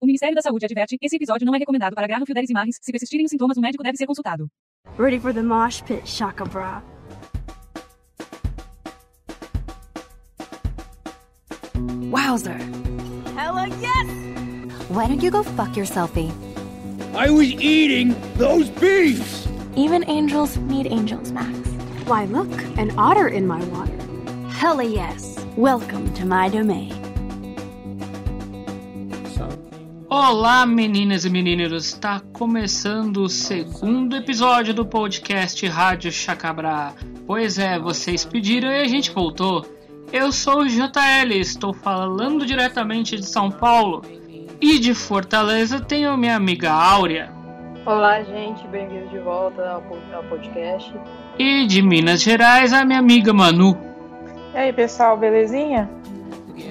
O Ministério da Saúde adverte: esse episódio não é recomendado para fio deles e marres. Se persistirem os sintomas, o médico deve ser consultado. Ready for the mosh pit, Shaka Bra. Wowzer. Hella yes! Why don't you go fuck yourselfie? I was eating those beefs! Even angels need angels, Max. Why, look, an otter in my water. Hella yes. Welcome to my domain. Olá, meninas e meninos! Está começando o segundo episódio do podcast Rádio Chacabra. Pois é, vocês pediram e a gente voltou. Eu sou o JL, estou falando diretamente de São Paulo. E de Fortaleza tenho minha amiga Áurea. Olá, gente, bem-vindos de volta ao, ao podcast. E de Minas Gerais, a minha amiga Manu. E aí, pessoal, belezinha?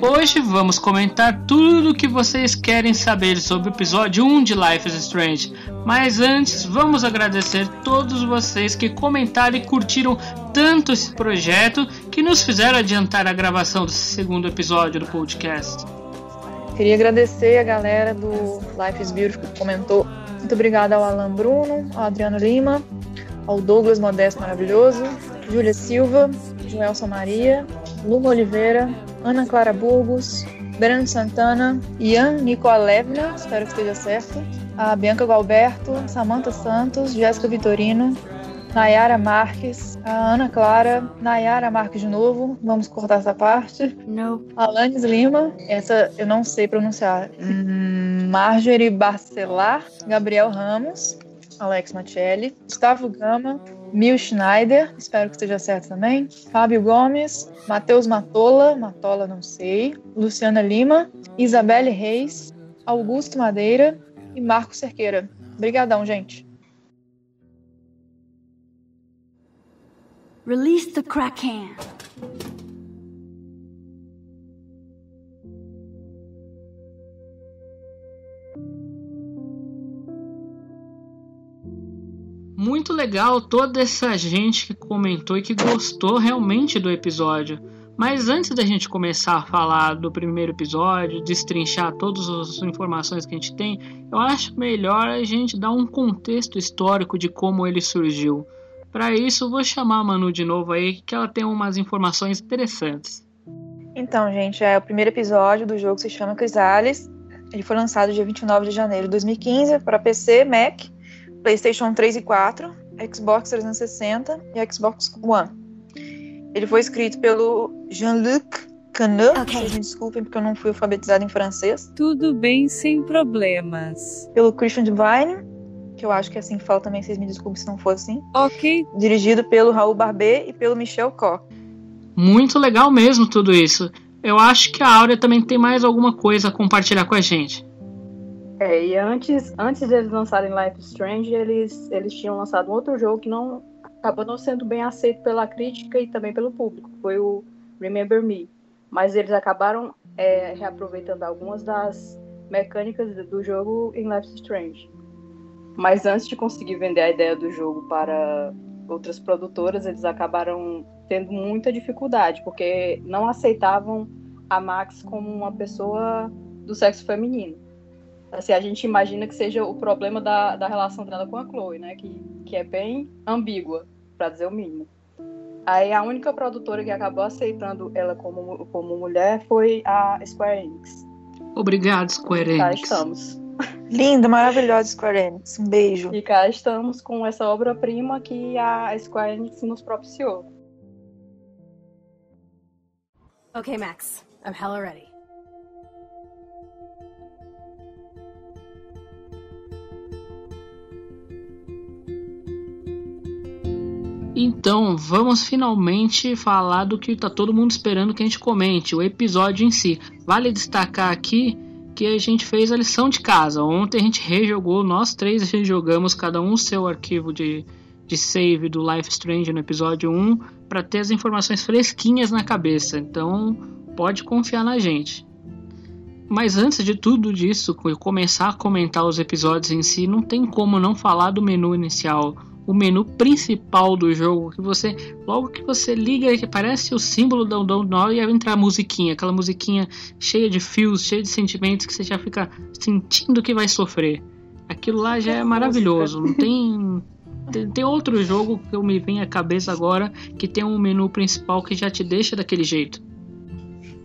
Hoje vamos comentar tudo o que vocês querem saber sobre o episódio 1 de Life is Strange. Mas antes, vamos agradecer todos vocês que comentaram e curtiram tanto esse projeto que nos fizeram adiantar a gravação desse segundo episódio do podcast. Queria agradecer a galera do Life is Beautiful que comentou. Muito obrigada ao Alan Bruno, ao Adriano Lima, ao Douglas Modesto Maravilhoso, Júlia Silva, Joelson Maria, Luma Oliveira, Ana Clara Burgos, Breno Santana, Ian Nicolevna, espero que esteja certo, a Bianca Galberto, Samantha Santos, Jéssica Vitorino, Nayara Marques, a Ana Clara, Nayara Marques de novo, vamos cortar essa parte. Não. Alanis Lima, essa eu não sei pronunciar. Hum, Marjorie Barcelar, Gabriel Ramos, Alex Machelli, Gustavo Gama, Mil Schneider, espero que esteja certo também. Fábio Gomes, Matheus Matola, Matola não sei. Luciana Lima, Isabelle Reis, Augusto Madeira e Marco Cerqueira. Obrigadão, gente. Release the Kraken. Muito legal toda essa gente que comentou e que gostou realmente do episódio. Mas antes da gente começar a falar do primeiro episódio, destrinchar todas as informações que a gente tem, eu acho melhor a gente dar um contexto histórico de como ele surgiu. Para isso, vou chamar a Manu de novo aí, que ela tem umas informações interessantes. Então, gente, é o primeiro episódio do jogo se chama Chrysalis. Ele foi lançado dia 29 de janeiro de 2015 para PC, Mac, PlayStation 3 e 4, Xbox 360 e Xbox One. Ele foi escrito pelo Jean-Luc Canut, Ok. vocês me desculpem porque eu não fui alfabetizado em francês, Tudo bem, sem problemas. pelo Christian Divine, que eu acho que é assim que fala também, vocês me desculpem se não for assim, Ok, dirigido pelo Raul Barbet e pelo Michel Koch. Muito legal mesmo tudo isso. Eu acho que a Áurea também tem mais alguma coisa a compartilhar com a gente. É, e antes, antes deles lançarem Life Strange, eles, eles tinham lançado um outro jogo que não acabou não sendo bem aceito pela crítica e também pelo público. Foi o Remember Me. Mas eles acabaram é, reaproveitando algumas das mecânicas do jogo em Life Strange. Mas antes de conseguir vender a ideia do jogo para outras produtoras, eles acabaram tendo muita dificuldade, porque não aceitavam a Max como uma pessoa do sexo feminino. Assim, a gente imagina que seja o problema da, da relação dela com a Chloe, né? Que, que é bem ambígua, para dizer o mínimo. Aí a única produtora que acabou aceitando ela como, como mulher foi a Square Enix. Obrigado, Square Cá Enix. estamos. Linda, maravilhosa Square Enix. Um beijo. E cá estamos com essa obra-prima que a Square Enix nos propiciou. Okay, Max. I'm hella ready. Então, vamos finalmente falar do que tá todo mundo esperando que a gente comente, o episódio em si. Vale destacar aqui que a gente fez a lição de casa. Ontem a gente rejogou, nós três rejogamos cada um o seu arquivo de, de save do Life Strange no episódio 1 para ter as informações fresquinhas na cabeça. Então, pode confiar na gente. Mas antes de tudo disso, começar a comentar os episódios em si, não tem como não falar do menu inicial o menu principal do jogo, que você logo que você liga, que parece o símbolo do Don't Know e vai entrar a musiquinha, aquela musiquinha cheia de fios, cheia de sentimentos que você já fica sentindo que vai sofrer. Aquilo lá já é maravilhoso, não tem tem, tem outro jogo que eu me vem à cabeça agora que tem um menu principal que já te deixa daquele jeito.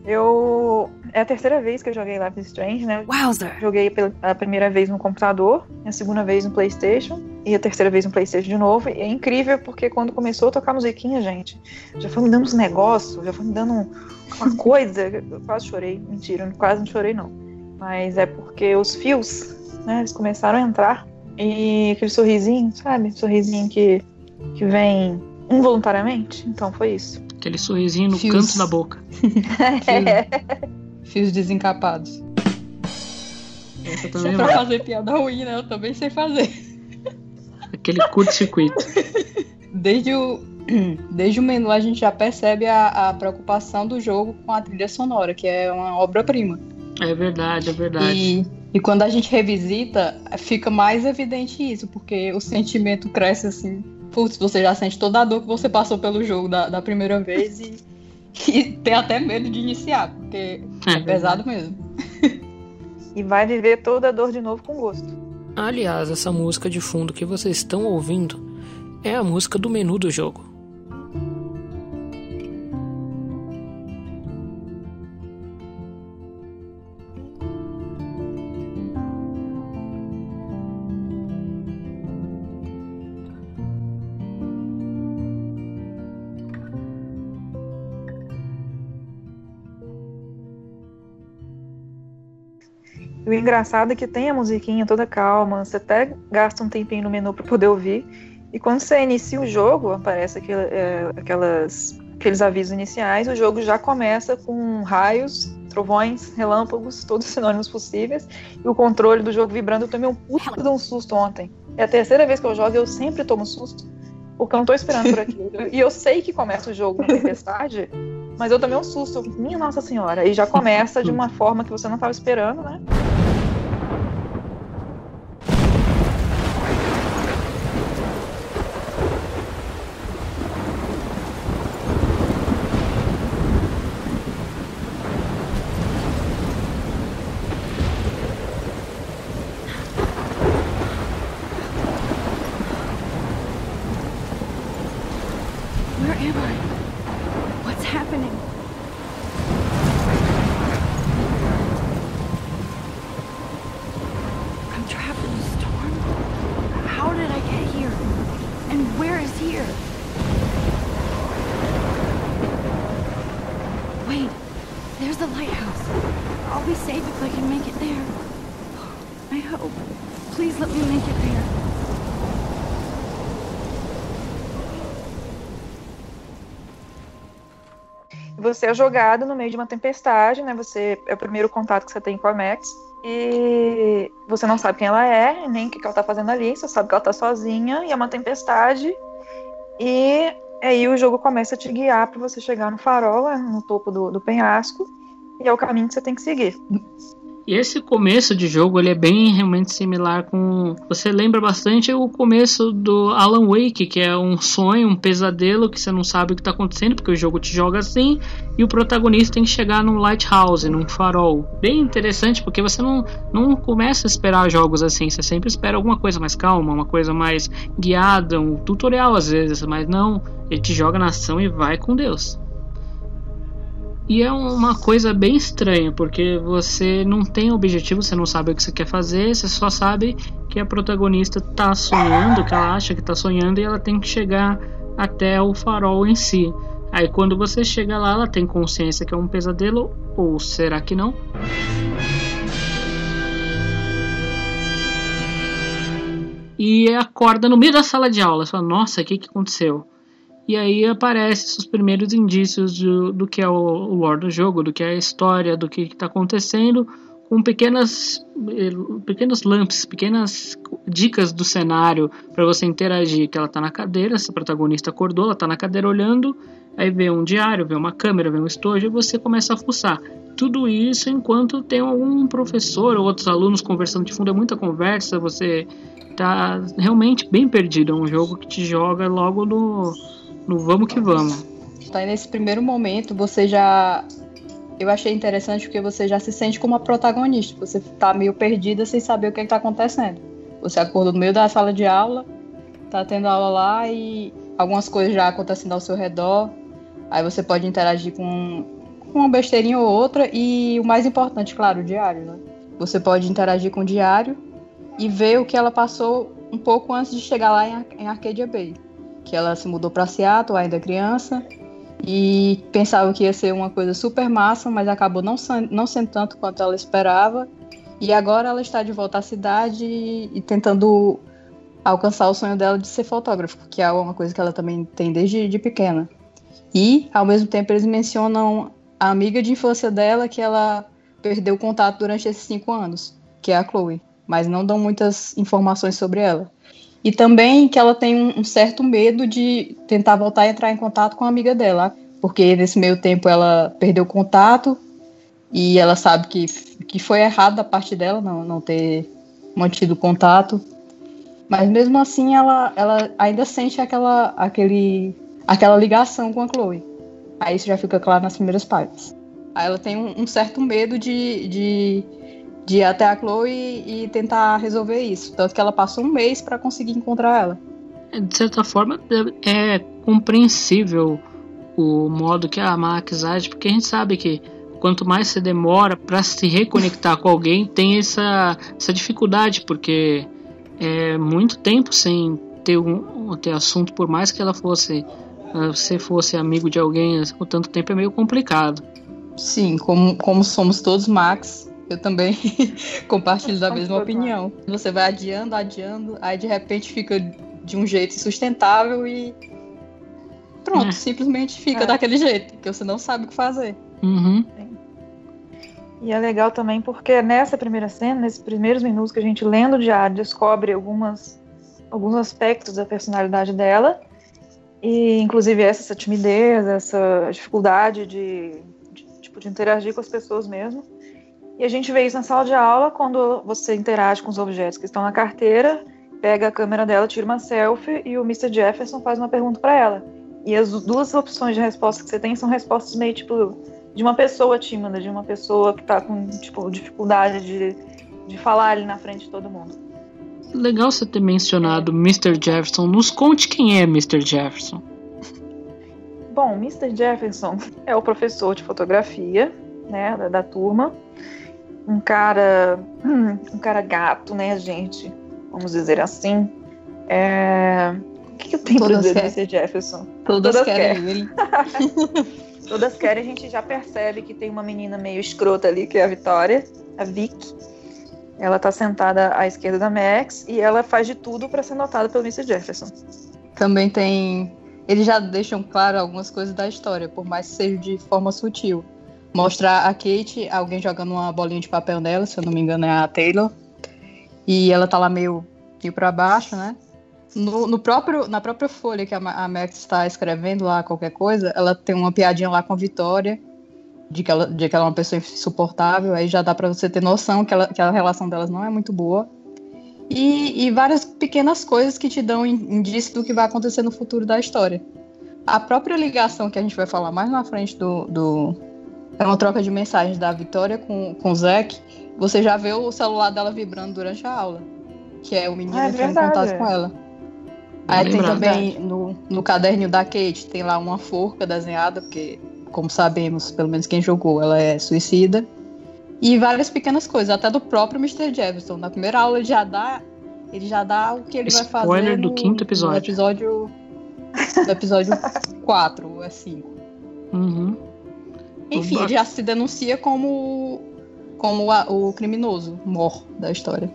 Eu. É a terceira vez que eu joguei Life is Strange, né? Wowzer! Joguei pela- a primeira vez no computador, a segunda vez no PlayStation e a terceira vez no PlayStation de novo. E é incrível porque quando começou a tocar musiquinha, gente, já foi me dando uns negócios, já foi me dando uma coisa. Eu quase chorei. Mentira, eu quase não chorei, não. Mas é porque os fios, né, eles começaram a entrar. E aquele sorrisinho, sabe? Sorrisinho que, que vem involuntariamente. Então foi isso. Aquele sorrisinho no Fios. canto da boca. Fios desencapados. Essa é também pra vai. fazer piada ruim, né? Eu também sei fazer. Aquele curto-circuito. Desde o, desde o menu a gente já percebe a, a preocupação do jogo com a trilha sonora, que é uma obra-prima. É verdade, é verdade. E, e quando a gente revisita, fica mais evidente isso, porque o sentimento cresce assim. Putz, você já sente toda a dor que você passou pelo jogo da, da primeira vez e, e tem até medo de iniciar, porque é, pesado mesmo. E vai viver toda a dor de novo com gosto. Aliás, essa música de fundo que vocês estão ouvindo é a música do menu do jogo. E o engraçado é que tem a musiquinha toda calma, você até gasta um tempinho no menu para poder ouvir. E quando você inicia o jogo, aparece é, aquelas, aqueles avisos iniciais, o jogo já começa com raios, trovões, relâmpagos, todos os sinônimos possíveis, e o controle do jogo vibrando. Eu tomei um puta de um susto ontem. É a terceira vez que eu jogo e eu sempre tomo susto, porque eu não tô esperando por aquilo. e eu sei que começa o jogo na tempestade, mas eu tomei um susto. Minha Nossa Senhora. E já começa de uma forma que você não estava esperando, né? Where am I? What's happening? I'm trapped in a storm? How did I get here? And where is here? Wait, there's the lighthouse. I'll be safe if I can make it there. I hope. Please let me make it there. Você é jogado no meio de uma tempestade, né? Você é o primeiro contato que você tem com a Max. E você não sabe quem ela é, nem o que ela tá fazendo ali, só sabe que ela tá sozinha e é uma tempestade. E aí o jogo começa a te guiar para você chegar no farol, no topo do, do penhasco, e é o caminho que você tem que seguir. E esse começo de jogo ele é bem realmente similar com. Você lembra bastante o começo do Alan Wake, que é um sonho, um pesadelo que você não sabe o que está acontecendo, porque o jogo te joga assim, e o protagonista tem que chegar num lighthouse, num farol. Bem interessante, porque você não, não começa a esperar jogos assim, você sempre espera alguma coisa mais calma, uma coisa mais guiada, um tutorial às vezes, mas não, ele te joga na ação e vai com Deus. E é uma coisa bem estranha, porque você não tem objetivo, você não sabe o que você quer fazer, você só sabe que a protagonista tá sonhando, que ela acha que tá sonhando e ela tem que chegar até o farol em si. Aí quando você chega lá, ela tem consciência que é um pesadelo, ou será que não? E acorda no meio da sala de aula, fala, nossa, o que, que aconteceu? E aí aparecem os primeiros indícios do, do que é o, o lore do jogo, do que é a história, do que está acontecendo, com pequenas, eh, pequenos lamps, pequenas dicas do cenário para você interagir. Que ela está na cadeira, essa protagonista acordou, ela está na cadeira olhando, aí vê um diário, vê uma câmera, vê um estojo, e você começa a fuçar. tudo isso enquanto tem algum professor ou outros alunos conversando de fundo, é muita conversa, você tá realmente bem perdido. É um jogo que te joga logo no, no vamos que vamos. Tá nesse primeiro momento, você já. Eu achei interessante porque você já se sente como a protagonista. Você tá meio perdida sem saber o que, é que tá acontecendo. Você acordou no meio da sala de aula, tá tendo aula lá e algumas coisas já acontecendo ao seu redor. Aí você pode interagir com, uma besteirinha ou outra. E o mais importante, claro, o diário, né? Você pode interagir com o diário e ver o que ela passou um pouco antes de chegar lá em Arcadia Bay. Que ela se mudou para Seattle, ainda criança, e pensava que ia ser uma coisa super massa, mas acabou não, não sendo tanto quanto ela esperava. E agora ela está de volta à cidade e, tentando alcançar o sonho dela de ser fotógrafo, que é uma coisa que ela também tem desde de pequena. E, ao mesmo tempo, eles mencionam a amiga de infância dela que ela perdeu contato durante esses cinco anos, que é a Chloe mas não dão muitas informações sobre ela. E também que ela tem um, certo medo de tentar voltar a entrar em contato com a amiga dela, porque nesse meio tempo ela perdeu contato e ela sabe que, que foi errado da parte dela não, não ter mantido contato. Mas mesmo assim ela, ela ainda sente aquela, aquele, aquela ligação com a Chloe. Aí isso já fica claro nas primeiras páginas. Aí ela tem um, um certo medo de, de de ir até a Chloe e, tentar resolver isso. Tanto que ela passou um mês para conseguir encontrar ela. É, de certa forma, é compreensível o modo que a Max age, porque a gente sabe que quanto mais você demora para se reconectar com alguém, tem essa, essa dificuldade, porque é muito tempo sem ter um ter assunto, por mais que ela fosse eh, você fosse amigo de alguém, o tanto tempo é meio complicado. Sim, como, como somos todos Max, eu também compartilho da mesma opinião. Você vai adiando, adiando, aí de repente fica de um jeito sustentável e pronto, é. simplesmente fica é. daquele jeito, que você não sabe o que fazer. Uhum. E é legal também porque nessa primeira cena, nesses primeiros minutos que a gente lendo o diário, descobre algumas, alguns aspectos da personalidade dela, e inclusive essa, essa timidez, essa dificuldade de, de, tipo, de interagir com as pessoas mesmo. E a gente vê isso na sala de aula quando você interage com os objetos que estão na carteira, pega a câmera dela, tira uma selfie e o Mr. Jefferson faz uma pergunta para ela. E as duas opções de resposta que você tem são respostas meio tipo de uma pessoa tímida, de uma pessoa que tá com tipo dificuldade de, de falar ali na frente de todo mundo. Legal você ter mencionado Mr. Jefferson. Nos conte quem é Mr. Jefferson. Bom, Mr. Jefferson é o professor de fotografia, né, da, da turma um cara, um cara gato, né, gente? Vamos dizer assim. É... O que, que eu tenho pra dizer desse Jefferson? Todas, Todas querem ele. Todas querem, a gente já percebe que tem uma menina meio escrota ali, que é a Vitória, a Vic. Ela tá sentada à esquerda da Max e ela faz de tudo para ser notada pelo Mr. Jefferson. Também tem. Eles já deixam claro algumas coisas da história, por mais que seja de forma sutil. Mostra a Kate, alguém jogando uma bolinha de papel nela, se eu não me engano é a Taylor. E ela tá lá meio, meio pra baixo, né? No, no, próprio, na própria folha que a, a Max está escrevendo lá qualquer coisa, ela tem uma piadinha lá com a Vitória, de que ela, de que ela é uma pessoa insuportável, aí já dá para você ter noção que, ela, que a relação delas não é muito boa. E, e várias pequenas coisas que te dão indício do que vai acontecer no futuro da história. A própria ligação que a gente vai falar mais na frente do, do é uma troca de mensagens da Vitória com, com o Zack, você já vê o celular dela vibrando durante a aula. Que é o menino ah, é entrando em contato com ela. Aí tem também no, no caderninho da Kate, tem lá uma forca desenhada, porque, como sabemos, pelo menos quem jogou, ela é suicida. E várias pequenas coisas, até do próprio Mr. Jefferson. Na primeira aula ele já dá. Ele já dá o que ele Spoiler vai fazer. Spoiler do quinto episódio. No episódio. No episódio 4 ou é 5. Uhum. Enfim, ele já se denuncia como, como a, o criminoso mor da história.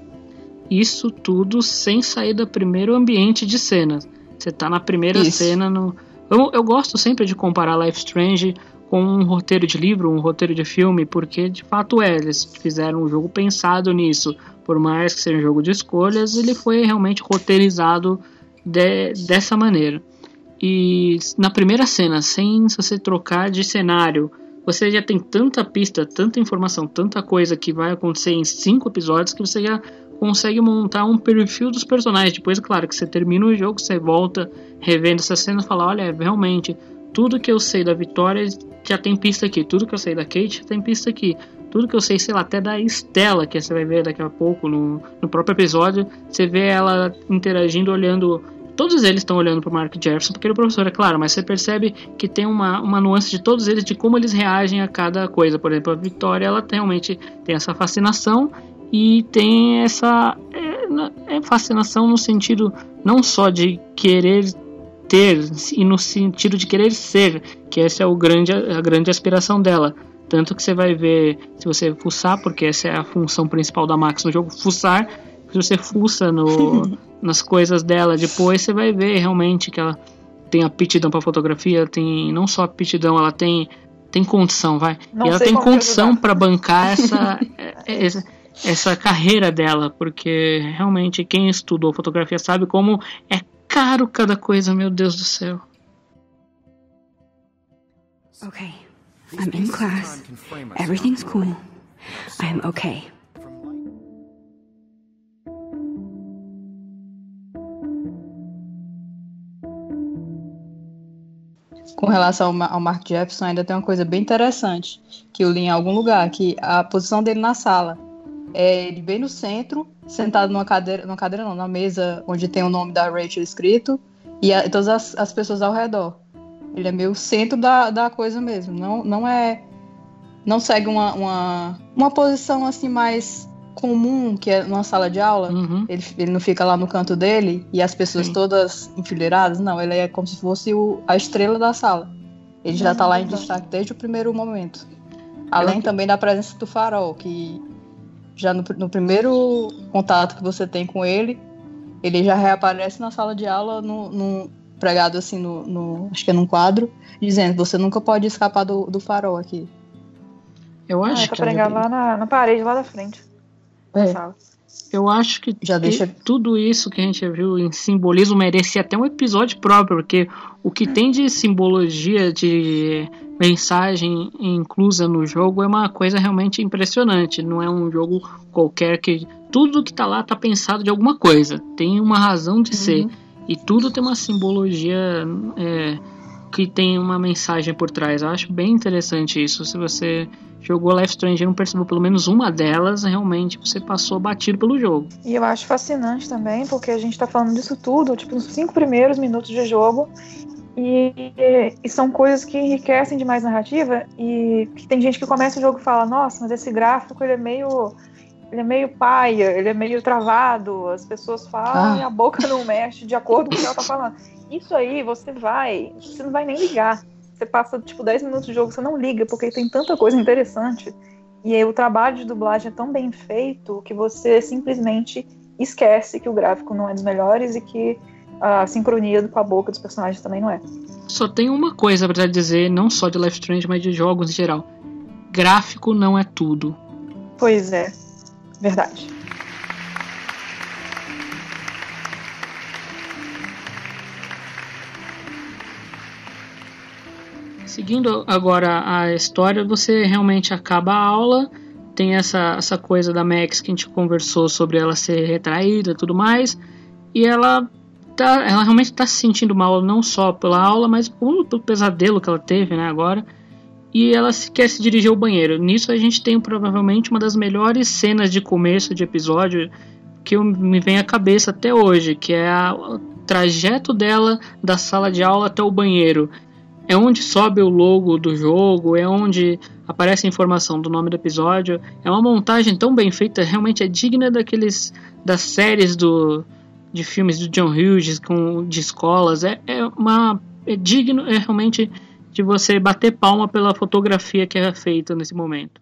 Isso tudo sem sair do primeiro ambiente de cena. Você tá na primeira Isso. cena no. Eu, eu gosto sempre de comparar Life Strange com um roteiro de livro, um roteiro de filme, porque de fato é, eles fizeram um jogo pensado nisso. Por mais que seja um jogo de escolhas, ele foi realmente roteirizado de, dessa maneira. E na primeira cena, sem você trocar de cenário, você já tem tanta pista, tanta informação, tanta coisa que vai acontecer em cinco episódios que você já consegue montar um perfil dos personagens. Depois, claro, que você termina o jogo, você volta revendo essa cena e fala, olha, realmente, tudo que eu sei da Vitória já tem pista aqui, tudo que eu sei da Kate já tem pista aqui. Tudo que eu sei, sei lá, até da Estela, que você vai ver daqui a pouco no, no próprio episódio, você vê ela interagindo, olhando todos eles estão olhando para o Mark Jefferson, porque ele é professor, é claro, mas você percebe que tem uma, uma nuance de todos eles, de como eles reagem a cada coisa. Por exemplo, a Vitória, ela realmente tem essa fascinação e tem essa é, é fascinação no sentido não só de querer ter e no sentido de querer ser, que essa é o grande, a grande aspiração dela. Tanto que você vai ver, se você fuçar, porque essa é a função principal da Max no jogo, fuçar, se você fuça no, nas coisas dela depois, você vai ver realmente que ela tem aptidão para fotografia, tem não só aptidão, ela tem tem condição, vai. Não e ela tem condição para bancar essa, essa essa carreira dela, porque realmente quem estudou fotografia sabe como é caro cada coisa, meu Deus do céu. Okay. I'm in class. Everything's cool. I'm okay. Com relação ao Mark Jefferson, ainda tem uma coisa bem interessante, que eu li em algum lugar, que a posição dele na sala é ele bem no centro, sentado numa cadeira, numa cadeira não, na mesa onde tem o nome da Rachel escrito, e, a, todas as, as, pessoas ao redor. Ele é meio centro da, da coisa mesmo, não, não é... Não segue uma, uma, uma posição assim mais comum, que é numa sala de aula, uhum. ele, ele não fica lá no canto dele e as pessoas Sim. todas enfileiradas, não, ele é como se fosse o, a estrela da sala. Ele já está lá em destaque desde o primeiro momento. Além também da presença do farol, que já no, no, primeiro contato que você tem com ele, ele já reaparece na sala de aula, no, no pregado assim, no, no, acho que é num quadro, dizendo: você nunca pode escapar do, do farol aqui. Eu acho ah, é que. pregar lá na, na parede, lá da frente. É. Eu acho que Já deixa... tudo isso que a gente viu em simbolismo merecia até um episódio próprio, porque o que tem de simbologia, de mensagem inclusa no jogo é uma coisa realmente impressionante. Não é um jogo qualquer que. Tudo que tá lá tá pensado de alguma coisa, tem uma razão de uhum. ser. E tudo tem uma simbologia é, que tem uma mensagem por trás. Eu acho bem interessante isso. Se você jogou Life Strange e não percebeu pelo menos uma delas, realmente você passou batido pelo jogo. E eu acho fascinante também, porque a gente tá falando disso tudo, tipo, nos cinco primeiros minutos de jogo, e, e, são coisas que enriquecem demais a narrativa, e tem gente que começa o jogo e fala, nossa, mas esse gráfico ele é meio. Ele é meio paia, ele é meio travado, as pessoas falam ah. e a boca não mexe de acordo com o que ela tá falando. Isso aí você vai, você não vai nem ligar você passa, tipo, 10 minutos de jogo, você não liga, porque tem tanta coisa interessante. E aí, o trabalho de dublagem é tão bem feito que você simplesmente esquece que o gráfico não é dos melhores e que a sincronia com a boca dos personagens também não é. Só tem uma coisa para dizer, não só de Life Strange, mas de jogos em geral. Gráfico não é tudo. Pois é, verdade. Seguindo agora a história, você realmente acaba a aula, tem essa, essa coisa da Max que a gente conversou sobre ela ser retraída e tudo mais, e ela tá, ela realmente está se sentindo mal não só pela aula, mas pelo, pelo pesadelo que ela teve, né, agora. E ela se, quer se dirigir ao banheiro. Nisso a gente tem provavelmente uma das melhores cenas de começo de episódio que me vem à cabeça até hoje, que é a, o trajeto dela da sala de aula até o banheiro é onde sobe o logo do jogo, é onde aparece a informação do nome do episódio. É uma montagem tão bem feita, realmente é digna daqueles das séries do de filmes do John Hughes com de escolas. É, é uma é digno é realmente de você bater palma pela fotografia que é feita nesse momento.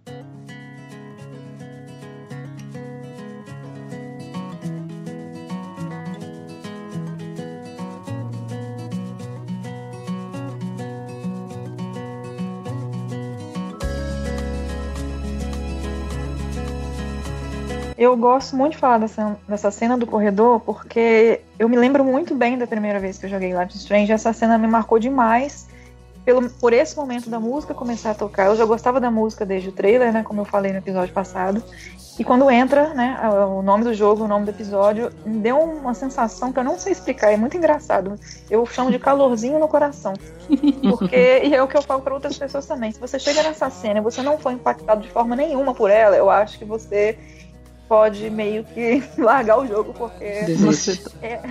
Eu gosto muito de falar dessa, dessa cena do corredor, porque eu me lembro muito bem da primeira vez que eu joguei Life Strange. Essa cena me marcou demais. pelo, por esse momento da música começar a tocar. Eu já gostava da música desde o trailer, né? Como eu falei no episódio passado. E quando entra, né, o nome do jogo, o nome do episódio, me deu uma sensação que eu não sei explicar, é muito engraçado. Eu chamo de calorzinho no coração. Porque, e é o que eu falo para outras pessoas também, se você chega nessa cena e você não foi impactado de forma nenhuma por ela, eu acho que você pode meio que largar o jogo, porque você, é...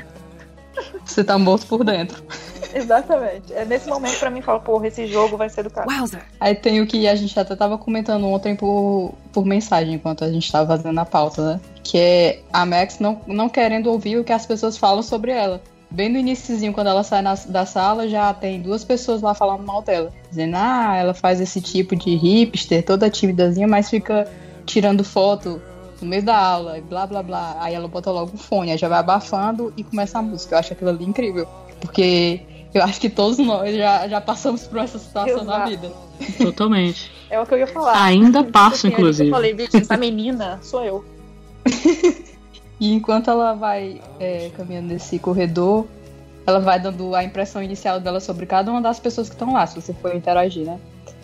você tá morto por dentro. Exatamente. É nesse momento pra mim fala, porra, esse jogo vai ser do cara. Wowzer. Aí tem o que a gente até tava comentando ontem por, por mensagem, enquanto a gente tava fazendo a pauta, né? Que é a Max não, não querendo ouvir o que as pessoas falam sobre ela. Bem no iníciozinho, quando ela sai na, da sala, já tem duas pessoas lá falando mal dela. Dizendo, ah, ela faz esse tipo de hipster, toda timidazinha, mas fica tirando foto no meio da aula, e blá blá blá. Aí ela bota logo o fone, aí já vai abafando e começa a música. Eu acho aquilo ali incrível. Porque eu acho que todos nós já, já passamos por essa situação Exato. na vida. Totalmente. É o que eu ia falar. Ainda passo, inclusive. Eu falei, bicho, essa menina sou eu. e enquanto ela vai é, caminhando nesse corredor, ela vai dando a impressão inicial dela sobre cada uma das pessoas que estão lá, se você for interagir, né?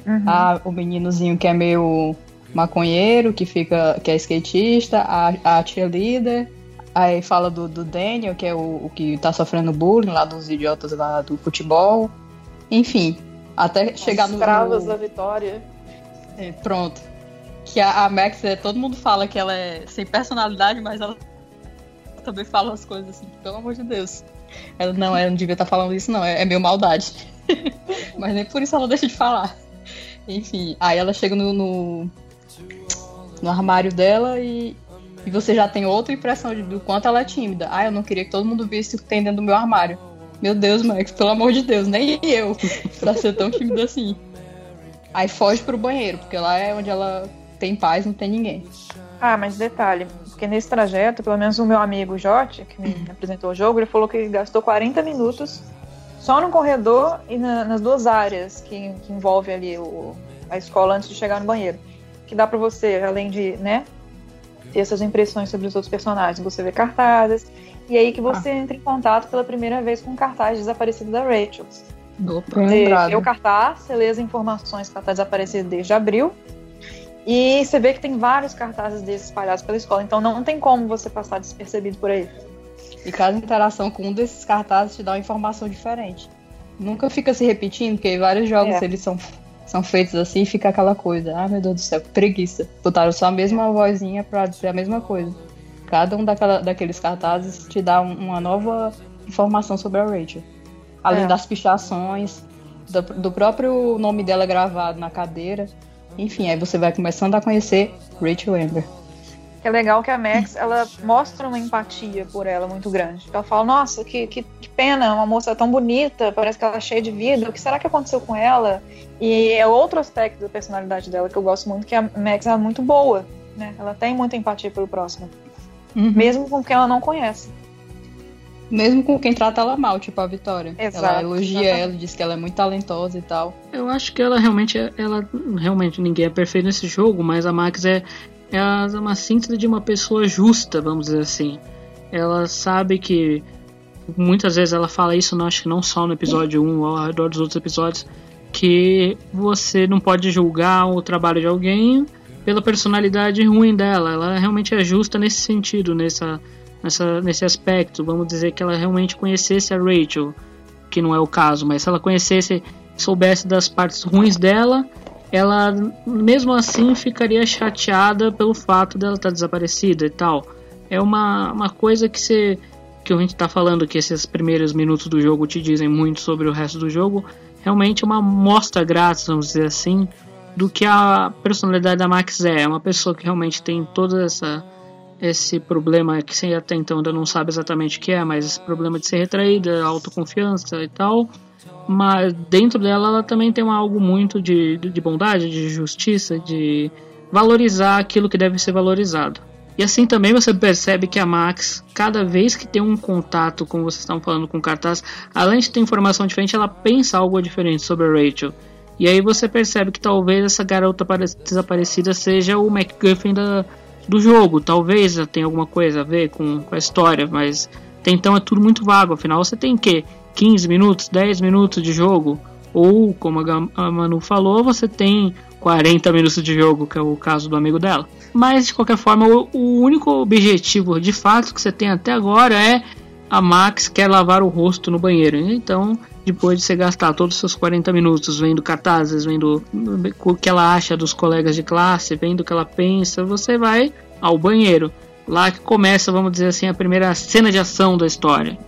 Uhum. Ah, o meninozinho que é meio maconheiro, que fica, que é skatista, a, a cheerleader, Aí fala do, do Daniel, que é o, o, que tá sofrendo bullying lá dos idiotas lá do futebol. Enfim, até chegar As no. Bravas da vitória. É, pronto. Que a, a Max, é, todo mundo fala que ela é sem personalidade, mas ela também fala as coisas assim, pelo amor de Deus. Ela não, ela não devia estar tá falando isso, não, é, é meio maldade. mas nem por isso ela deixa de falar. Enfim, aí ela chega no, no, no armário dela e, e você já tem outra impressão de, do quanto ela é tímida. Ah, eu não queria que todo mundo visse o que tem dentro do meu armário. Meu Deus, Max, pelo amor de Deus, nem eu pra ser tão tímida assim. Aí foge pro banheiro, porque lá é onde ela tem paz, não tem ninguém. Ah, mas detalhe, porque nesse trajeto, pelo menos o meu amigo Jote, que me uhum. apresentou o jogo, ele falou que gastou 40 minutos só no corredor e na, nas duas áreas que, que envolve ali o, a escola antes de chegar no banheiro. Que dá para você, além de, né, ter essas impressões sobre os outros personagens. Você vê cartazes, e aí que você ah. entra em contato pela primeira vez com o cartaz desaparecido da Rachel. Você vê o cartaz, você lê as informações que ela está desaparecida desde abril, e você vê que tem vários cartazes desses espalhados pela escola, então não tem como você passar despercebido por aí. E cada interação com um desses cartazes te dá uma informação diferente. Nunca fica se repetindo, porque vários jogos é. eles são são feitos assim e fica aquela coisa. Ah, meu Deus do céu, que preguiça. Botaram só a mesma vozinha pra dizer a mesma coisa. Cada um daquela, daqueles cartazes te dá um, uma nova informação sobre a Rachel. Além é. das pichações, do, do, próprio nome dela gravado na cadeira. Enfim, aí você vai começando a conhecer Rachel Amber que é legal que a Max ela mostra uma empatia por ela muito grande. Ela fala, nossa, que, que, que, pena, uma moça tão bonita, parece que ela é cheia de vida, o que será que aconteceu com ela? E é outro aspecto da personalidade dela que eu gosto muito, que a Max é muito boa, né? Ela tem muita empatia pelo próximo. Uhum. Mesmo com quem ela não conhece. Mesmo com quem trata ela mal, tipo a Vitória. Exato, ela elogia exatamente. ela, diz que ela é muito talentosa e tal. Eu acho que ela realmente, ela realmente ninguém é perfeito nesse jogo, mas a Max é, ela é uma síntese de uma pessoa justa, vamos dizer assim. Ela sabe que muitas vezes ela fala isso, não acho que não só no episódio 1, ao redor dos outros episódios, que você não pode julgar o trabalho de alguém pela personalidade ruim dela. Ela realmente é justa nesse sentido, nessa, nessa, nesse aspecto. Vamos dizer que ela realmente conhecesse a Rachel, que não é o caso, mas se ela conhecesse, soubesse das partes ruins dela, ela mesmo assim ficaria chateada pelo fato dela estar desaparecida e tal. É uma, uma coisa que você que a gente está falando que esses primeiros minutos do jogo te dizem muito sobre o resto do jogo, realmente é uma mostra grátis, vamos dizer assim, do que a personalidade da Max é. É uma pessoa que realmente tem toda essa esse problema que até então ainda não sabe exatamente o que é, mas esse problema de ser retraída, autoconfiança e tal mas dentro dela ela também tem algo muito de, de bondade, de justiça, de valorizar aquilo que deve ser valorizado. E assim também você percebe que a Max, cada vez que tem um contato, como vocês estão falando com o cartaz, além de ter informação diferente, ela pensa algo diferente sobre a Rachel. E aí você percebe que talvez essa garota desaparecida seja o MacGuffin da, do jogo. Talvez tenha alguma coisa a ver com, com a história, mas até então é tudo muito vago. Afinal, você tem que 15 minutos, 10 minutos de jogo Ou, como a Manu falou, você tem 40 minutos de jogo, que é o caso do amigo dela. Mas, de qualquer forma, o, o único objetivo de fato que você tem até agora é a Max quer lavar o rosto no banheiro. Então, depois de você gastar todos os seus 40 minutos vendo cartazes, vendo o que ela acha dos colegas de classe, vendo o que ela pensa, você vai ao banheiro. Lá que começa, vamos dizer assim, a primeira cena de ação da história.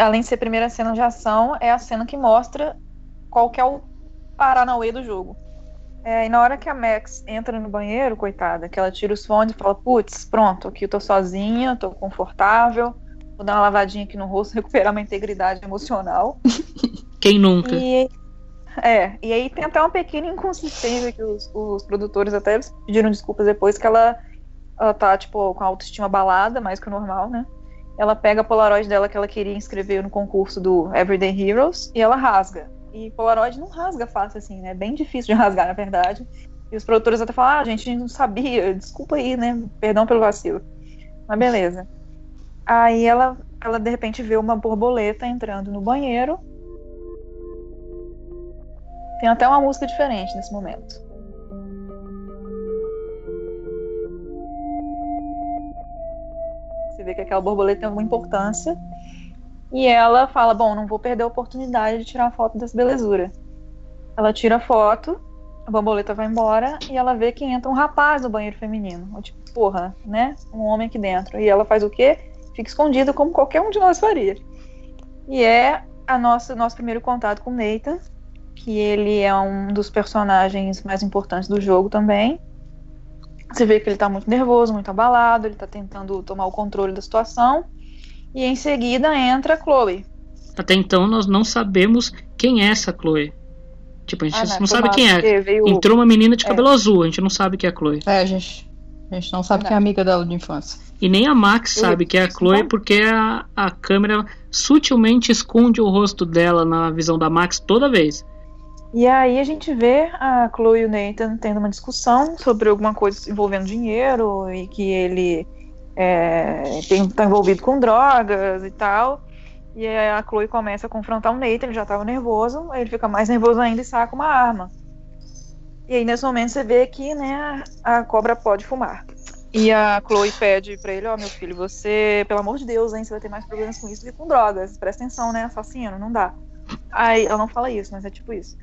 Além de ser a primeira cena de ação, é a cena que mostra qual que é o Paranauê do jogo. É, e na hora que a Max entra no banheiro, coitada, que ela tira os fones e fala, putz, pronto, aqui eu tô sozinha, tô confortável, vou dar uma lavadinha aqui no rosto, recuperar minha integridade emocional. Quem nunca? E, é, e aí tem até uma pequena inconsistência que os, os produtores até pediram desculpas depois que ela, ela tá, tipo, com a autoestima balada, mais que o normal, né? Ela pega a Polaroid dela que ela queria inscrever no concurso do Everyday Heroes e ela rasga. E Polaroid não rasga fácil assim, né? É bem difícil de rasgar, na verdade. E os produtores até falam, ah, gente, a gente não sabia, desculpa aí, né? Perdão pelo vacilo. Mas beleza. Aí ela, ela de repente vê uma borboleta entrando no banheiro. Tem até uma música diferente nesse momento. Vê que aquela borboleta tem alguma importância. E ela fala: Bom, não vou perder a oportunidade de tirar foto dessa belezura. Ela tira a foto, a borboleta vai embora e ela vê que entra um rapaz no banheiro feminino. Tipo, porra, né? Um homem aqui dentro. E ela faz o quê? Fica escondida como qualquer um de nós faria. E é a nossa nosso primeiro contato com Nathan, que ele é um dos personagens mais importantes do jogo também. Você vê que ele tá muito nervoso, muito abalado, ele tá tentando tomar o controle da situação. E em seguida entra a Chloe. Até então nós não sabemos quem é essa Chloe. Tipo, a gente ah, não, não sabe quem é. Veio... Entrou uma menina de é. cabelo é. azul, a gente não sabe quem é a Chloe. É, a gente, a gente não sabe quem é amiga dela de infância. E nem a Max sabe que é a Chloe porque a, a câmera sutilmente esconde o rosto dela na visão da Max toda vez. E aí a gente vê a Chloe e o Nathan tendo uma discussão sobre alguma coisa envolvendo dinheiro e que ele está é, envolvido com drogas e tal. E a Chloe começa a confrontar o Nathan, ele já estava nervoso, ele fica mais nervoso ainda e saca uma arma. E aí nesse momento você vê que né, a cobra pode fumar. E a Chloe pede pra ele, ó, oh, meu filho, você, pelo amor de Deus, hein, você vai ter mais problemas com isso do que com drogas. Presta atenção, né, assassino, não dá. Aí ela não fala isso, mas é tipo isso.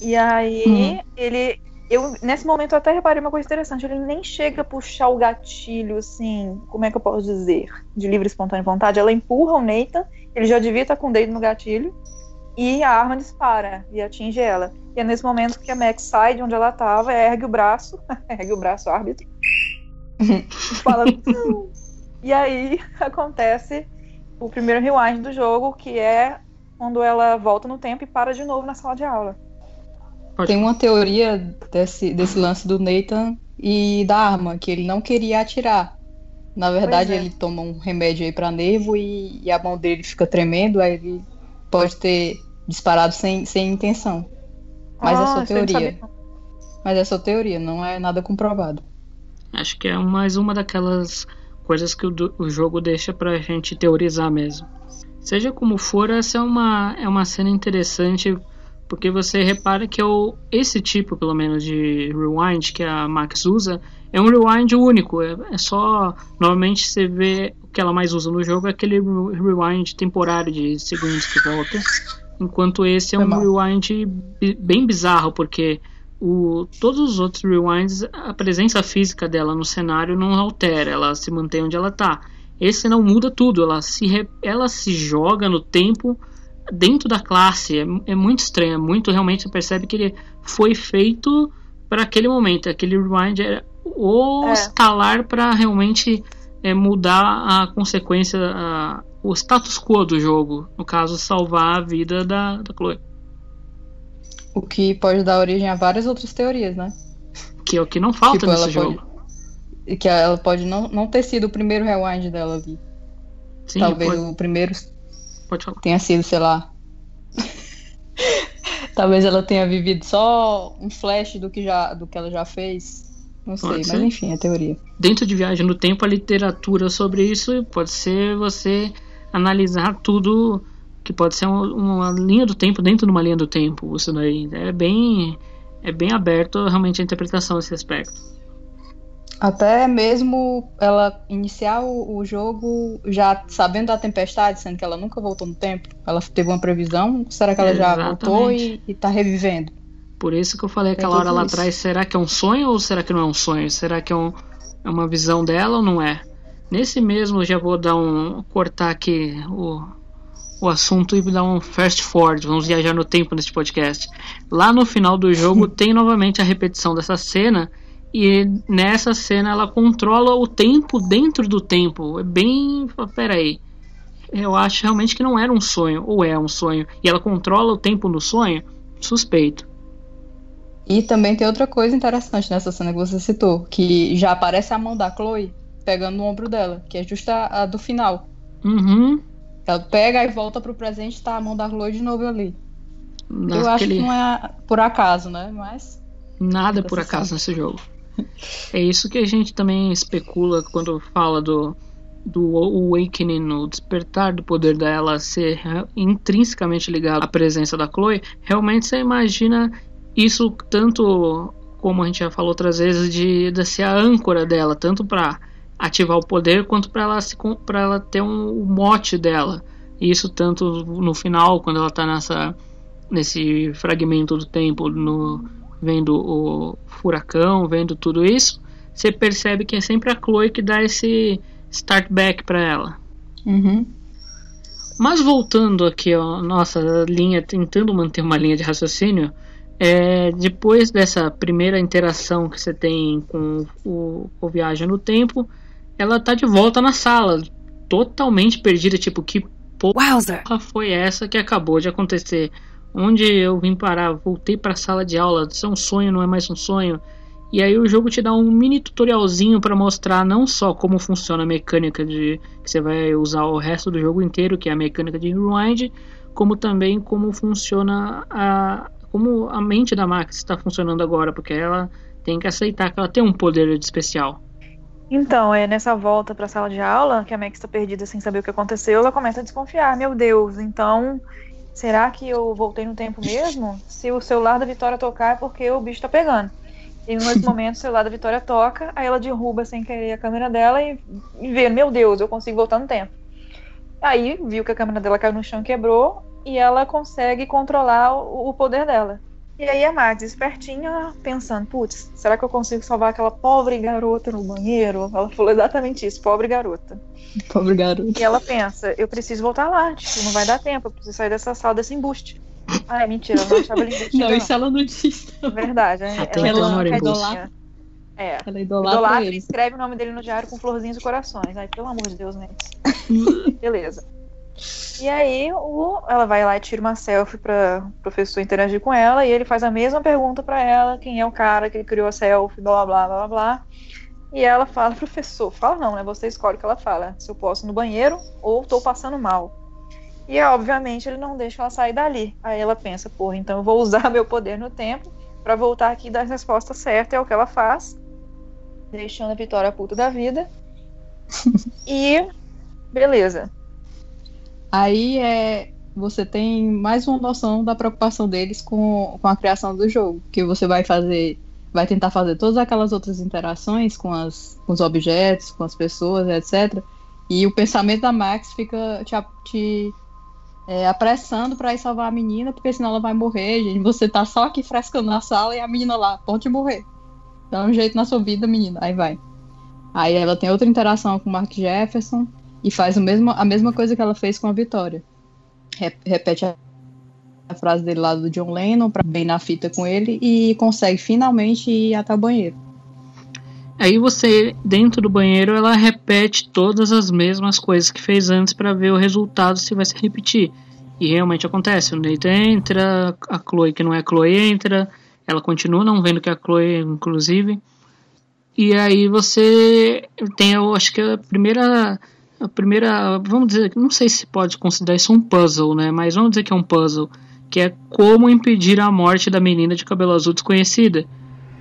E aí uhum. ele. Eu, nesse momento eu até reparei uma coisa interessante, ele nem chega a puxar o gatilho, assim, como é que eu posso dizer? De livre espontânea vontade. Ela empurra o Nathan, ele já devia estar com o dedo no gatilho, e a arma dispara e atinge ela. E é nesse momento que a Max sai de onde ela estava, ergue o braço, ergue o braço árbitro, e fala. e aí acontece o primeiro rewind do jogo, que é quando ela volta no tempo e para de novo na sala de aula. Tem uma teoria desse, desse lance do Nathan e da arma, que ele não queria atirar. Na verdade, é. ele toma um remédio aí pra nervo e, e, a mão dele fica tremendo, aí ele pode ter disparado sem, sem intenção. Mas é ah, é só teoria. Mas é só teoria, não é nada comprovado. Acho que é mais uma daquelas coisas que o, o jogo deixa pra gente teorizar mesmo. Seja como for, essa é uma, é uma cena interessante porque você repara que é o, esse tipo, pelo menos, de rewind que a Max usa é um rewind único. É, é só. Normalmente você vê o que ela mais usa no jogo é aquele rewind temporário de segundos que volta. Enquanto esse é um rewind bem bizarro, porque o, todos os outros rewinds, a presença física dela no cenário não altera, ela se mantém onde ela está. Esse não muda tudo, ela se, ela se joga no tempo dentro da classe. É, é muito estranho, é muito realmente você percebe que ele foi feito para aquele momento. Aquele rewind era o é. escalar para realmente é, mudar a consequência, a, o status quo do jogo. No caso, salvar a vida da, da Chloe. O que pode dar origem a várias outras teorias, né? Que é o que não falta tipo, nesse jogo. E que ela pode não, não ter sido o primeiro rewind dela ali. Sim, Talvez pode... o primeiro Pode falar. Tenha sido, sei lá. Talvez ela tenha vivido só um flash do que, já, do que ela já fez. Não sei, Pode mas ser. enfim, é teoria. Dentro de Viagem no Tempo, a literatura sobre isso pode ser você analisar tudo que pode ser um- uma linha do tempo dentro de uma linha do tempo. Isso daí é bem é bem aberto realmente a interpretação desse aspecto. Até mesmo ela iniciar o, o jogo já sabendo da tempestade, sendo que ela nunca voltou no tempo. Ela teve uma previsão. Será que ela já voltou e, e tá revivendo? Por isso que eu falei Tem aquela hora tudo lá atrás, será que é um sonho ou será que não é um sonho? Será que é, um- é uma visão dela ou não é? Nesse mesmo, já vou dar um cortar aqui o, o assunto e dar um fast forward, vamos viajar no tempo nesse podcast. Lá no final do jogo tem novamente a repetição dessa cena e nessa cena ela controla o tempo dentro do tempo. É bem, peraí. Eu acho realmente que não era um sonho, ou é um sonho, e ela controla o tempo no sonho? Suspeito. E também tem outra coisa interessante nessa cena que você citou, que já aparece a mão da Chloe pegando no ombro dela, que é justa a, do final. Uhum. Ela pega e volta pro presente e tá a mão da Chloe de novo ali. Eu acho que não é por acaso, né? Mas Nada é por acaso nesse jogo. É isso que a gente também especula quando fala do, do Awakening, o despertar do poder dela ser intrinsecamente ligado à presença da Chloe. Realmente você imagina isso tanto, como a gente já falou outras vezes, de, de ser a âncora dela, tanto para ativar o poder quanto para ela, se ela ter um, o mote dela. Isso tanto no final, quando ela tá nessa nesse fragmento do tempo, no, vendo o furacão, vendo tudo isso, você percebe que é sempre a Chloe que dá esse start back para ela. Uhum. Mas voltando aqui a nossa linha, tentando manter uma linha de raciocínio, é, depois dessa primeira interação que você tem com o, o Viagem no Tempo, ela tá de volta na sala, totalmente perdida, tipo, que porra foi essa que acabou de acontecer? Onde eu vim parar? Voltei para a sala de aula, isso é um sonho, não é mais um sonho. E aí o jogo te dá um mini tutorialzinho para mostrar não só como funciona a mecânica de que você vai usar o resto do jogo inteiro, que é a mecânica de rewind, como também como funciona a como a mente da Max está funcionando agora, porque ela tem que aceitar que ela tem um poder especial. Então, é nessa volta pra sala de aula, que a Max tá perdida sem saber o que aconteceu, ela começa a desconfiar. Meu Deus, então, será que eu voltei no tempo mesmo? Se o celular da Vitória tocar é porque o bicho tá pegando. E nesse momento o celular da Vitória toca, aí ela derruba sem querer a câmera dela e, e vê, meu Deus, eu consigo voltar no tempo. Aí viu que a câmera dela caiu no chão e quebrou, e ela consegue controlar o, o poder dela. E aí a Max, espertinha, pensando, putz, será que eu consigo salvar aquela pobre garota no banheiro? Ela falou exatamente isso, pobre garota. Pobre garoto. E ela pensa, eu preciso voltar lá, tipo, não vai dar tempo, eu preciso sair dessa sala desse embuste. Ah, é mentira, ela não achava ele embuste. Não, ainda isso ela não disse. É verdade, é, Até ela, não ela idolatra. É. Ela idolatra Idolatra e ele. escreve o nome dele no diário com florzinhas e corações. Ai, pelo amor de Deus, Max. Beleza. E aí, o, ela vai lá e tira uma selfie pra o professor interagir com ela, e ele faz a mesma pergunta pra ela, quem é o cara que criou a selfie, blá blá blá blá blá. E ela fala, professor, fala não, né? Você escolhe o que ela fala. Se eu posso ir no banheiro ou tô passando mal. E obviamente ele não deixa ela sair dali. Aí ela pensa, porra, então eu vou usar meu poder no tempo pra voltar aqui e dar a resposta certa, é o que ela faz. Deixando a Vitória puta da vida. e beleza. Aí é, você tem mais uma noção da preocupação deles com, com a criação do jogo, que você vai fazer, vai tentar fazer todas aquelas outras interações com, as, com os objetos, com as pessoas, etc. E o pensamento da Max fica te, te é, apressando pra ir salvar a menina, porque senão ela vai morrer, gente. Você tá só aqui frescando na sala e a menina lá, pode morrer. Dá um jeito na sua vida, menina. Aí vai. Aí ela tem outra interação com o Mark Jefferson e faz o mesmo, a mesma coisa que ela fez com a Vitória. Re- repete a, a frase dele lá do John Lennon para bem na fita com ele e consegue finalmente ir até o banheiro. Aí você, dentro do banheiro, ela repete todas as mesmas coisas que fez antes para ver o resultado se vai se repetir. E realmente acontece. O Nathan entra, a Chloe que não é Chloe entra, ela continua não vendo que é a Chloe, inclusive. E aí você tem, eu acho que a primeira, a primeira, vamos dizer, não sei se pode considerar isso um puzzle, né? Mas vamos dizer que é um puzzle que é como impedir a morte da menina de cabelo azul desconhecida.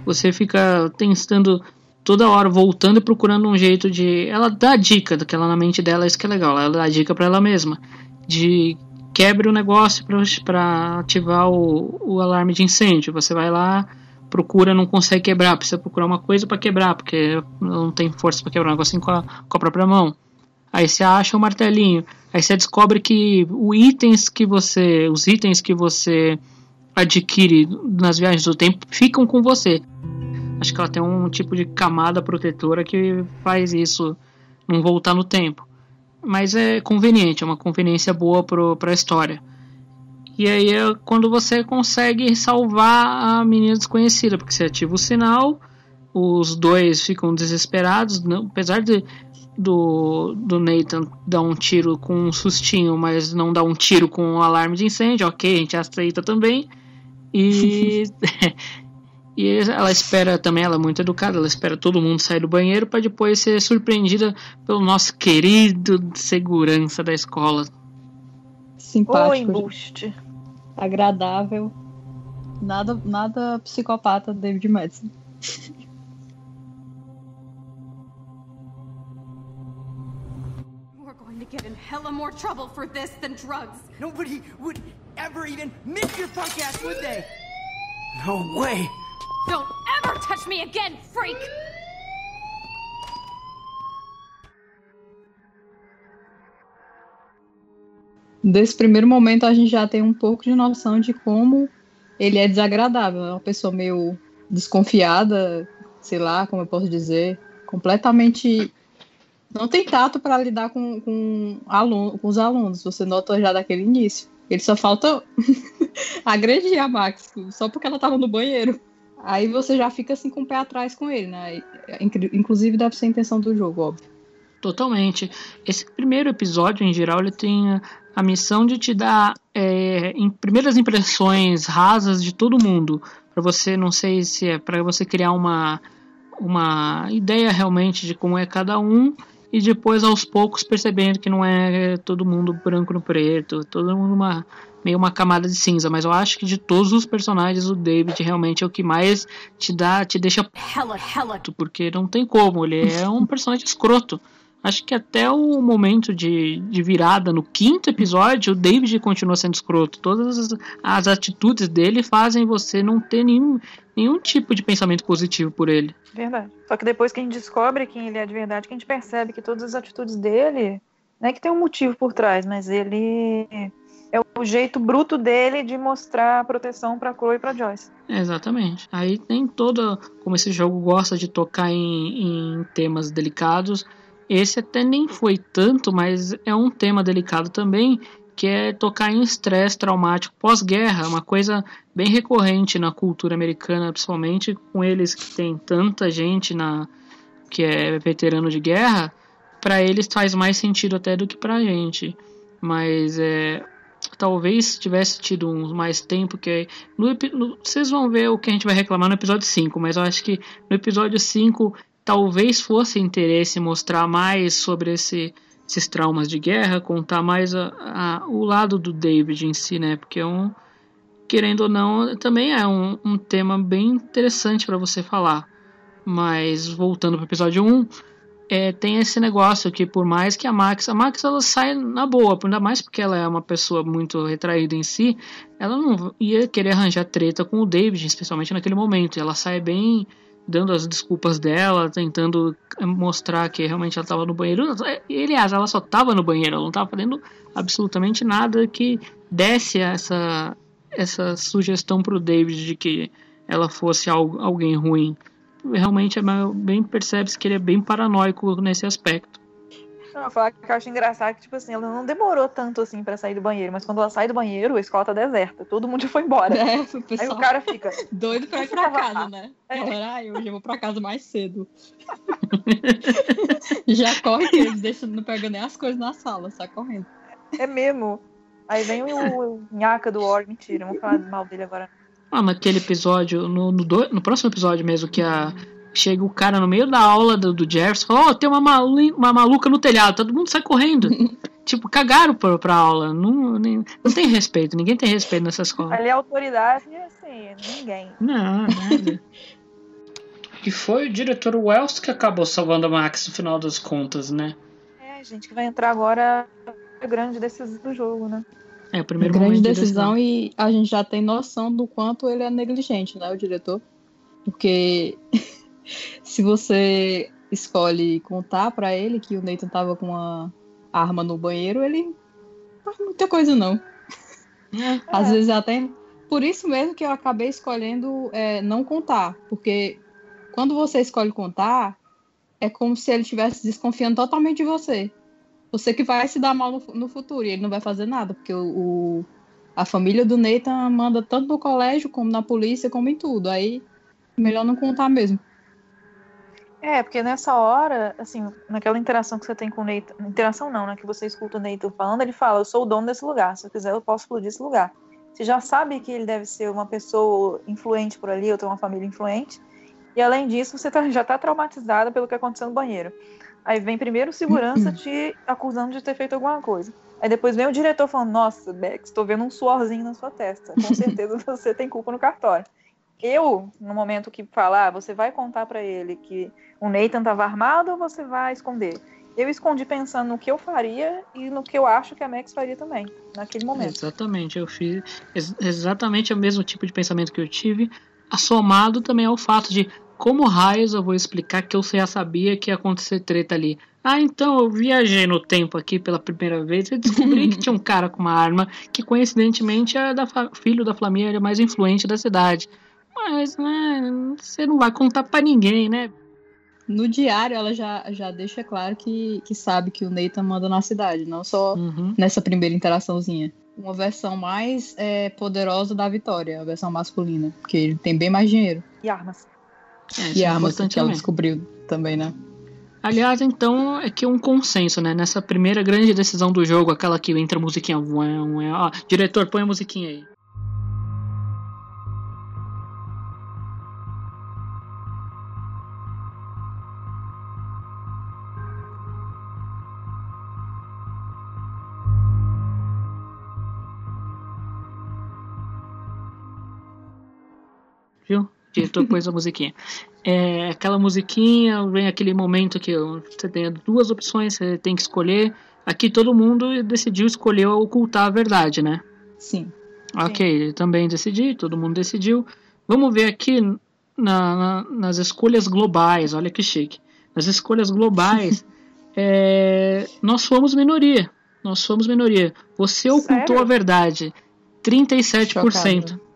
Você fica tentando toda hora voltando e procurando um jeito de. Ela dá dica daquela na mente dela, isso que é legal. Ela dá dica para ela mesma de quebre o negócio para ativar o, o alarme de incêndio. Você vai lá, procura, não consegue quebrar, precisa procurar uma coisa para quebrar, porque não tem força para quebrar um negocinho com a, com a própria mão. Aí você acha o martelinho, aí você descobre que os itens que você, os itens que você adquire nas viagens do tempo ficam com você. Acho que ela tem um tipo de camada protetora que faz isso não voltar no tempo. Mas é conveniente, é uma conveniência boa para a história. E aí é quando você consegue salvar a menina desconhecida, porque você ativa o sinal, os dois ficam desesperados, não, apesar de do, do Nathan dar um tiro com um sustinho, mas não dar um tiro com um alarme de incêndio, ok, a gente aceita também. E, e ela espera também, ela é muito educada, ela espera todo mundo sair do banheiro para depois ser surpreendida pelo nosso querido segurança da escola. Simpático. Ou embuste. Agradável. Nada, nada psicopata David Madison. get in hella more trouble for this than drugs. Nobody would ever even miss your punk ass, would they? No way. Don't ever touch me again, freak! Desse primeiro momento a gente já tem um pouco de noção de como ele é desagradável. É uma pessoa meio desconfiada, sei lá, como eu posso dizer, completamente não tem tato para lidar com, com, aluno, com os alunos. Você nota já daquele início. Ele só falta agredir a Max, só porque ela estava no banheiro. Aí você já fica assim com o pé atrás com ele, né? Inclusive deve ser a intenção do jogo, óbvio. Totalmente. Esse primeiro episódio, em geral, ele tem a missão de te dar é, em primeiras impressões rasas de todo mundo. Para você, não sei se é para você criar uma, uma ideia realmente de como é cada um e depois aos poucos percebendo que não é todo mundo branco no preto, todo mundo uma meio uma camada de cinza, mas eu acho que de todos os personagens o David realmente é o que mais te dá, te deixa hella, hella. porque não tem como, ele é um personagem escroto. Acho que até o momento de, de virada no quinto episódio, o David continua sendo escroto. Todas as, as atitudes dele fazem você não ter nenhum, nenhum tipo de pensamento positivo por ele. Verdade. Só que depois que a gente descobre quem ele é de verdade, que a gente percebe que todas as atitudes dele, não é que tem um motivo por trás, mas ele é o jeito bruto dele de mostrar proteção para Chloe e para Joyce. Exatamente. Aí tem toda como esse jogo gosta de tocar em, em temas delicados. Esse até nem foi tanto, mas é um tema delicado também, que é tocar em estresse traumático pós-guerra, uma coisa bem recorrente na cultura americana, principalmente com eles que tem tanta gente na que é veterano de guerra, para eles faz mais sentido até do que pra gente. Mas é, talvez tivesse tido um mais tempo que no, no, vocês vão ver o que a gente vai reclamar no episódio 5, mas eu acho que no episódio 5 talvez fosse interesse mostrar mais sobre esse, esses traumas de guerra, contar mais a, a, o lado do David em si, né? Porque é um, querendo ou não, também é um, um tema bem interessante para você falar. Mas voltando para o episódio 1, é, tem esse negócio que por mais que a Max, a Max ela sai na boa, ainda mais porque ela é uma pessoa muito retraída em si, ela não ia querer arranjar treta com o David, especialmente naquele momento. Ela sai bem dando as desculpas dela, tentando mostrar que realmente ela estava no banheiro. E, aliás, ela só estava no banheiro, ela não estava fazendo absolutamente nada que desse essa, essa sugestão para o David de que ela fosse alguém ruim. Realmente é bem percebe-se que ele é bem paranoico nesse aspecto. Não, falar que eu acho engraçado que, tipo assim, ela não demorou tanto assim para sair do banheiro, mas quando ela sai do banheiro, a escola tá deserta, todo mundo já foi embora. É, o Aí o cara fica. Doido pra ir pra casa, né? É. Hoje eu vou pra casa mais cedo. já corre que eles deixam, não pegam nem as coisas na sala, sai correndo. É mesmo. Aí vem o nhaca do Or, mentira, vou falar mal dele agora. Ah, naquele episódio, no, no, do, no próximo episódio mesmo, que a Chega o cara no meio da aula do, do Jefferson e fala: Ó, oh, tem uma, malu uma maluca no telhado, todo mundo sai correndo. tipo, cagaram pra, pra aula. Não, nem, não tem respeito, ninguém tem respeito nessa escola. Ali a autoridade, assim, ninguém. Não, nada. e foi o diretor Wells que acabou salvando a Max no final das contas, né? É, gente, que vai entrar agora a grande decisão do jogo, né? É, o primeiro grande de decisão e a gente já tem noção do quanto ele é negligente, né, o diretor? Porque se você escolhe contar pra ele que o Nathan tava com uma arma no banheiro, ele não faz muita coisa não. Às vezes até por isso mesmo que eu acabei escolhendo é, não contar, porque quando você escolhe contar, é como se ele estivesse desconfiando totalmente de você. Você que vai se dar mal no, no futuro e ele não vai fazer nada, porque o, o, a família do Nathan manda tanto no colégio, como na polícia, como em tudo. Aí, melhor não contar mesmo. É, porque nessa hora, assim, naquela interação que você tem com o Nathan, interação não, né, que você escuta o Nathan falando, ele fala, eu sou o dono desse lugar, se eu quiser eu posso explodir esse lugar. Você já sabe que ele deve ser uma pessoa influente por ali, ou ter uma família influente, e além disso, você tá, já tá traumatizada pelo que aconteceu no banheiro. Aí vem primeiro o segurança te acusando de ter feito alguma coisa. Aí depois vem o diretor falando, nossa, Bex, tô vendo um suorzinho na sua testa. Com certeza você tem culpa no cartório. Eu, no momento que falar, você vai contar para ele que o Nathan estava armado ou você vai esconder? Eu escondi pensando no que eu faria e no que eu acho que a Max faria também, naquele momento. Exatamente, eu fiz ex exatamente o mesmo tipo de pensamento que eu tive, assomado também ao fato de como raios eu vou explicar que eu já sabia que ia acontecer treta ali. Ah, então eu viajei no tempo aqui pela primeira vez e descobri que tinha um cara com uma arma que coincidentemente é da filho da família mais influente da cidade. Mas, né, você não vai contar para ninguém, né? No diário, ela já, já deixa claro que, que sabe que o Nathan manda na cidade, não só uhum. nessa primeira interaçãozinha. Uma versão mais é, poderosa da Vitória, a versão masculina, porque ele tem bem mais dinheiro. E armas. É, e armas que ela descobriu também, né? Aliás, então, é que um consenso, né? Nessa primeira grande decisão do jogo, aquela que entra a musiquinha. Ó, diretor, põe a musiquinha aí. Diretor pôs a musiquinha. É, aquela musiquinha, vem aquele momento que você tem duas opções, você tem que escolher. Aqui todo mundo decidiu escolher ocultar a verdade, né? Sim. Ok, Sim. também decidi, todo mundo decidiu. Vamos ver aqui na, na, nas escolhas globais, olha que chique. Nas escolhas globais, é, nós fomos minoria. Nós fomos minoria. Você ocultou Sério? a verdade. 37%. Chocado.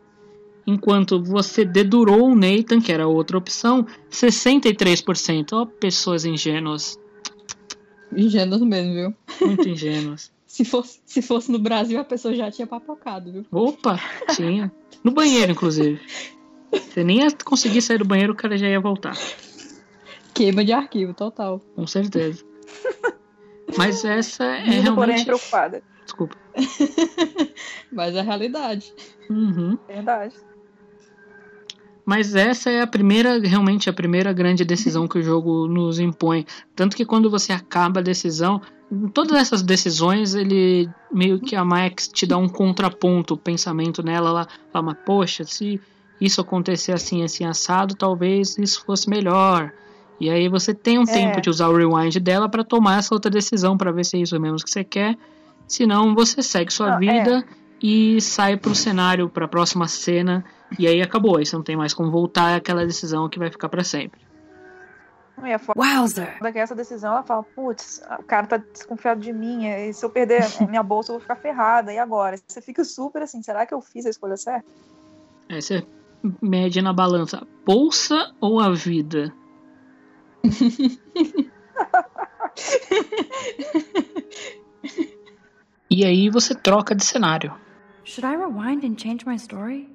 Enquanto você dedurou o Nathan, que era outra opção, 63%. Ó, oh, pessoas ingênuas. Ingênuas mesmo, viu? Muito ingênuas. se, fosse, se fosse no Brasil, a pessoa já tinha papocado, viu? Opa, tinha. No banheiro, inclusive. Você nem ia conseguir sair do banheiro, o cara já ia voltar. Queima de arquivo, total. Com certeza. Mas essa é Rindo, realmente. porém preocupada. Desculpa. Mas é a realidade. Uhum. Verdade. Mas essa é a primeira, realmente a primeira grande decisão que o jogo nos impõe. Tanto que quando você acaba a decisão, todas essas decisões, ele meio que a Max te dá um contraponto, o pensamento nela, ela fala, mas, poxa, se isso acontecer assim, assim, assado, talvez isso fosse melhor. E aí você tem um É. tempo de usar o rewind dela para tomar essa outra decisão, para ver se é isso mesmo que você quer. Senão você segue sua Não, vida e sai pro cenário, pra próxima cena, e aí acabou. Aí você não tem mais como voltar é aquela decisão que vai ficar para sempre. E foda Wowzer. é que essa decisão, ela fala, putz, o cara tá desconfiado de mim, e se eu perder a minha bolsa, eu vou ficar ferrada, e agora? Você fica super assim, será que eu fiz a escolha certa? Aí você mede na balança, bolsa ou a vida? E aí você troca de cenário. Should I rewind and change my story?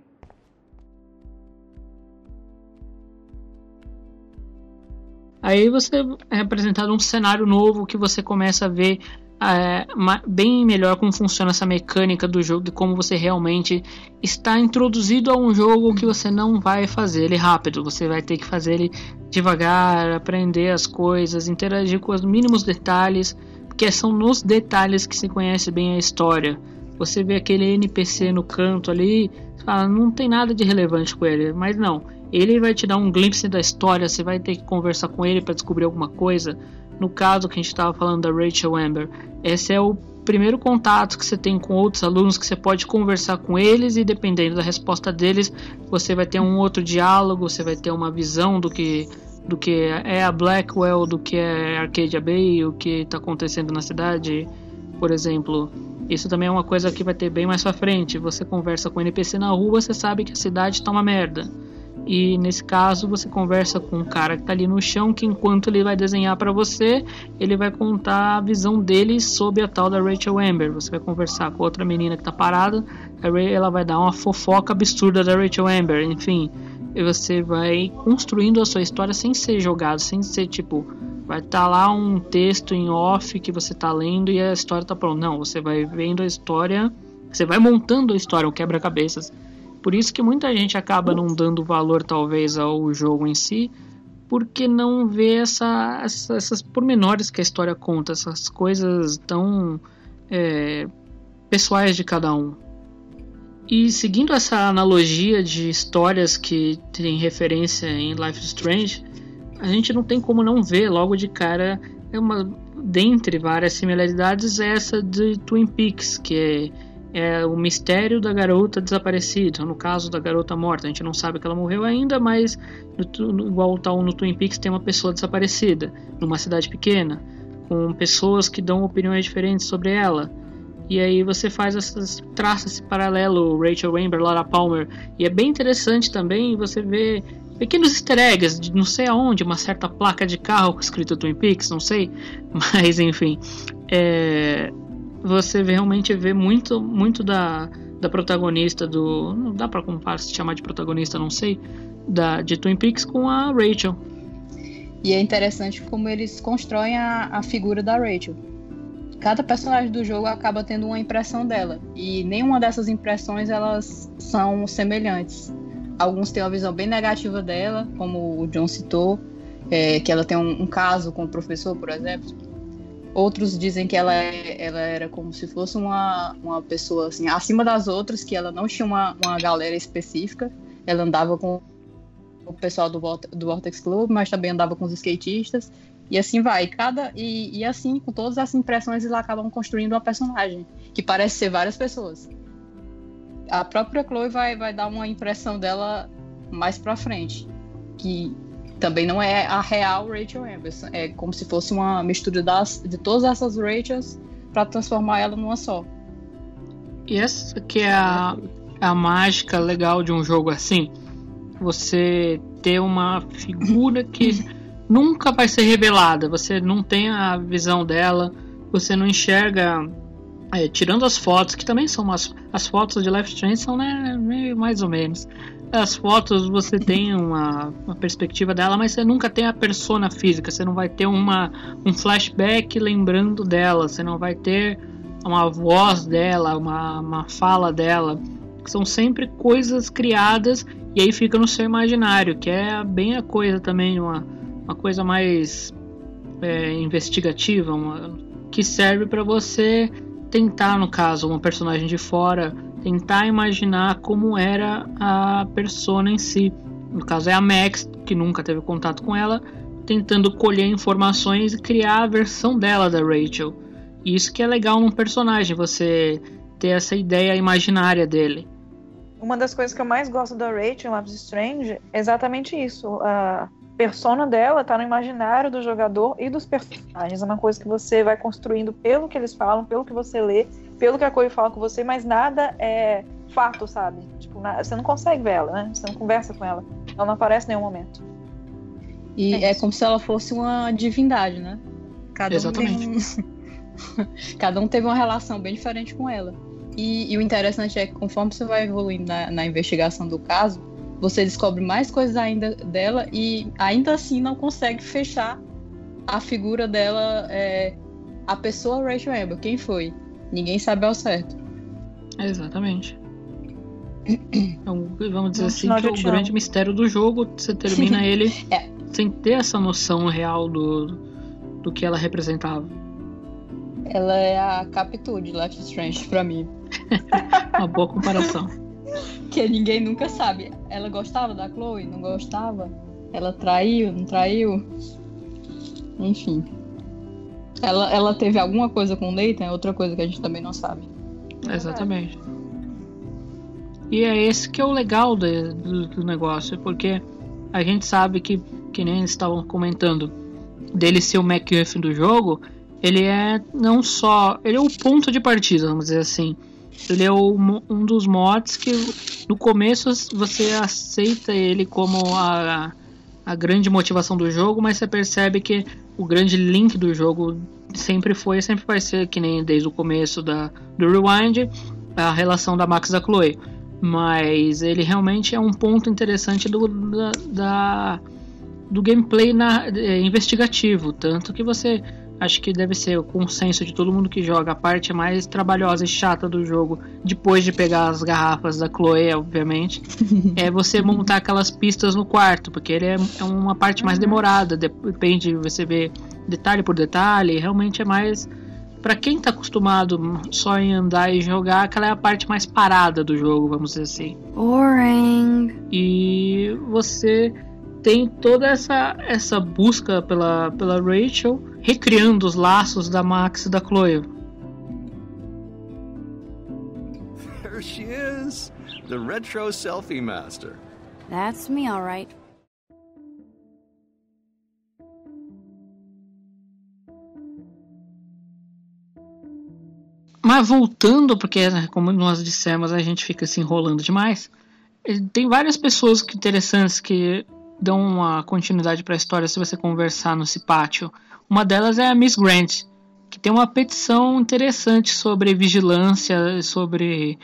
Aí você é apresentado um cenário novo que você começa a ver é, bem melhor como funciona essa mecânica do jogo e como você realmente está introduzido a um jogo que você não vai fazer ele rápido, você vai ter que fazer ele devagar, aprender as coisas, interagir com os mínimos detalhes, porque são nos detalhes que se conhece bem a história. Você vê aquele NPC no canto ali, fala, não tem nada de relevante com ele, mas não. Ele vai te dar um glimpse da história, você vai ter que conversar com ele para descobrir alguma coisa. No caso que a gente estava falando da Rachel Amber, esse é o primeiro contato que você tem com outros alunos que você pode conversar com eles e dependendo da resposta deles, você vai ter um outro diálogo, você vai ter uma visão do que do que é a Blackwell, do que é Arcadia Bay, o que está acontecendo na cidade, por exemplo. Isso também é uma coisa que vai ter bem mais pra frente. Você conversa com o NPC na rua, você sabe que a cidade tá uma merda. E nesse caso você conversa com um cara que está ali no chão, que enquanto ele vai desenhar para você, ele vai contar a visão dele sobre a tal da Rachel Amber. Você vai conversar com outra menina que está parada, ela vai dar uma fofoca absurda da Rachel Amber, enfim. E você vai construindo a sua história sem ser jogado, sem ser tipo, vai estar tá lá um texto em off que você está lendo e a história está pronta. Não, você vai vendo a história, você vai montando a história, o quebra-cabeças por isso que muita gente acaba não dando valor, talvez, ao jogo em si, porque não vê essa, essa, essas pormenores que a história conta, essas coisas tão é, pessoais de cada um. E seguindo essa analogia de histórias que tem referência em Life is Strange, a gente não tem como não ver logo de cara é uma dentre várias similaridades essa de Twin Peaks, que é é o mistério da garota desaparecida, no caso da garota morta. A gente não sabe que ela morreu ainda, mas no, igual tal no Twin Peaks tem uma pessoa desaparecida numa cidade pequena, com pessoas que dão opiniões diferentes sobre ela. E aí você faz essas traça esse paralelo Rachel Amber, Laura Palmer, e é bem interessante também você ver pequenos easter eggs de não sei aonde, uma certa placa de carro escrito Twin Peaks, não sei, mas enfim, é, você realmente vê muito, muito da, da protagonista do. Não dá pra comparar, se chamar de protagonista, não sei. Da, de Twin Peaks com a Rachel. E é interessante como eles constroem a, a figura da Rachel. Cada personagem do jogo acaba tendo uma impressão dela. E nenhuma dessas impressões elas são semelhantes. Alguns têm uma visão bem negativa dela, como o John citou, é, que ela tem um, um caso com o professor, por exemplo Outros dizem que ela, ela era como se fosse uma, uma pessoa assim, acima das outras, que ela não tinha uma, uma galera específica. Ela andava com o pessoal do, do Vortex Club, mas também andava com os skatistas. E assim vai. Cada, e, e assim, com todas essas impressões, eles acabam construindo uma personagem que parece ser várias pessoas. A própria Chloe vai, vai dar uma impressão dela mais pra frente. Que também não é a real Rachel Amberson. É como se fosse uma mistura das, de todas essas Rachels para transformar ela numa só. E essa que é a, a mágica legal de um jogo assim. Você ter uma figura que nunca vai ser revelada. Você não tem a visão dela. Você não enxerga. É, tirando as fotos, que também são umas. As fotos de Life Strange são né, meio mais ou menos as fotos você tem uma, uma, perspectiva dela, mas você nunca tem a persona física. Você não vai ter uma, um flashback lembrando dela. Você não vai ter uma voz dela, uma, uma fala dela. São sempre coisas criadas e aí fica no seu imaginário, que é bem a coisa também, uma, uma coisa mais é, investigativa, uma, que serve para você tentar, no caso, uma personagem de fora tentar imaginar como era a persona em si. No caso é a Max, que nunca teve contato com ela, tentando colher informações e criar a versão dela da Rachel. E isso que é legal num personagem, você ter essa ideia imaginária dele. Uma das coisas que eu mais gosto da Rachel Life Strange é exatamente isso. A persona dela tá no imaginário do jogador e dos personagens. É uma coisa que você vai construindo pelo que eles falam, pelo que você lê pelo que a Chloe fala com você, mas nada é fato, sabe? Tipo, você não consegue ver ela, né? Você não conversa com ela. Ela não aparece em nenhum momento. E é, é como se ela fosse uma divindade, né? Cada Exatamente. Um um... Cada um teve uma relação bem diferente com ela. E, e, o interessante é que conforme você vai evoluindo na, na investigação do caso, você descobre mais coisas ainda dela e ainda assim não consegue fechar a figura dela, é, a pessoa Rachel Amber, quem foi? Ninguém sabe ao certo. Exatamente. Então, vamos dizer assim, que é o grande mistério do jogo, você termina ele é. sem ter essa noção real do, do que ela representava. Ela é a Capitu de Life is Strange pra mim. Uma boa comparação. que ninguém nunca sabe. Ela gostava da Chloe? Não gostava? Ela traiu? Não traiu? Enfim. Ela, ela teve alguma coisa com o Nathan? É outra coisa que a gente também não sabe. Exatamente. E é esse que é o legal de, do, do, negócio, porque a gente sabe que, que nem eles estavam comentando, dele ser o MacGuffin do jogo, ele é não só. Ele é o ponto de partida, vamos dizer assim. Ele é o, um dos mods que no começo você aceita ele como a, a grande motivação do jogo, mas você percebe que o grande link do jogo sempre foi, sempre vai ser que nem desde o começo da, do Rewind, a relação da Max e da Chloe. Mas ele realmente é um ponto interessante do, da, da do gameplay na, é, investigativo, tanto que você acho que deve ser o consenso de todo mundo que joga a parte mais trabalhosa e chata do jogo, depois de pegar as garrafas da Chloe, obviamente, é você montar aquelas pistas no quarto, porque ele é, é uma parte mais demorada, depende, você vê detalhe por detalhe, realmente é mais para quem tá acostumado só em andar e jogar, aquela é a parte mais parada do jogo, vamos dizer assim. Boring. E você tem toda essa, essa busca pela, pela Rachel, recriando os laços da Max e da Chloe. There she is, the retro selfie master. That's me, all right. Mas voltando, porque né, como nós dissemos, a gente fica se enrolando demais. Tem várias pessoas que interessantes que dão uma continuidade para a história se você conversar no Cipátio. Uma delas é a Miss Grant, que tem uma petição interessante sobre vigilância, sobre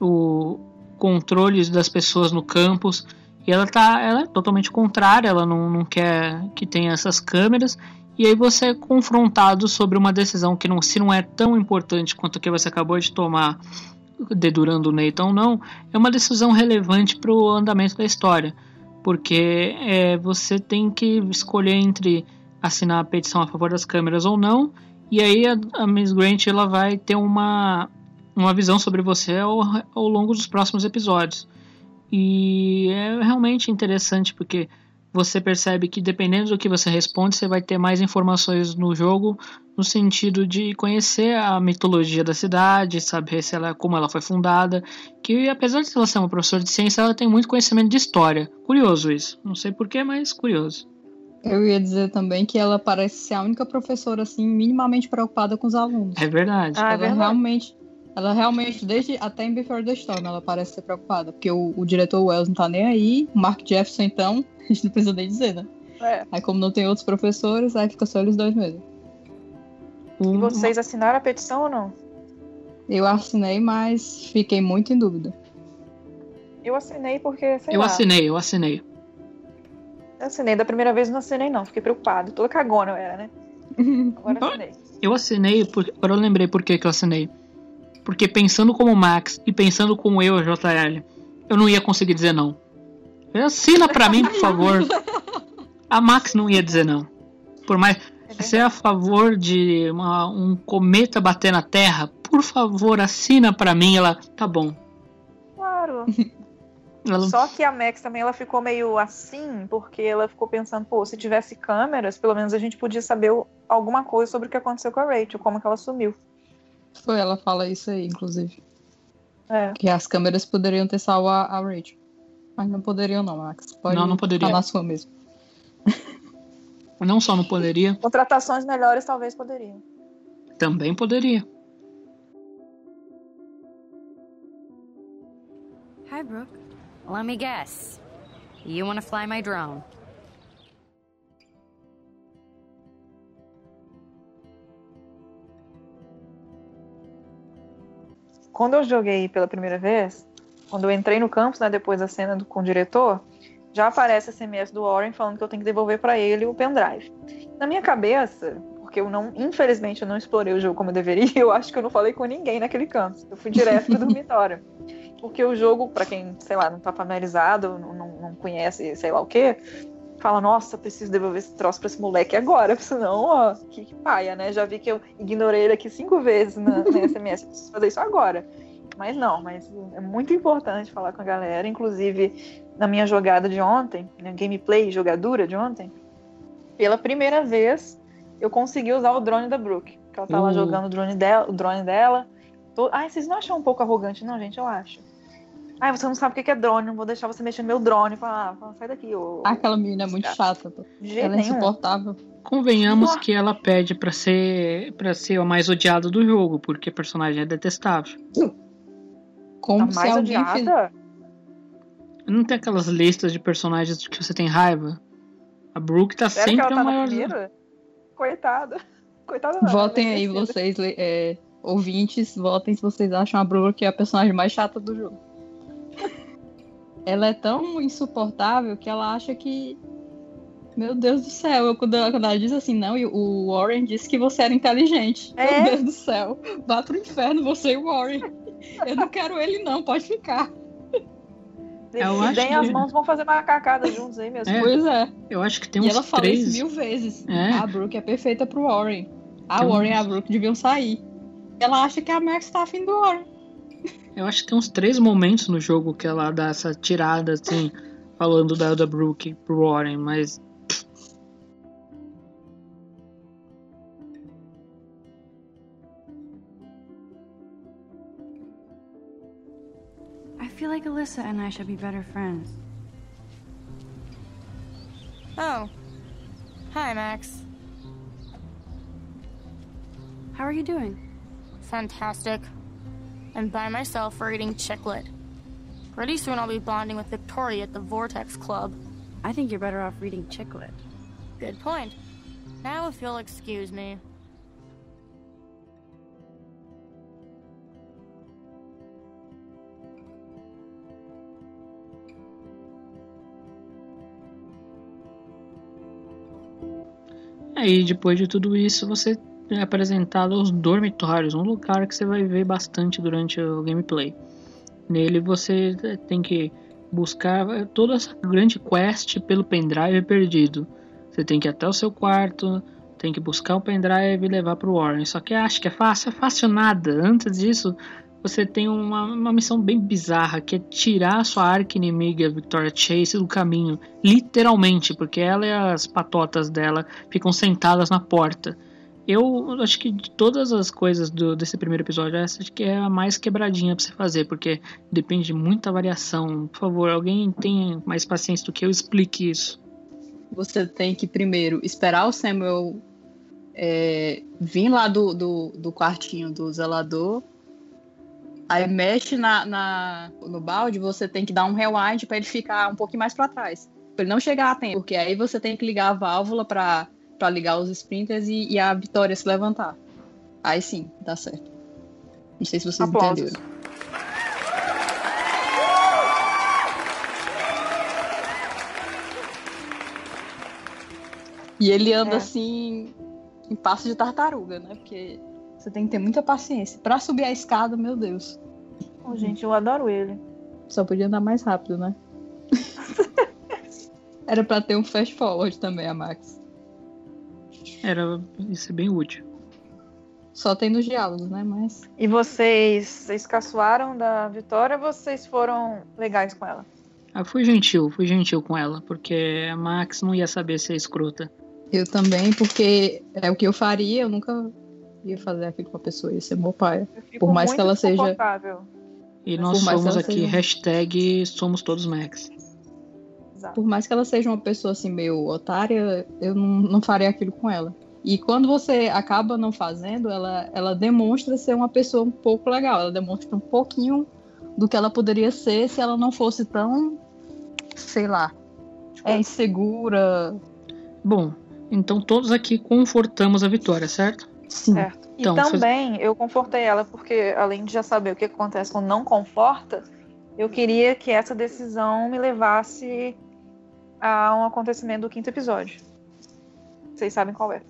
o controle das pessoas no campus. E ela tá, ela é totalmente contrária, ela não, não quer que tenha essas câmeras. E aí você é confrontado sobre uma decisão que não, se não é tão importante quanto a que você acabou de tomar, dedurando o Nathan ou não, é uma decisão relevante para o andamento da história porque é, você tem que escolher entre assinar a petição a favor das câmeras ou não, e aí a, a Miss Grant ela vai ter uma, uma visão sobre você ao, ao longo dos próximos episódios. E é realmente interessante porque você percebe que dependendo do que você responde, você vai ter mais informações no jogo, no sentido de conhecer a mitologia da cidade, saber se ela, como ela foi fundada, que apesar de ela ser uma professora de ciência, ela tem muito conhecimento de história. Curioso isso. Não sei porquê, mas curioso. Eu ia dizer também que ela parece ser a única professora assim minimamente preocupada com os alunos. É verdade. Ah, é ela verdade. realmente ela realmente, desde até em Before the Storm, ela parece ser preocupada. Porque o, o diretor Wells não tá nem aí, o Mark Jefferson, então, a gente não precisa nem dizer, né? É. Aí, como não tem outros professores, aí fica só eles dois mesmo. E vocês assinaram a petição ou não? Eu assinei, mas fiquei muito em dúvida. Eu assinei porque, sei eu lá. assinei, eu assinei. Eu assinei. Da primeira vez não assinei, não. Fiquei preocupado. Toda cagona eu era, né? Agora Então, assinei. Eu assinei, por... agora eu lembrei por que, que eu assinei. Porque pensando como Max e pensando como eu, JL, eu não ia conseguir dizer não. Assina pra mim, por favor. A Max não ia dizer não. Por mais. Você é a favor de uma- um cometa bater na Terra? Por favor, assina pra mim. Ela. Tá bom. Claro. Ela- Só que a Max também ela ficou meio assim, porque ela ficou pensando, pô, se tivesse câmeras, pelo menos a gente podia saber alguma coisa sobre o que aconteceu com a Rachel, como que ela sumiu. Foi, ela fala isso aí, inclusive. É. Que as câmeras poderiam ter salvo a, a Rachel. Mas não poderiam, não, Max. Pode Não, não poderia. Na sua mesmo. Não só não poderia, Contratações melhores talvez poderiam. também poderia. Hi, Brooke. Let me guess. You want to fly my drone? Quando eu joguei pela primeira vez, quando eu entrei no campus, né, depois da cena do, com o diretor, já aparece a SMS do Warren falando que eu tenho que devolver pra ele o pendrive. Na minha cabeça, porque eu não, infelizmente, eu não explorei o jogo como eu deveria, eu acho que eu não falei com ninguém naquele campus. Eu fui direto pro dormitório. Porque o jogo, pra quem, sei lá, não tá familiarizado, não, não conhece, sei lá o quê, fala, nossa, preciso devolver esse troço pra esse moleque agora, senão, ó, que, que paia, né? Já vi que eu ignorei ele aqui cinco vezes na, na SMS, preciso fazer isso agora. Mas não, mas é muito importante falar com a galera, inclusive na minha jogada de ontem, na gameplay, jogadura de ontem, pela primeira vez eu consegui usar o drone da Brooke. Que ela tá lá Uh. jogando o drone dela, o drone dela. Tô... Ai, vocês não acham um pouco arrogante, não, gente? Eu acho. Ai, você não sabe o que que é drone, não vou deixar você mexer no meu drone. Fala, ah, fala, sai daqui, ô. Aquela menina é muito chata. De Ela é insuportável. Convenhamos Nossa. que ela pede pra ser para ser a mais odiada do jogo, porque a personagem é detestável. Como Tá se mais odiada? Não tem aquelas listas de personagens de que você tem raiva? A Brooke tá Sério que sempre ela a tá na maior. primeira? Coitada. Coitada não. Votem ela é aí, vocês, é, ouvintes, votem se vocês acham a Brooke a personagem mais chata do jogo. Ela é tão insuportável que ela acha que. Meu Deus do céu, eu- quando, ela, quando ela diz assim, não, e o Warren disse que você era inteligente. É? Meu Deus do céu, vá pro inferno, você e o Warren. Eu não quero ele, não, pode ficar. Se Eu se deem as que- mãos, vão fazer macacada juntos aí mesmo. É. Pois é. Eu acho que tem e uns ela fala três. isso mil vezes. É. A Brooke é perfeita pro Warren. A Tem Warren e uns- a Brooke deviam sair. Ela acha que a Max tá afim do Warren. Eu acho que tem uns três momentos no jogo que ela dá essa tirada assim, falando da, da Brooke pro Warren, mas I feel like Alyssa and I should be better friends. Oh. Hi, Max. How are you doing? Fantastic. I'm by myself for eating chiclet. Pretty soon I'll be bonding with Victoria at the Vortex Club. I think you're better off reading Chicklet. Good point. Now, if you'll excuse me. aí depois de tudo isso você é apresentado aos dormitórios, um lugar que você vai ver bastante durante o gameplay. Nele você tem que buscar toda essa grande quest pelo pendrive perdido. Você tem que ir até o seu quarto, tem que buscar o pendrive e levar pro Warren. Só que acha que é fácil? É fácil nada. Antes disso, você tem uma, uma missão bem bizarra, que é tirar a sua arqui-inimiga Victoria Chase do caminho. Literalmente, porque ela e as patotas dela ficam sentadas na porta. Eu acho que de todas as coisas do, desse primeiro episódio, essa acho que é a mais quebradinha pra você fazer, porque depende de muita variação. Por favor, alguém tenha mais paciência do que eu explique isso. Você tem que primeiro esperar o Samuel é, vir lá do, do, do quartinho do zelador. Aí mexe na, na- no balde, você tem que dar um rewind para ele ficar um pouquinho mais para trás. Pra ele não chegar a tempo. Porque aí você tem que ligar a válvula para ligar os sprinters e, e a Vitória se levantar. Aí sim, dá certo. Não sei se vocês Aplausos. entenderam. E ele anda É. assim em passo de tartaruga, né? Porque você tem que ter muita paciência. Pra subir a escada, meu Deus. Ô, gente, eu adoro ele. Só podia andar mais rápido, né? Era pra ter um fast forward também, a Max. Era isso é bem útil. Só tem nos diálogos, né? Mas. E vocês, vocês caçoaram da Vitória ou vocês foram legais com ela? Ah, fui gentil, fui gentil com ela, porque a Max não ia saber ser escrota. Eu também, porque é o que eu faria, eu nunca ia fazer aquilo com a pessoa, ia ser meu pai. Por mais que ela seja. E nós somos aqui, seja- hashtag somos todos Max. Exato. Por mais que ela seja uma pessoa assim meio otária, eu não, não faria aquilo com ela. E quando você acaba não fazendo, ela, ela demonstra ser uma pessoa um pouco legal. Ela demonstra um pouquinho do que ela poderia ser se ela não fosse tão, sei lá, é insegura. Bom, então todos aqui confortamos a vitória, certo? Sim. Certo. E Então, vocês- também eu confortei ela, porque além de já saber o que acontece quando não conforta, eu queria que essa decisão me levasse a um acontecimento do quinto episódio. Vocês sabem qual é.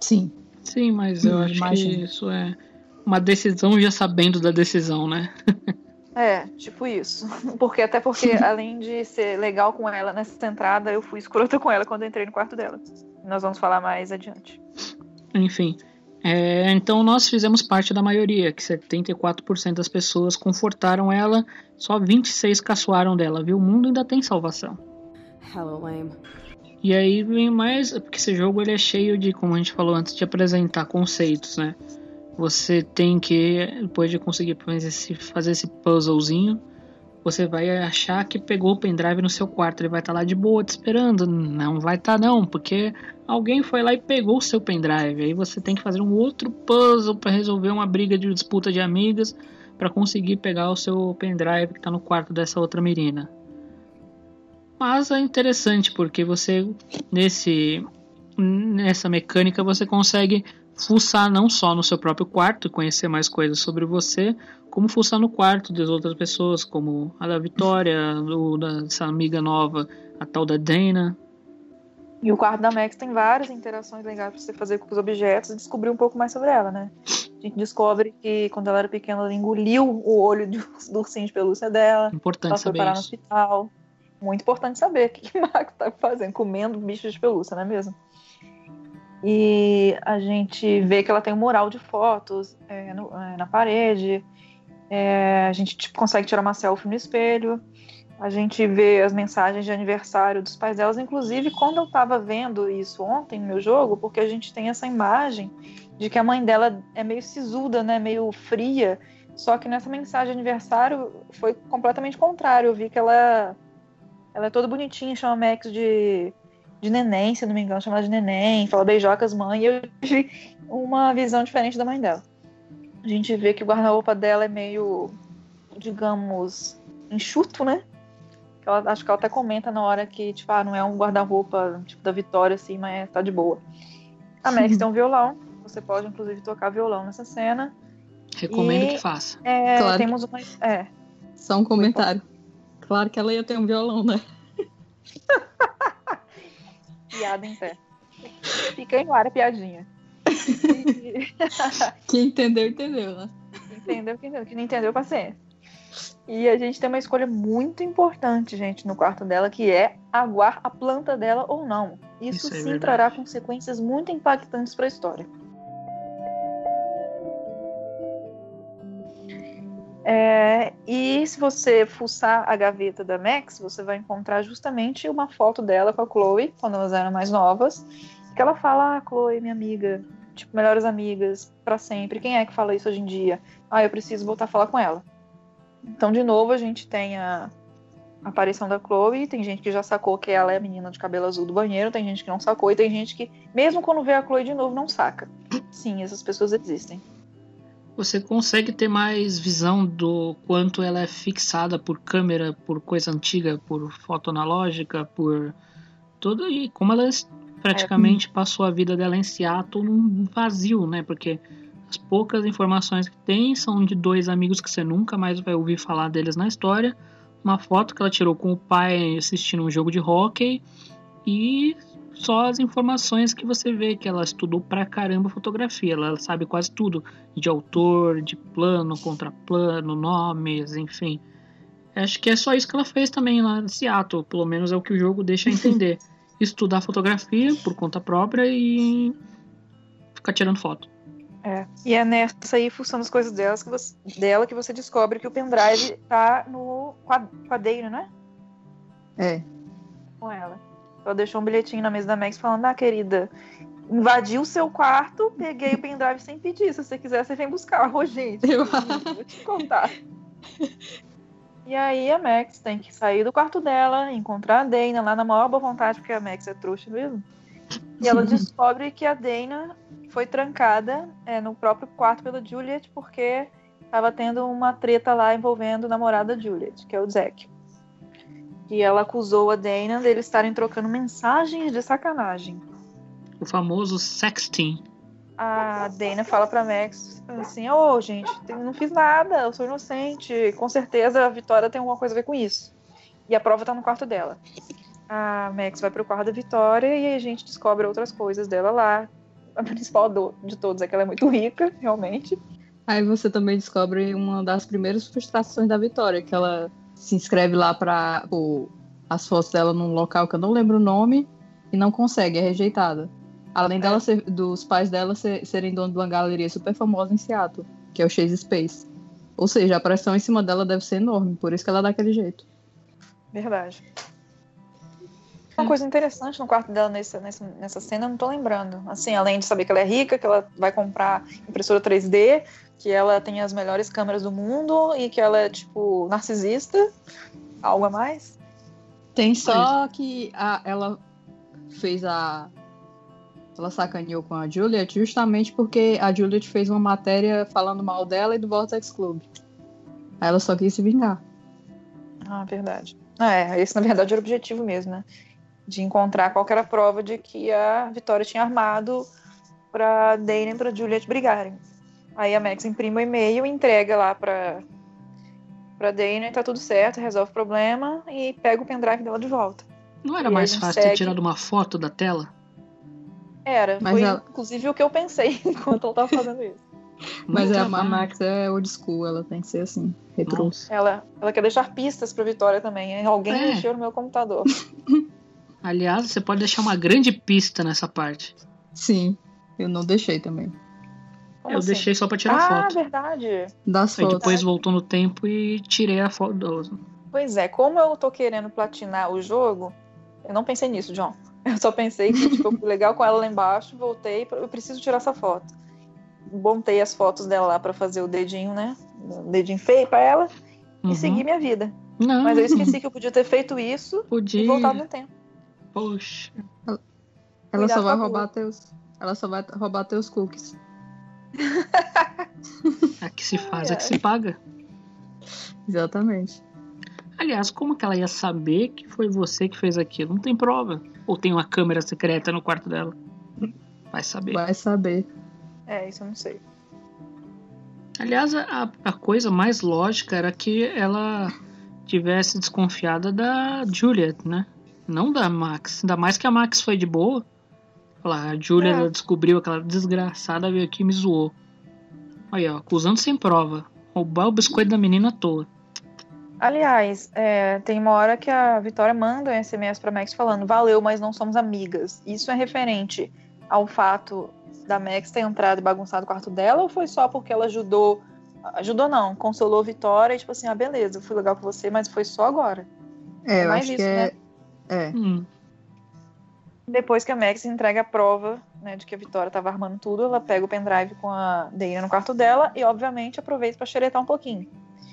Sim. Sim, mas eu Hum, acho imagino. que isso é uma decisão já sabendo da decisão, né? É, tipo isso. Porque até porque, além de ser legal com ela nessa entrada, eu fui escrota com ela quando eu entrei no quarto dela. Nós vamos falar mais adiante. Enfim. É, então nós fizemos parte da maioria, que 74% das pessoas confortaram ela, só 26 caçoaram dela, viu? O mundo ainda tem salvação. Lame. E aí vem mais, porque esse jogo ele é cheio de, como a gente falou antes, de apresentar conceitos, né? Você tem que, depois de conseguir fazer esse, fazer esse puzzlezinho, você vai achar que pegou o pendrive no seu quarto. Ele vai estar tá lá de boa te esperando. Não vai estar, tá, não, porque alguém foi lá e pegou o seu pendrive. Aí você tem que fazer um outro puzzle para resolver uma briga de disputa de amigas para conseguir pegar o seu pendrive que está no quarto dessa outra menina. Mas é interessante porque você nesse nessa mecânica você consegue fuçar não só no seu próprio quarto e conhecer mais coisas sobre você, como fuçar no quarto das outras pessoas, como a da Vitória, do, dessa amiga nova, a tal da Dana. E o quarto da Max tem várias interações legais para você fazer com os objetos e descobrir um pouco mais sobre ela, né? A gente descobre que quando ela era pequena ela engoliu o olho do ursinho de pelúcia dela. Importante ela foi saber parar isso. no hospital. Muito importante saber o que, que Max tá fazendo, comendo bichos de pelúcia, não é mesmo? E a gente vê que ela tem um mural de fotos é, no, é, na parede. É, a gente tipo, consegue tirar uma selfie no espelho. A gente vê as mensagens de aniversário dos pais delas. Inclusive, quando eu tava vendo isso ontem no meu jogo, porque a gente tem essa imagem de que a mãe dela é meio sisuda, né? Meio fria. Só que nessa mensagem de aniversário foi completamente contrário. Eu vi que ela, ela é toda bonitinha, chama Max de, de neném, se não me engano, chama ela de neném, fala beijocas mãe. E eu tive uma visão diferente da mãe dela. A gente vê que o guarda-roupa dela é meio, digamos, enxuto, né? Ela, acho que ela até comenta na hora que, tipo, ah, não é um guarda-roupa tipo da Vitória, assim, mas tá de boa. A Max tem um violão. Você pode, inclusive, tocar violão nessa cena. Recomendo E, que faça. É, Claro. temos uma. É. Só um comentário. Claro que ela ia ter um violão, né? Piada em pé. Fica no ar a piadinha. Quem entendeu, entendeu, né? entendeu? Quem entendeu? Quem não entendeu, paciência. E a gente tem uma escolha muito importante, gente, no quarto dela, que é aguar a planta dela ou não. Isso, Isso é sim verdade. trará consequências muito impactantes para a história. É, e se você fuçar a gaveta da Max, você vai encontrar justamente uma foto dela com a Chloe, quando elas eram mais novas, que ela fala, ah, Chloe, minha amiga, tipo, melhores amigas, para sempre. Quem é que fala isso hoje em dia? Ah, eu preciso voltar a falar com ela. Então, de novo, a gente tem a aparição da Chloe, tem gente que já sacou que ela é a menina de cabelo azul do banheiro, tem gente que não sacou, e tem gente que, mesmo quando vê a Chloe de novo, não saca. Sim, essas pessoas existem. Você consegue ter mais visão do quanto ela é fixada por câmera, por coisa antiga, por foto analógica, por tudo e como ela praticamente passou a vida dela em Seattle num vazio, né? Porque as poucas informações que tem são de dois amigos que você nunca mais vai ouvir falar deles na história, uma foto que ela tirou com o pai assistindo um jogo de hóquei e só as informações que você vê que ela estudou pra caramba fotografia. Ela sabe quase tudo de autor, de plano, contraplano, nomes, enfim. Acho que é só isso que ela fez também lá em Seattle, pelo menos é o que o jogo deixa entender. Estudar fotografia por conta própria e ficar tirando foto. É. E é nessa aí, fuçando as coisas delas, que você- dela, que você descobre que o pendrive tá no quad- quadreiro, né? É. Com ela. Ela deixou um bilhetinho na mesa da Max falando: Ah, querida, invadi o seu quarto, peguei o pendrive sem pedir. Se você quiser, você vem buscar. Ô, gente, vou te contar. E aí a Max tem que sair do quarto dela, encontrar a Dana lá na maior boa vontade, porque a Max é trouxa mesmo. E ela descobre que a Dana foi trancada é, no próprio quarto pela Juliet porque estava tendo uma treta lá envolvendo o namorado da Juliet, que é o Zack. E ela acusou a Dana deles estarem trocando mensagens de sacanagem. O famoso sexting. A Dana fala pra Max assim: Ô, gente, eu não fiz nada, eu sou inocente. Com certeza a Vitória tem alguma coisa a ver com isso. E a prova tá no quarto dela. A Max vai pro quarto da Vitória e a gente descobre outras coisas dela lá. A principal do- de todas é que ela é muito rica, realmente. Aí você também descobre uma das primeiras frustrações da Vitória, que ela se inscreve lá para as fotos dela num local que eu não lembro o nome e não consegue, é rejeitada. Além dela ser, dos pais dela ser, serem dono de uma galeria super famosa em Seattle, que é o Chase Space. Ou seja, a pressão em cima dela deve ser enorme, por isso que ela dá aquele jeito. Verdade. Uma coisa interessante no quarto dela nessa, nessa, nessa cena, eu não tô lembrando. Assim, além de saber que ela é rica, que ela vai comprar impressora 3D, que ela tem as melhores câmeras do mundo e que ela é, tipo, narcisista. Algo a mais? Tem só que a, ela fez a. Ela sacaneou com a Juliet justamente porque a Juliet fez uma matéria falando mal dela e do Vortex Club. Aí ela só quis se vingar. Ah, verdade. É, esse na verdade era o objetivo mesmo, né? De encontrar qualquer prova de que a Vitória tinha armado pra Dana e pra Juliet brigarem. Aí a Max imprime o e-mail, entrega lá pra, pra Dana e tá tudo certo, resolve o problema e pega o pendrive dela de volta. Não era E mais fácil segue- ter tirado uma foto da tela? Era, Mas foi ela- inclusive o que eu pensei enquanto ela tava fazendo isso. Mas Muito a. Max é old school, ela tem que ser assim, retrô. Ela, ela quer deixar pistas pra Vitória também. hein? Alguém É. mexeu no meu computador. Aliás, você pode deixar uma grande pista nessa parte. Sim, eu não deixei também. Como eu assim? deixei só pra tirar ah, foto. verdade. Das Aí fotos. depois voltou no tempo e tirei a foto. do- Pois é, como eu tô querendo platinar o jogo, eu não pensei nisso, John. Eu só pensei que tipo, eu fui legal com ela lá embaixo, voltei, eu preciso tirar essa foto. Montei as fotos dela lá pra fazer o dedinho, né? O dedinho feio pra ela Uhum. e seguir minha vida. Não, Mas eu esqueci que eu podia ter feito isso podia. e voltado no tempo. Poxa. Ela Cuidado só vai roubar teus. Ela só vai roubar teus cookies. A que se faz, a que se paga. Exatamente. Aliás, como que ela ia saber que foi você que fez aquilo? Não tem prova. Ou tem uma câmera secreta no quarto dela? Vai saber. Vai saber. É, isso eu não sei. Aliás, a, a coisa mais lógica era que ela tivesse desconfiada da Juliet, né? Não da Max. Ainda mais que a Max foi de boa. Olha lá, a Juliet É. descobriu aquela desgraçada veio aqui e me zoou. Aí, ó, acusando sem prova. Roubar o biscoito da menina à toa. Aliás, é, tem uma hora que a Vitória manda um SMS pra Max falando valeu, mas não somos amigas. Isso é referente ao fato da Max ter entrado e bagunçado o quarto dela ou foi só porque ela ajudou. Ajudou não, consolou a Vitória e tipo assim, ah, beleza, eu fui legal com você, mas foi só agora. É, eu mais acho isso, que é. né? É. Hum, Depois que a Max entrega a prova né, de que a Vitória tava armando tudo, ela pega o pendrive com a Dana no quarto dela e, obviamente, aproveita pra xeretar um pouquinho.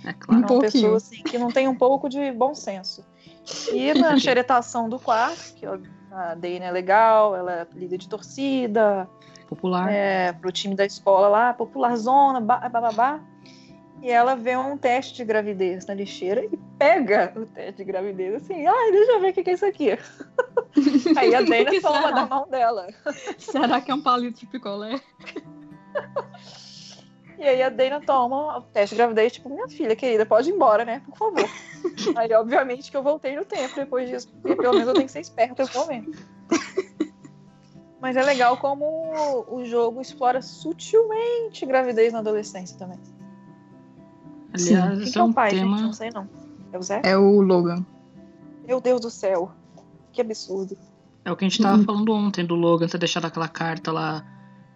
é Um claro. É uma pouquinho. pessoa assim, que não tem um pouco de bom senso. E na xeretação do quarto, que a Dana é legal, ela é líder de torcida, Popular. é, pro time da escola lá, popular zona, babá. E ela vê um teste de gravidez na lixeira e pega o teste de gravidez assim, ai, deixa eu ver o que que é isso aqui. Aí a Dana Que toma da mão dela. Será que é um palito de picolé? E aí a Dana toma o teste de gravidez, tipo, minha filha querida, pode ir embora, né? Por favor. aí, obviamente, que eu voltei no tempo depois disso, porque pelo menos eu tenho que ser esperta nesse momento. Mas é legal como o jogo explora sutilmente gravidez na adolescência também. Aliás, Quem que é é um o pai, tema. gente? Não sei não. É o Zé? É o Logan. Meu Deus do céu. Que absurdo. É o que a gente tava falando ontem do Logan ter deixado aquela carta lá.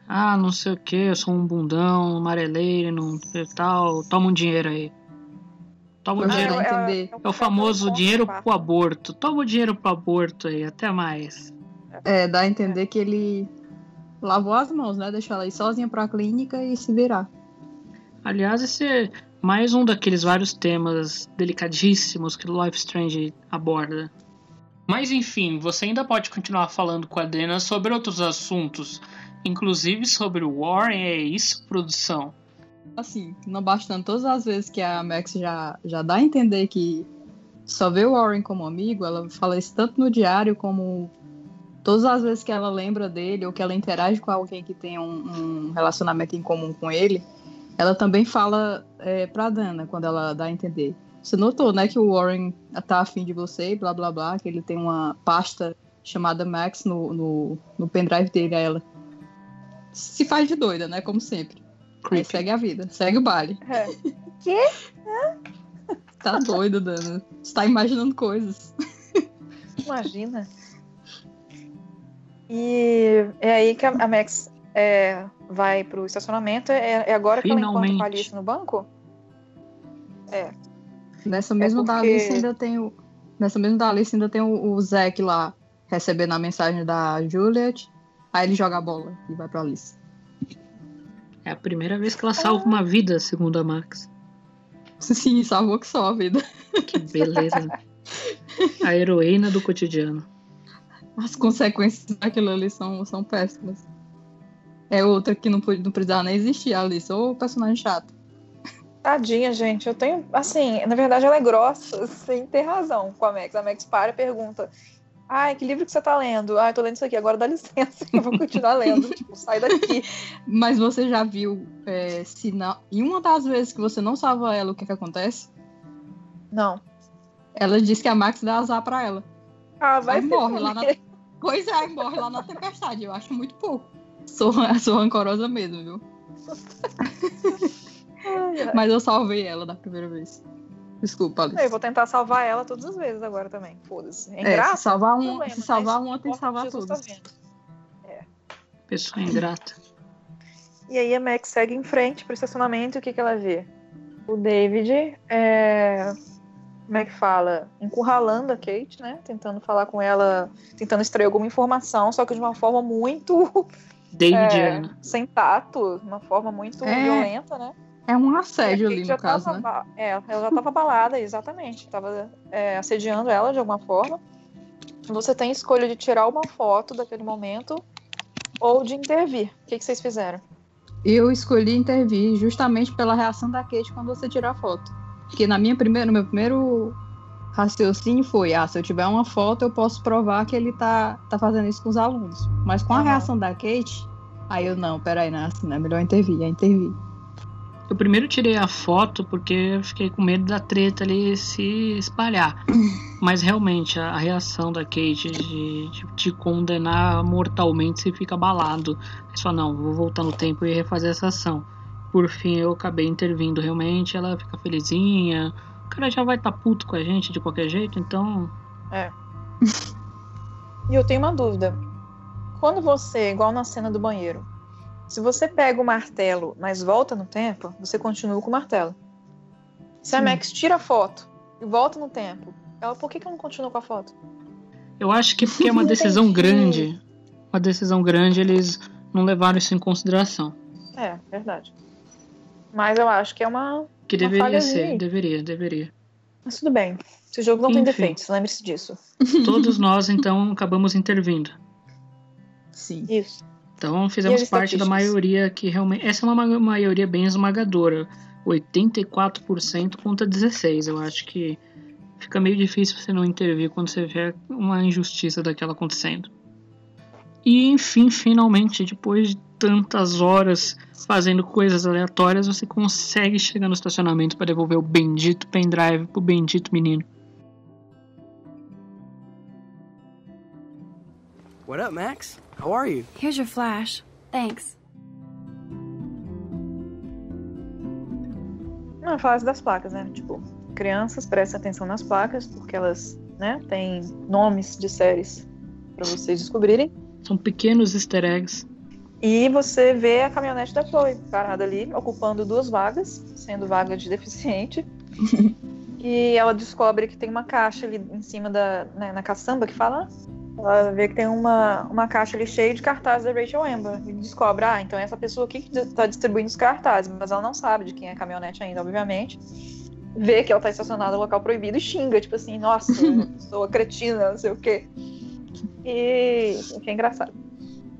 Ah, não sei o que, eu sou um bundão, amareleiro, não tal. Toma um dinheiro aí. Toma o Pra dinheiro. ela entender. É o famoso encontro dinheiro com a- pro aborto. Toma o dinheiro pro aborto aí, até mais. É, dá a entender que ele lavou as mãos, né? Deixou ela ir sozinha pra clínica e se virar. Aliás, esse é mais um daqueles vários temas delicadíssimos que o Life Strange aborda. Mas enfim, você ainda pode continuar falando com a Dana sobre outros assuntos, inclusive sobre o Warren, é isso, produção? Assim, não bastando todas as vezes que a Max já, já dá a entender que só vê o Warren como amigo, ela fala isso tanto no diário como todas as vezes que ela lembra dele ou que ela interage com alguém que tem um, um relacionamento em comum com ele, ela também fala é, pra Dana quando ela dá a entender. Você notou, né, que o Warren tá afim de você, blá blá blá, que ele tem uma pasta chamada Max no, no, no pendrive dele a ela. Se faz de doida, né, como sempre. Aí segue a vida, segue o baile. É. Quê? Tá doido, Dana. Você tá imaginando coisas. Imagina. E é aí que a Max é, vai pro estacionamento. É, é agora que ela encontra Finalmente. com a Alice no banco? É. Nessa mesma da porque- Alice ainda tem o. Nessa mesma da Alice ainda tem o, o Zack lá recebendo a mensagem da Juliet. Aí ele joga a bola e vai pra Alice. É a primeira vez que ela salva uma vida, segundo a Max. Sim, salvou que só a vida. Que beleza. A heroína do cotidiano. As consequências daquilo ali são, são péssimas. É outra que não, não precisava nem existir, a Alice. Ou personagem chato. Tadinha, gente. Eu tenho. Assim, na verdade, ela é grossa, sem ter razão com a Max. A Max para e pergunta. Ai, que livro que você tá lendo? Ah, eu tô lendo isso aqui, agora dá licença, eu vou continuar lendo. tipo, sai daqui. Mas você já viu é, se na, em uma das vezes que você não salva ela, o que que acontece? Não. Ela diz que a Max dá azar pra ela. Ah, vai Aí se morre lá na. Pois é, morre lá na tempestade. Eu acho muito pouco. Sou, sou rancorosa mesmo, viu? Mas eu salvei ela da primeira vez. Desculpa, Alice. Eu vou tentar salvar ela todas as vezes agora também. Foda-se. É É, se salvar, um, problema, se salvar uma, tem que salvar todas. tá vendo. Pessoa ingrata. E aí a Max segue em frente pro estacionamento e o que, que ela vê? O David é. Como é que fala? Encurralando a Kate, né? Tentando falar com ela, tentando extrair alguma informação, só que de uma forma muito. Davidiana. é, sem tato, uma forma muito É. violenta, né? É um assédio ali, no caso, tava né? É, ela já tava abalada, exatamente. Tava é, assediando ela de alguma forma. Você tem escolha de tirar uma foto daquele momento ou de intervir. O que, que vocês fizeram? Eu escolhi intervir justamente pela reação da Kate quando você tirar a foto. Porque na minha primeira, no meu primeiro raciocínio foi, ah, se eu tiver uma foto, eu posso provar que ele tá, tá fazendo isso com os alunos. Mas com a reação da Kate, aí eu, não, peraí, não é assim, não é melhor intervir, é intervir. Eu primeiro tirei a foto porque eu fiquei com medo da treta ali se espalhar. Mas realmente, a, a reação da Kate de, de te condenar mortalmente se fica abalado. É só, não, vou voltar no tempo e refazer essa ação. Por fim, eu acabei intervindo realmente, ela fica felizinha. O cara já vai estar tá puto com a gente de qualquer jeito, então. É. E eu tenho uma dúvida. Quando você, igual na cena do banheiro, se você pega o martelo, mas volta no tempo, você continua com o martelo. Se a Sim. Max tira a foto e volta no tempo, ela, por que, que ela não continua com a foto? Eu acho que porque é uma decisão grande. Uma decisão grande, eles não levaram isso em consideração. É, verdade. Mas eu acho que é uma. Que uma deveria ser, deveria, deveria. Mas tudo bem. Esse jogo não tem Enfim. defeitos, lembre-se disso. Todos nós, então, acabamos intervindo. Sim. Isso. Então fizemos parte da maioria que realmente. Essa é uma ma- maioria bem esmagadora. 84% contra 16%. Eu acho que fica meio difícil você não intervir quando você vê uma injustiça daquela acontecendo. E enfim, finalmente, depois de tantas horas fazendo coisas aleatórias, você consegue chegar no estacionamento para devolver o bendito pendrive pro bendito menino. What up, Max? How are you? Here's your flash. Thanks. Não, é fase das placas, né? Tipo, crianças prestem atenção nas placas, porque elas, né, têm nomes de séries pra vocês descobrirem. São pequenos easter eggs. E você vê a caminhonete da Chloe parada ali, ocupando duas vagas, sendo vaga de deficiente. e ela descobre que tem uma caixa ali em cima da. né, na caçamba que fala. Ela vê que tem uma, uma caixa ali cheia de cartazes da Rachel Amber. E descobre, ah, então é essa pessoa aqui que está distribuindo os cartazes. Mas ela não sabe de quem é a caminhonete ainda, obviamente. Vê que ela tá estacionada no local proibido e xinga, tipo assim, nossa, pessoa cretina, não sei o quê. E que é engraçado.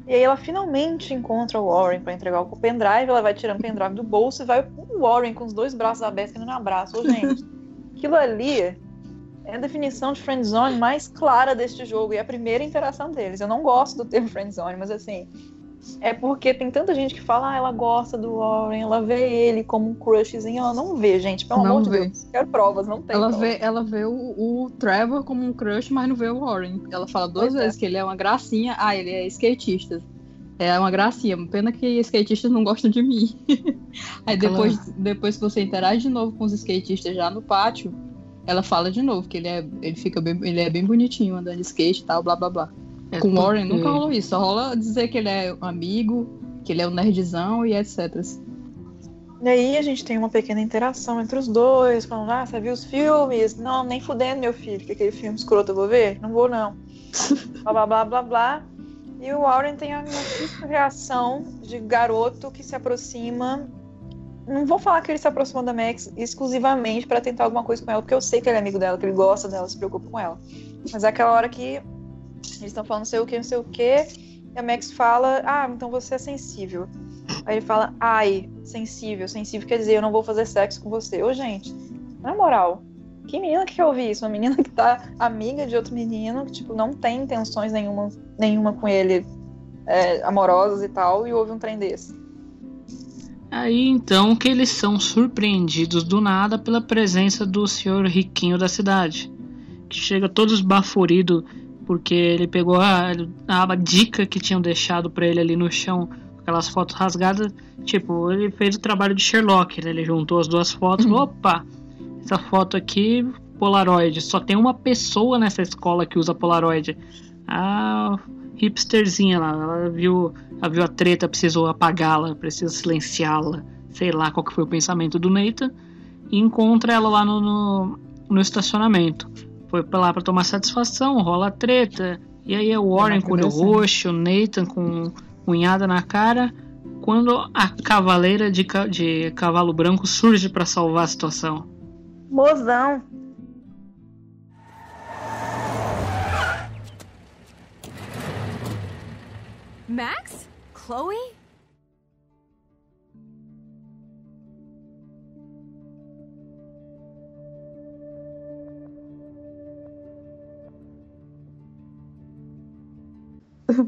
E aí ela finalmente encontra o Warren pra entregar o pendrive, ela vai tirando o pendrive do bolso e vai o Warren com os dois braços abertos querendo um abraço. Ô, gente, aquilo ali é a definição de friendzone mais clara deste jogo e é a primeira interação deles. Eu não gosto do termo friendzone, mas assim, é porque tem tanta gente que fala, ah, ela gosta do Warren, ela vê ele como um crushzinho. Ela não vê, gente, pelo Não amor de vê. Deus. Quero provas, não tem. Ela provas. vê, ela vê o, o Trevor como um crush, mas não vê o Warren. Ela fala duas Pois é. vezes que ele é uma gracinha. Ah, ele é skatista. É uma gracinha. Pena que skatistas não gostam de mim. Aí depois, depois que você interage de novo com os skatistas já no pátio, ela fala de novo que ele é, ele fica bem, ele é bem bonitinho andando de skate e tal, blá blá blá. É com o Warren porque- nunca rolou isso, só rola dizer que ele é um amigo, que ele é um nerdzão e etc. E aí a gente tem uma pequena interação entre os dois, falando, ah, você viu os filmes? Não, nem fudendo, meu filho, que aquele filme escroto eu vou ver? Não vou, não. blá, blá, blá, blá, blá. E o Warren tem a reação de garoto que se aproxima. Não vou falar que ele se aproxima da Max exclusivamente pra tentar alguma coisa com ela, porque eu sei que ele é amigo dela, que ele gosta dela, se preocupa com ela. Mas é aquela hora que eles estão falando não sei o que, não sei o que, e a Max fala, ah, então você é sensível. Aí ele fala, ai, sensível, sensível quer dizer, eu não vou fazer sexo com você. Ô, gente, na moral, que menina que quer ouvir isso? Uma menina que tá amiga de outro menino, que, tipo, não tem intenções nenhuma, nenhuma com ele, é, amorosas e tal, e ouve um trem desse. Aí então que eles são surpreendidos do nada pela presença do senhor riquinho da cidade, que chega todo esbaforido porque ele pegou a, a dica que tinham deixado pra ele ali no chão, aquelas fotos rasgadas, tipo, ele fez o trabalho de Sherlock, né? ele juntou as duas fotos, opa, essa foto aqui, Polaroid, só tem uma pessoa nessa escola que usa Polaroid, a hipsterzinha lá, ela viu, ela viu a treta, precisou apagá-la, precisa silenciá-la, sei lá qual que foi o pensamento do Nathan, e encontra ela lá no, no, no estacionamento. Foi pra lá pra tomar satisfação, rola a treta, e aí é o Warren com o olho roxo, o Nathan com unhada na cara, quando a cavaleira de, ca- de cavalo branco surge pra salvar a situação. Mozão. Max? Chloe?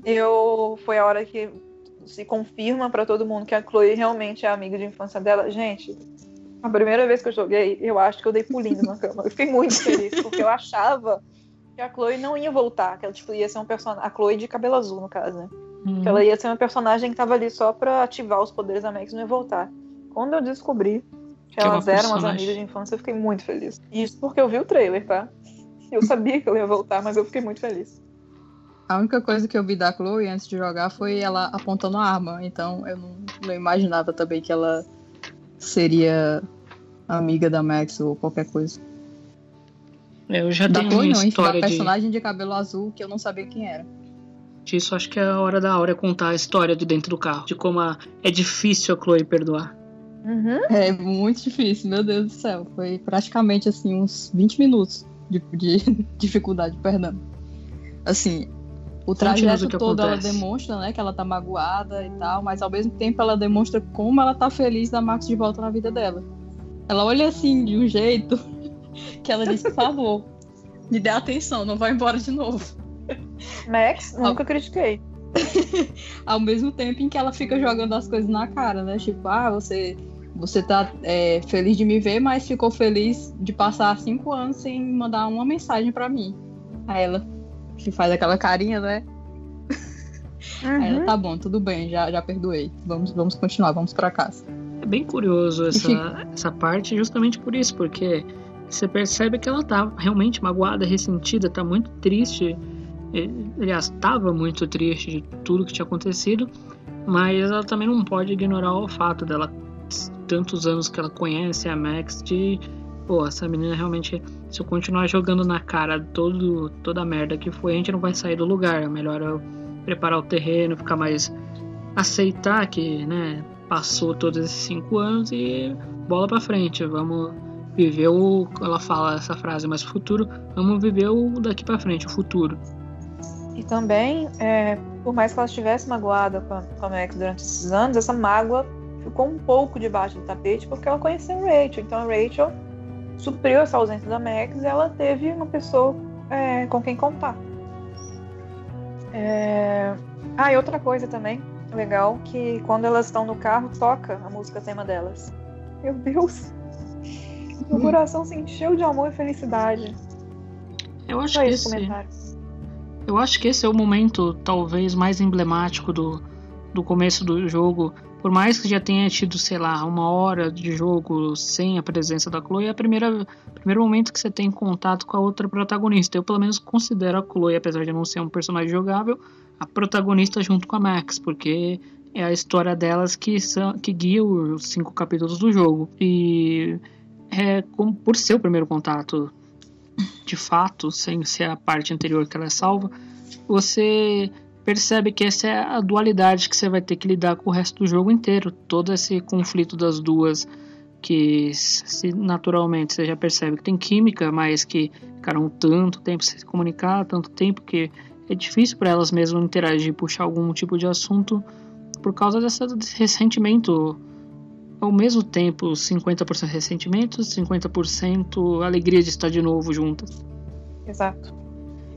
Eu foi a hora que se confirma pra todo mundo que a Chloe realmente é amiga de infância dela. Gente, a primeira vez que eu joguei, eu acho que eu dei pulinho na cama. Eu fiquei muito feliz, porque eu achava que a Chloe não ia voltar, que ela tipo, ia ser um personagem. A Chloe de cabelo azul, no caso, né? Uhum. Que ela ia ser uma personagem que tava ali só pra ativar os poderes da Max e não ia voltar. Quando eu descobri que Que elas eram as amigas de infância, eu fiquei muito feliz. Isso porque eu vi o trailer, tá? Eu sabia que ela ia voltar, mas eu fiquei muito feliz. A única coisa que eu vi da Chloe antes de jogar foi ela apontando a arma. Então eu não, não imaginava também que ela seria amiga da Max ou qualquer coisa. Eu já da tenho Chloe uma não, enfim, da história de, personagem de cabelo azul que eu não sabia quem era. disso, acho que é a hora da hora contar a história de dentro do carro, de como a- é difícil a Chloe perdoar. Uhum. É muito difícil, meu Deus do céu. Foi praticamente assim uns 20 minutos de, de dificuldade, perdão. Assim, o trajeto todo ela demonstra, né, que ela tá magoada e tal, mas ao mesmo tempo ela demonstra como ela tá feliz da Max de volta na vida dela. Ela olha assim de um jeito que ela diz, por favor, me dê atenção, não vai embora de novo. Max, nunca critiquei. ao mesmo tempo em que ela fica jogando as coisas na cara, né? Tipo, ah, você, você tá é, feliz de me ver, mas ficou feliz de passar cinco anos sem mandar uma mensagem pra mim. Aí ela que faz aquela carinha, né? Ela, tá bom, tudo bem, já, já perdoei. Vamos, vamos continuar, vamos pra casa. É bem curioso essa, fica- essa parte, justamente por isso, porque você percebe que ela tá realmente magoada, ressentida, tá muito triste. Eh, Aliás, estava muito triste de tudo que tinha acontecido, mas ela também não pode ignorar o fato dela, tantos anos que ela conhece a Max, de pô, essa menina realmente, se eu continuar jogando na cara todo, toda a merda que foi, a gente não vai sair do lugar. É melhor eu preparar o terreno, ficar mais. aceitar que, né, passou todos esses cinco anos e bola pra frente. Vamos viver o. Ela fala essa frase mais futuro, vamos viver o daqui pra frente, o futuro. E também, é, por mais que ela estivesse magoada com a, com a Max durante esses anos, essa mágoa ficou um pouco debaixo do tapete porque ela conheceu Rachel. Então Rachel supriu essa ausência da Max e ela teve uma pessoa é, com quem contar. É... Ah, e outra coisa também legal, que quando elas estão no carro, toca a música tema delas. Meu Deus! Meu coração se encheu de amor e felicidade. Eu acho Só que esse esse, comentário. eu acho que esse é o momento talvez mais emblemático do, do começo do jogo, por mais que já tenha tido, sei lá, uma hora de jogo sem a presença da Chloe, é o primeiro momento que você tem contato com a outra protagonista. Eu, pelo menos, considero a Chloe, apesar de não ser um personagem jogável, a protagonista junto com a Max, porque é a história delas que, são, que guia os cinco capítulos do jogo. E é, como, por ser o primeiro contato, de fato, sem ser a parte anterior que ela é salva, você percebe que essa é a dualidade que você vai ter que lidar com o resto do jogo inteiro. Todo esse conflito das duas, que se naturalmente você já percebe que tem química, mas que ficaram tanto tempo sem se comunicar, tanto tempo que é difícil para elas mesmas interagir, puxar algum tipo de assunto por causa dessa, desse ressentimento. Ao mesmo tempo, 50% ressentimento, 50% alegria de estar de novo juntas. Exato.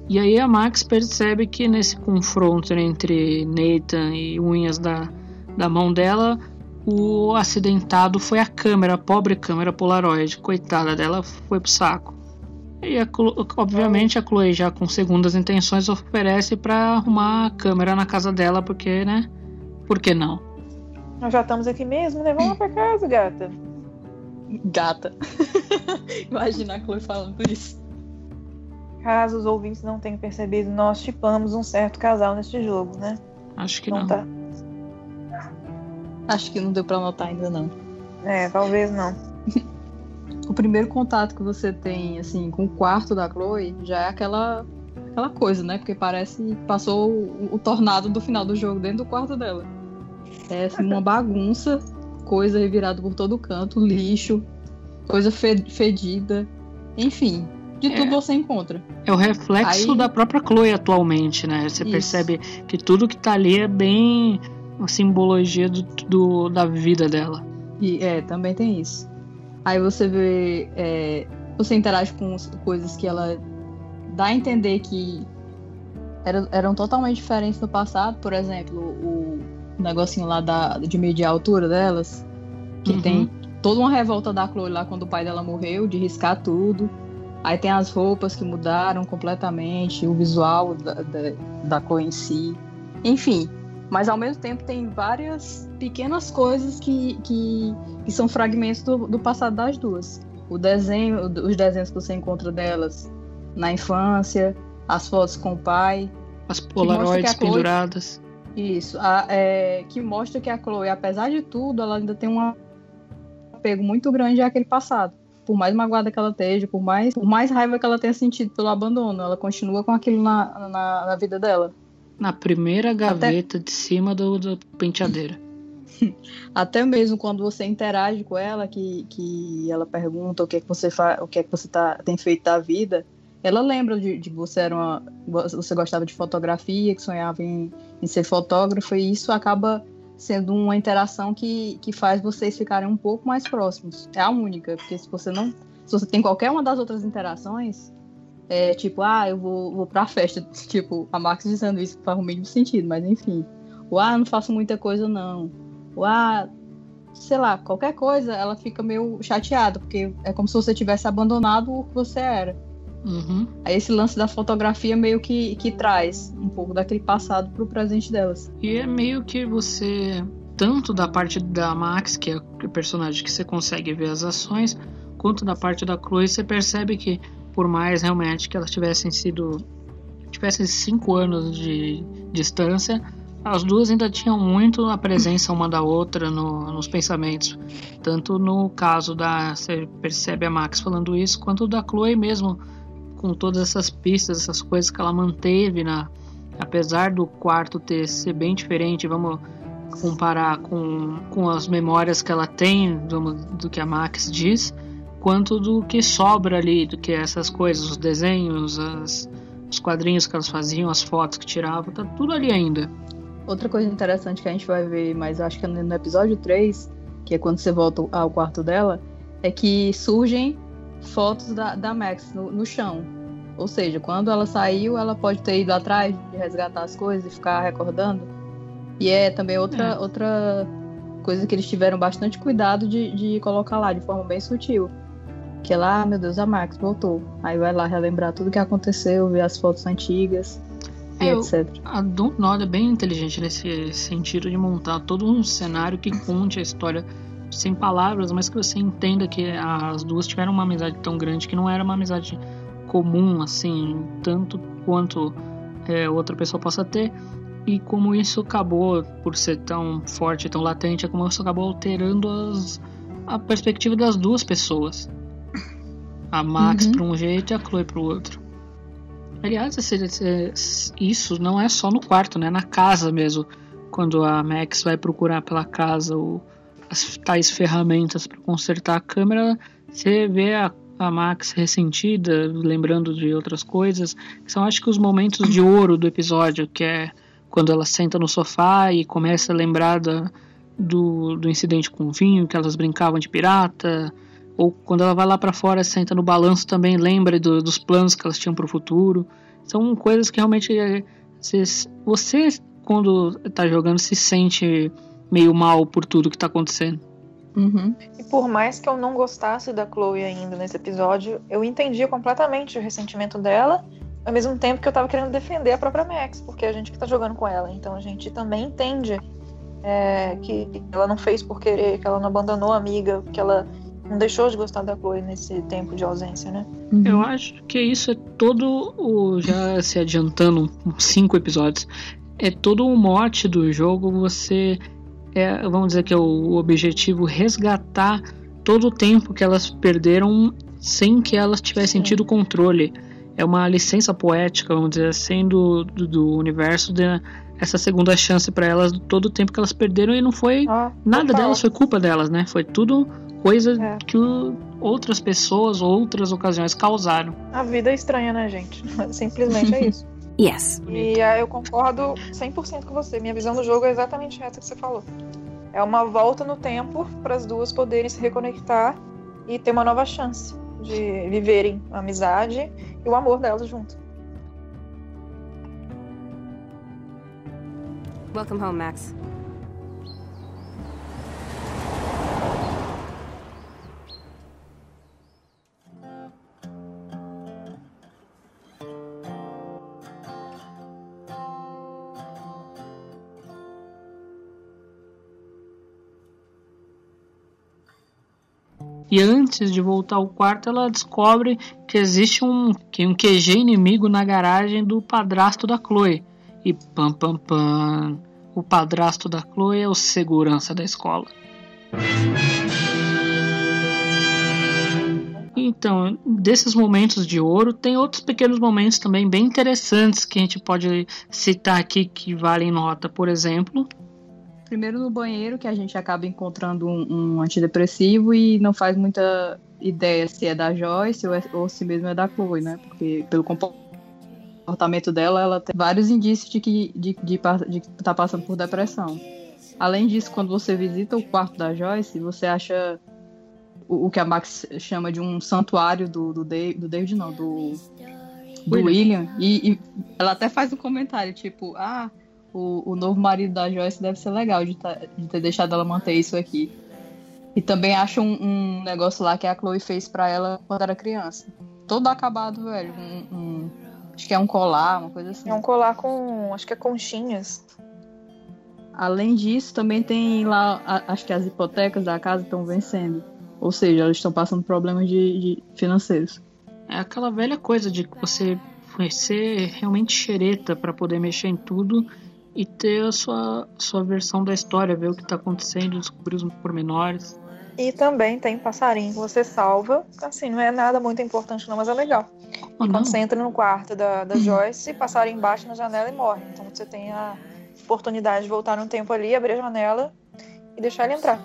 E aí a Max percebe que nesse confronto entre Nathan e unhas da, da mão dela, o acidentado foi a câmera, a pobre câmera Polaroid. Coitada dela, foi pro saco. E a, obviamente a Chloe já com segundas intenções oferece para arrumar a câmera na casa dela, porque, né? Por que não? Nós já estamos aqui mesmo, né? Vamos lá pra casa, gata. Gata. Imagina a Chloe falando isso. Caso os ouvintes não tenham percebido, nós chipamos um certo casal neste jogo, né? Acho que não. não. Tá. Acho que não deu pra notar ainda não. É, talvez não. o primeiro contato que você tem, assim, com o quarto da Chloe já é aquela aquela coisa, né? Porque parece que passou o, o, tornado do final do jogo dentro do quarto dela. É assim, uma bagunça, coisa revirada por todo canto, lixo, coisa fedida, enfim, de é. tudo você encontra. É o reflexo Aí... da própria Chloe atualmente, né? Você Isso. percebe que tudo que tá ali é bem uma simbologia do, do, da vida dela. E é, também tem isso. Aí você vê. É, você interage com coisas que ela dá a entender que eram, eram totalmente diferentes no passado. Por exemplo, o negocinho lá da, de medir a altura delas. Que uhum. tem toda uma revolta da Chloe lá quando o pai dela morreu, de riscar tudo. Aí tem as roupas que mudaram completamente, o visual da, da, da Chloe em si. Enfim, mas ao mesmo tempo tem várias pequenas coisas que, que, que são fragmentos do, do, passado das duas. O desenho, os desenhos que você encontra delas na infância, as fotos com o pai. As polaroids Chloe, penduradas. Isso, a, é, que mostra que a Chloe, apesar de tudo, ela ainda tem um apego muito grande àquele passado por mais magoada que ela esteja, por mais, por mais raiva que ela tenha sentido pelo abandono, ela continua com aquilo na, na, na vida dela. Na primeira gaveta Até... de cima do, do penteadeira. Até mesmo quando você interage com ela, que, que ela pergunta o que é que você faz, o que é que você tá, tem feito da vida, ela lembra de, de você era uma, você gostava de fotografia, que sonhava em, em ser fotógrafo, e isso acaba sendo uma interação que, que faz vocês ficarem um pouco mais próximos. É a única, porque se você não. Se você tem qualquer uma das outras interações, é tipo, ah, eu vou, vou pra festa. Tipo, a Max dizendo isso faz o mínimo sentido, mas enfim. O ah, não faço muita coisa, não. O ah, sei lá, qualquer coisa, ela fica meio chateada, porque é como se você tivesse abandonado o que você era. Uhum. Aí esse lance da fotografia meio que, que traz um pouco daquele passado pro presente delas. E é meio que você, tanto da parte da Max, que é o personagem que você consegue ver as ações, quanto da parte da Chloe, você percebe que por mais realmente que elas tivessem sido tivessem cinco anos de distância, as duas ainda tinham muito a presença uma da outra no, nos pensamentos. Tanto no caso da. Você percebe a Max falando isso, quanto da Chloe mesmo com todas essas pistas, essas coisas que ela manteve na apesar do quarto ter ser bem diferente, vamos comparar com, com as memórias que ela tem do, do que a Max diz, quanto do que sobra ali, do que essas coisas, os desenhos, as, os quadrinhos que elas faziam, as fotos que tiravam, tá tudo ali ainda. Outra coisa interessante que a gente vai ver, mas acho que é no episódio 3, que é quando você volta ao quarto dela, é que surgem fotos da, da Max no, no chão. Ou seja, quando ela saiu, ela pode ter ido atrás de resgatar as coisas e ficar recordando. E é também outra, é. outra coisa que eles tiveram bastante cuidado de, de colocar lá de forma bem sutil. Que é lá, ah, meu Deus, a Max voltou. Aí vai lá relembrar tudo que aconteceu, ver as fotos antigas. e É, etc. A Dontnod é bem inteligente nesse sentido de montar todo um cenário que conte a história sem palavras, mas que você entenda que as duas tiveram uma amizade tão grande que não era uma amizade comum, assim, tanto quanto é, outra pessoa possa ter. E como isso acabou, por ser tão forte, tão latente, é como isso acabou alterando as, a perspectiva das duas pessoas. A Max Uhum. para um jeito e a Chloe para o outro. Aliás, esse- esse- isso não é só no quarto, né? Na casa mesmo. Quando a Max vai procurar pela casa o, as tais ferramentas para consertar a câmera, você vê a, a Max ressentida, lembrando de outras coisas. Que são, acho que, os momentos de ouro do episódio, que é quando ela senta no sofá e começa a lembrar da, do, do incidente com o vinho, que elas brincavam de pirata. Ou quando ela vai lá para fora, senta no balanço também, lembra do- dos planos que elas tinham para o futuro. São coisas que realmente é, você, você, quando tá jogando, se sente meio mal por tudo que tá acontecendo. Uhum. E por mais que eu não gostasse da Chloe ainda nesse episódio, eu entendia completamente o ressentimento dela, ao mesmo tempo que eu tava querendo defender a própria Max, porque é a gente que tá jogando com ela. Então a gente também entende é, que ela não fez por querer, que ela não abandonou a amiga, que ela não deixou de gostar da Chloe nesse tempo de ausência, né? Eu acho que isso é todo o. Já se adiantando cinco episódios. É todo o mote do jogo. Você. É, vamos dizer que é o objetivo resgatar todo o tempo que elas perderam sem que elas tivessem tido controle. É uma licença poética, vamos dizer assim, do, do, do universo, de, essa segunda chance para elas, todo o tempo que elas perderam e não foi nada total. delas, foi culpa delas, né? Foi tudo coisa É. que o- outras pessoas, outras ocasiões causaram. A vida é estranha, né, gente? Simplesmente é isso. Yes. E ah, eu concordo 100% com você. Minha visão do jogo é exatamente essa que você falou. É uma volta no tempo para as duas poderem se reconectar e ter uma nova chance de viverem a amizade e o amor delas junto. Welcome home, Max. E antes de voltar ao quarto, ela descobre que existe um, que um QG inimigo na garagem do padrasto da Chloe. E pam pam pam. O padrasto da Chloe é o segurança da escola. Então, desses momentos de ouro, tem outros pequenos momentos também bem interessantes que a gente pode citar aqui que valem nota. Por exemplo, Primeiro no banheiro, que a gente acaba encontrando um, um antidepressivo e não faz muita ideia se é da Joyce ou, é- ou se mesmo é da Chloe, né? Porque pelo comportamento dela, ela tem vários indícios de que de, de, de que tá passando por depressão. Além disso, quando você visita o quarto da Joyce, você acha o, o que a Max chama de um santuário do, do, Dave, do David, não, do, do William. William. E, e ela até faz um comentário, tipo, ah, o, o novo marido da Joyce deve ser legal de, tá- de ter deixado ela manter isso aqui. E também acha um, um negócio lá que a Chloe fez pra ela quando era criança. Todo acabado, velho. Um- um- acho que é um colar, uma coisa assim. É um colar com, acho que é conchinhas. Além disso, também tem lá, a- acho que as hipotecas da casa estão vencendo. Ou seja, elas estão passando problemas de, de financeiros. É aquela velha coisa de que você ser realmente xereta para poder mexer em tudo e ter a sua, sua versão da história, ver o que tá acontecendo, descobrir os pormenores. E também tem passarinho que você salva. Assim, não é nada muito importante não, mas é legal. e quando você entra no quarto da, da Joyce, passarinho embaixo na janela e morre. Então você tem a oportunidade de voltar no tempo ali, abrir a janela e deixar ele entrar.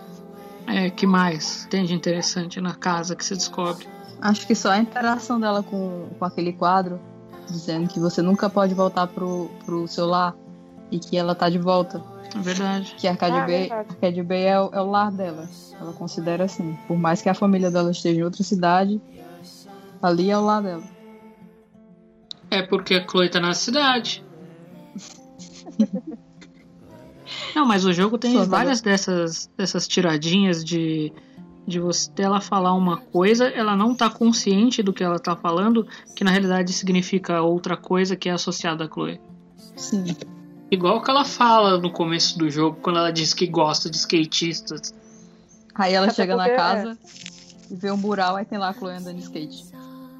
É, que mais tem de interessante na casa que você descobre? Acho que só a interação dela com, com aquele quadro, dizendo que você nunca pode voltar pro, pro seu lar e que ela tá de volta. É verdade. Que a Arcadia Ah, Bay, verdade. Arcadia Bay é, o- é o lar dela. Ela considera assim. Por mais que a família dela esteja em outra cidade, ali é o lar dela. É porque a Chloe tá na cidade. Não, mas o jogo tem Suas várias dessas, dessas tiradinhas de, de você ela falar uma coisa, ela não tá consciente do que ela tá falando, que na realidade significa outra coisa que é associada a Chloe. Sim. Igual que ela fala no começo do jogo, quando ela diz que gosta de skatistas. Aí ela Até chega na casa e vê um mural, aí tem lá a Chloe andando de skate.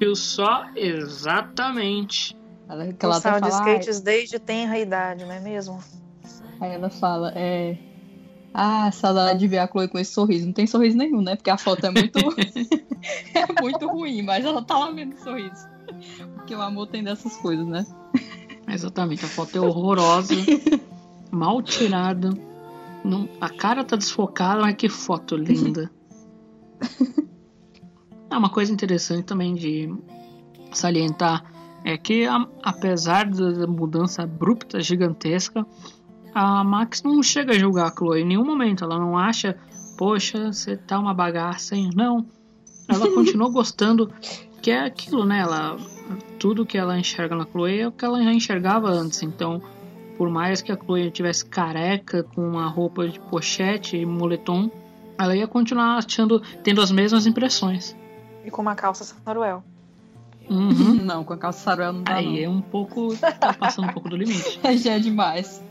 Viu só? Exatamente. Ela, que ela de fala, "Ai, skates desde tenra idade, não é mesmo? Aí ela fala, é. Ah, saudade de ver a Chloe com esse sorriso. Não tem sorriso nenhum, né? Porque a foto é muito. é muito ruim, mas ela tá lá vendo sorriso. Porque o amor tem dessas coisas, né? Exatamente, a foto é horrorosa, mal tirada. Não, a cara tá desfocada, mas que foto linda. É uma coisa interessante também de salientar é que a- apesar da mudança abrupta, gigantesca, a Max não chega a julgar a Chloe em nenhum momento. Ela não acha, poxa, você tá uma bagaça, hein? Não. Ela continua gostando, que é aquilo, né? Ela, tudo que ela enxerga na Chloe é o que ela já enxergava antes. Então, por mais que a Chloe tivesse careca, com uma roupa de pochete e moletom, ela ia continuar achando, tendo as mesmas impressões. E com uma calça saruel. Uhum. Não, com a calça saruel não dá. Aí não. é um pouco. tá passando um pouco do limite. Já é demais.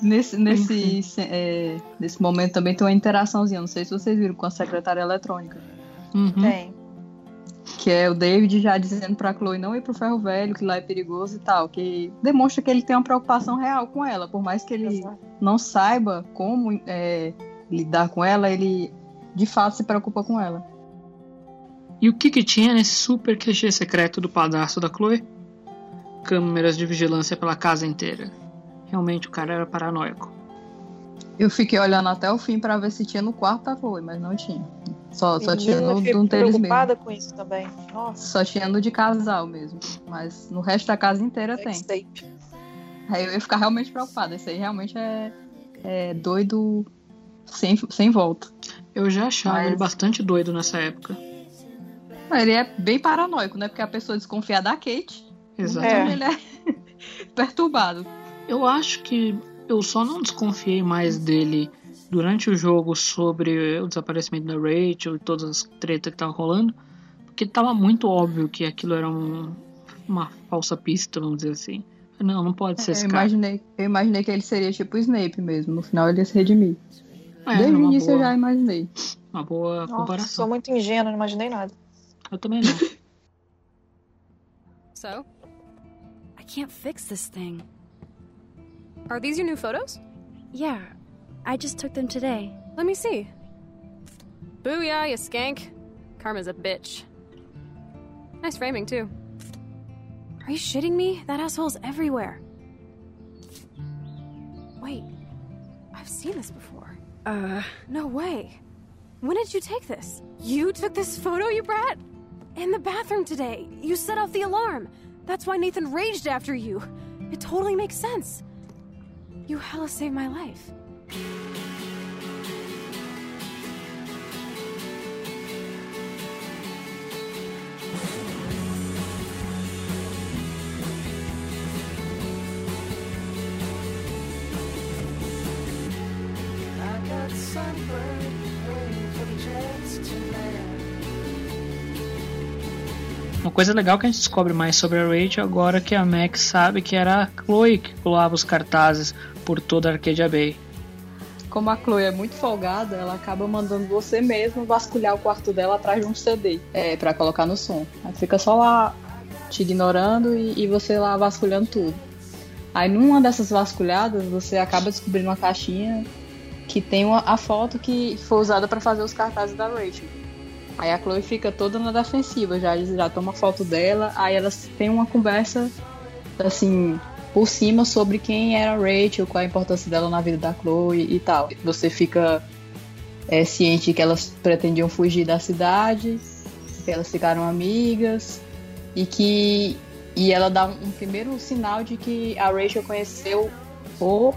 Nesse, nesse, se- é, nesse momento também tem uma interaçãozinha, não sei se vocês viram, com a secretária eletrônica. Uhum. Tem. Que é o David já dizendo pra Chloe não ir pro ferro velho, que lá é perigoso e tal. Que demonstra que ele tem uma preocupação real com ela. Por mais que ele não saiba como é, lidar com ela, ele de fato se preocupa com ela. E o que que tinha nesse super clichê secreto do padrasto da Chloe? Câmeras de vigilância pela casa inteira. Realmente o cara era paranoico. Eu fiquei olhando até o fim pra ver se tinha no quarto da Chloe, mas não tinha. Só, só tinha Menina, eu no, no deles mesmo. preocupada com isso também. Nossa. Só tinha no de casal mesmo. Mas no resto da casa inteira tem. Aí eu ia ficar realmente preocupada. Esse aí realmente é, é doido sem, sem volta. Eu já achava Mas- ele bastante doido nessa época. Ele é bem paranoico, né? Porque a pessoa desconfia da Kate. Exatamente. Então ele é perturbado. Eu acho que eu só não desconfiei mais dele durante o jogo sobre o desaparecimento da Rachel e todas as tretas que estavam rolando, porque tava muito óbvio que aquilo era um- uma falsa pista, vamos dizer assim. Não, não pode ser Eu esse cara. imaginei, eu imaginei que ele seria tipo o Snape mesmo. No final ele ia se redimir. É, Desde o início eu boa- já imaginei. Uma boa Nossa, comparação. sou muito ingênua, não imaginei nada. Eu também não. So, I can't fix this thing. Are these your new photos? Yeah, I just took them today. Let me see. Booyah, you skank. Karma's a bitch. Nice framing, too. Are you shitting me? That asshole's everywhere. Wait, I've seen this before. Uh, No way. When did you take this? You took this photo, you brat? In the bathroom today. You set off the alarm. That's why Nathan raged after you. It totally makes sense. You hella saved my life. Uma coisa legal que a gente descobre mais sobre a Rachel agora que a Max sabe que era a Chloe que colava os cartazes por toda a Arcadia Bay. Como a Chloe é muito folgada, ela acaba mandando você mesmo vasculhar o quarto dela atrás de um CD é, para colocar no som. Aí fica só lá te ignorando e, e você lá vasculhando tudo. Aí numa dessas vasculhadas você acaba descobrindo uma caixinha que tem uma, a foto que foi usada para fazer os cartazes da Rachel. Aí a Chloe fica toda na defensiva, já, já toma foto dela, aí elas têm uma conversa assim, por cima sobre quem era a Rachel, qual a importância dela na vida da Chloe e tal. Você fica é, ciente que elas pretendiam fugir da cidade, que elas ficaram amigas e que e ela dá um, um primeiro sinal de que a Rachel conheceu o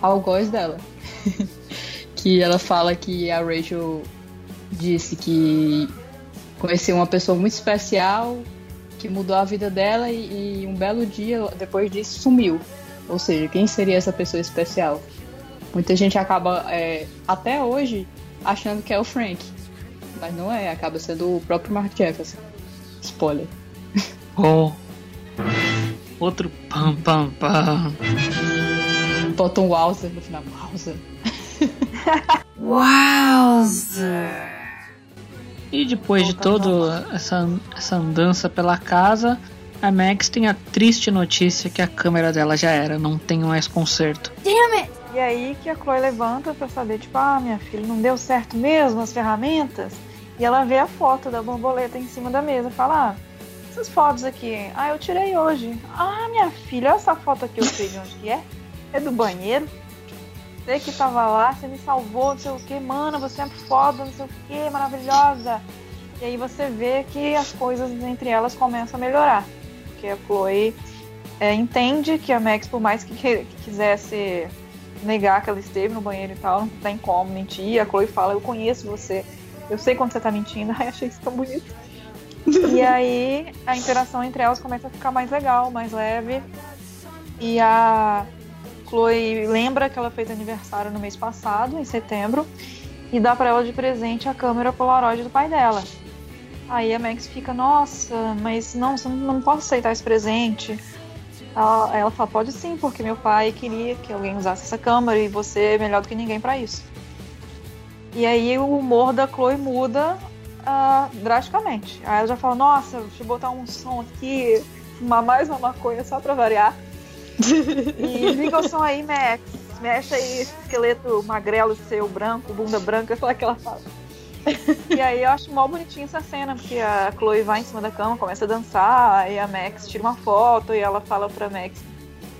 algoz dela. que ela fala que a Rachel disse que conheceu uma pessoa muito especial que mudou a vida dela e, e um belo dia depois disso sumiu. Ou seja, quem seria essa pessoa especial? Muita gente acaba é, até hoje achando que é o Frank, mas não é, acaba sendo o próprio Mark Jefferson. Spoiler. Oh. Outro pam pam pam. Bota um Wowzer no final. Wowzer. Wowzer. E depois de toda essa, essa andança pela casa, a Max tem a triste notícia que a câmera dela já era, não tem mais conserto. Damn it! E aí que a Chloe levanta pra saber, tipo, ah, minha filha, não deu certo mesmo as ferramentas? E ela vê a foto da borboleta em cima da mesa e fala, ah, essas fotos aqui, ah, eu tirei hoje. Ah, minha filha, olha essa foto aqui, eu sei de onde que é. É do banheiro. Você que tava lá, você me salvou, não sei o que, mano, você é foda, não sei o que, maravilhosa. E aí você vê que as coisas entre elas começam a melhorar. Porque a Chloe é, entende que a Max, por mais que, que, quisesse negar que ela esteve no banheiro e tal, não tem como mentir. A Chloe fala, eu conheço você, eu sei quando você tá mentindo. Ai, achei isso tão bonito. e aí a interação entre elas começa a ficar mais legal, mais leve. E a Chloe lembra que ela fez aniversário no mês passado, em setembro, e dá para ela de presente a câmera Polaroid do pai dela. Aí a Max fica, nossa, mas não, não posso aceitar esse presente. Ela, ela fala, pode sim, porque meu pai queria que alguém usasse essa câmera e você é melhor do que ninguém para isso. E aí o humor da Chloe muda uh, drasticamente. Aí ela já fala, nossa, deixa eu botar um som aqui, fumar mais uma maconha só pra variar. E liga o som aí, Max. Mexe aí esqueleto magrelo seu, branco, bunda branca, sei lá que ela fala. e aí eu acho mó bonitinha essa cena, porque a Chloe vai em cima da cama, começa a dançar, aí a Max tira uma foto e ela fala pra Max,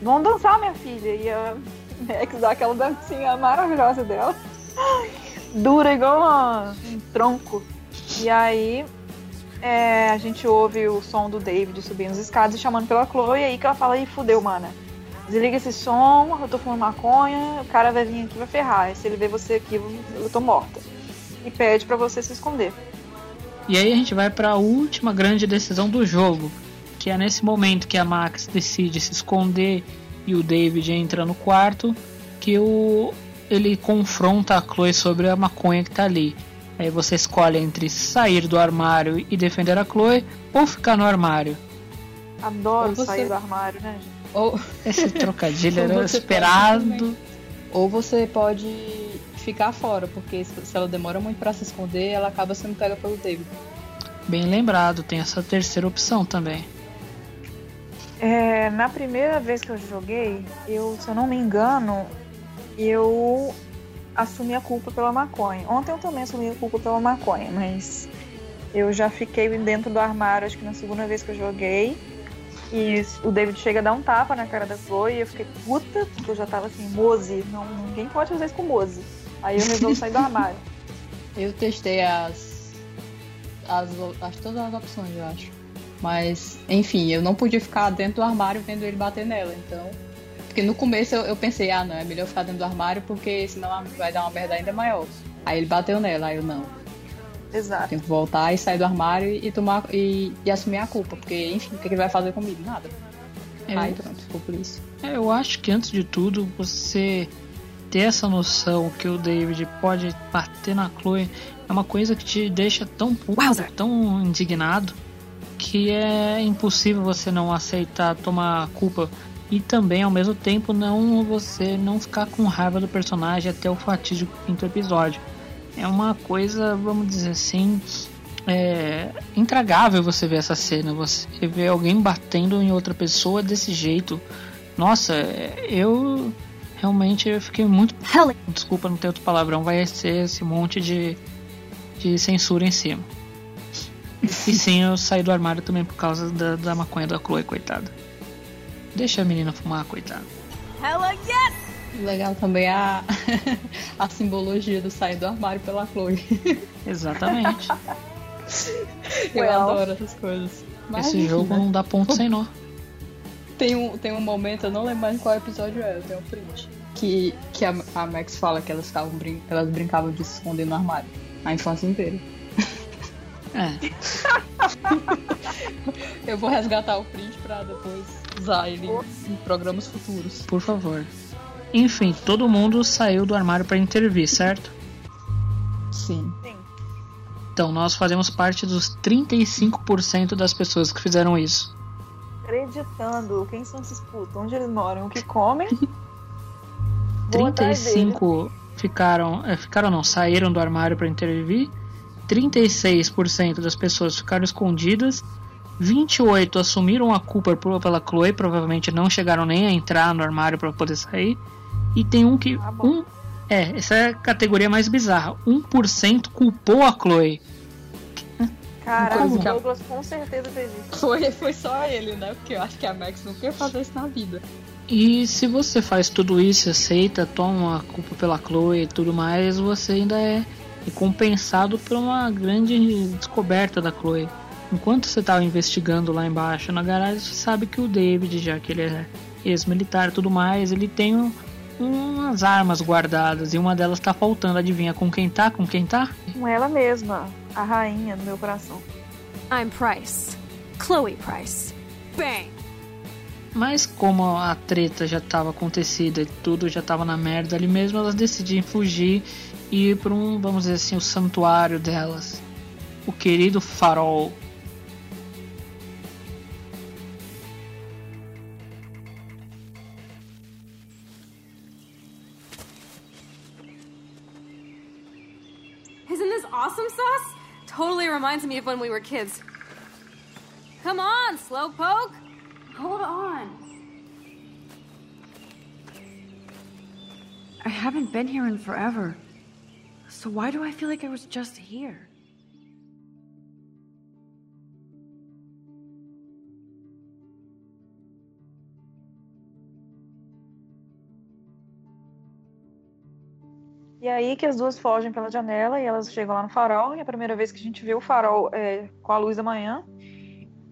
vamos dançar, minha filha. E a Max dá aquela dancinha maravilhosa dela. Dura igual um tronco. E aí é, a gente ouve o som do David subindo as escadas e chamando pela Chloe, e aí que ela fala, ih, fudeu, mana desliga esse som, eu tô fumando maconha, o cara vai vir aqui e vai ferrar. E se ele ver você aqui, eu tô morta. E pede para você se esconder. E aí a gente vai para a última grande decisão do jogo, que é nesse momento que a Max decide se esconder e o David entra no quarto, que o ele confronta a Chloe sobre a maconha que tá ali. Aí você escolhe entre sair do armário e defender a Chloe ou ficar no armário. Adoro você... sair do armário, né, gente? Ou... Esse trocadilho era esperado. Ou você pode ficar fora, porque se ela demora muito para se esconder, ela acaba sendo pega pelo David. Bem lembrado, tem essa terceira opção também. É, na primeira vez que eu joguei, eu, se eu não me engano, eu assumi a culpa pela maconha. Ontem eu também assumi a culpa pela maconha, mas eu já fiquei dentro do armário, acho que na segunda vez que eu joguei. E o David chega a dar um tapa na cara da Chloe e eu fiquei puta, porque eu já tava assim, Mose, não, ninguém pode fazer isso com Mose. Aí eu resolvo sair do armário. Eu testei as, as, as todas as opções, eu acho. Mas, enfim, eu não podia ficar dentro do armário vendo ele bater nela, então. Porque no começo eu, eu pensei, ah não, é melhor ficar dentro do armário porque senão vai dar uma merda ainda maior. Aí ele bateu nela, aí eu não. Exato. Tenho que voltar e sair do armário e tomar e, e assumir a culpa, porque, enfim, o que ele vai fazer comigo? Nada. É. Aí pronto, ficou por isso. É, eu acho que antes de tudo, você ter essa noção que o David pode bater na Chloe é uma coisa que te deixa tão puto, tão indignado, que é impossível você não aceitar tomar culpa e também ao mesmo tempo não você não ficar com raiva do personagem até o fatídico quinto episódio é uma coisa, vamos dizer assim, é intragável você ver essa cena, você ver alguém batendo em outra pessoa desse jeito. Nossa, eu realmente fiquei muito. Desculpa, não ter outro palavrão, vai ser esse monte de, de censura em cima. E sim, eu saí do armário também por causa da, da maconha da Chloe, coitada. Deixa a menina fumar, coitada. Hella yes! Legal também a, a simbologia do sair do armário pela Chloe. Exatamente. Eu well. adoro essas coisas. Mas, Esse jogo né? não dá ponto sem nó. Tem um, tem um momento, eu não lembro mais qual episódio é, eu tenho um print. Que, que a, a Max fala que elas, estavam brin elas brincavam de se esconder no armário. A infância inteira. É. eu vou resgatar o print pra depois usar ele em programas futuros. Por favor. Enfim, todo mundo saiu do armário para intervir, certo? Sim. Então nós fazemos parte dos 35% das pessoas que fizeram isso. acreditando. Quem são esses putos? Onde eles moram? O que comem? Vou atrás 35 ficaram, é, ficaram não, saíram do armário para intervir. 36% das pessoas ficaram escondidas. 28 assumiram a culpa pela Chloe, provavelmente não chegaram nem a entrar no armário para poder sair. E tem um que um é, essa é a categoria mais bizarra. 1% culpou a Chloe. Caraca, Como? o Douglas com certeza fez isso. Foi, foi só ele, né? Porque eu acho que a Max não quer fazer isso na vida. E se você faz tudo isso, aceita, toma a culpa pela Chloe e tudo mais, você ainda é recompensado por uma grande descoberta da Chloe. Enquanto você estava investigando lá embaixo na garagem, você sabe que o David, já que ele é ex-militar e tudo mais, ele tem um- umas armas guardadas e uma delas tá faltando. Adivinha com quem tá? Com quem tá? Com ela mesma, a rainha do meu coração. I'm Price. Chloe Price. Bang! Mas como a treta já estava acontecida e tudo já estava na merda ali mesmo, elas decidiram fugir e ir para um, vamos dizer assim, o santuário delas. O querido farol. Awesome sauce? Totally reminds me of when we were kids. Come on, Slowpoke! Hold on. I haven't been here in forever. So why do I feel like I was just here? E aí que as duas fogem pela janela e elas chegam lá no farol. E é a primeira vez que a gente vê o farol é, com a luz da manhã.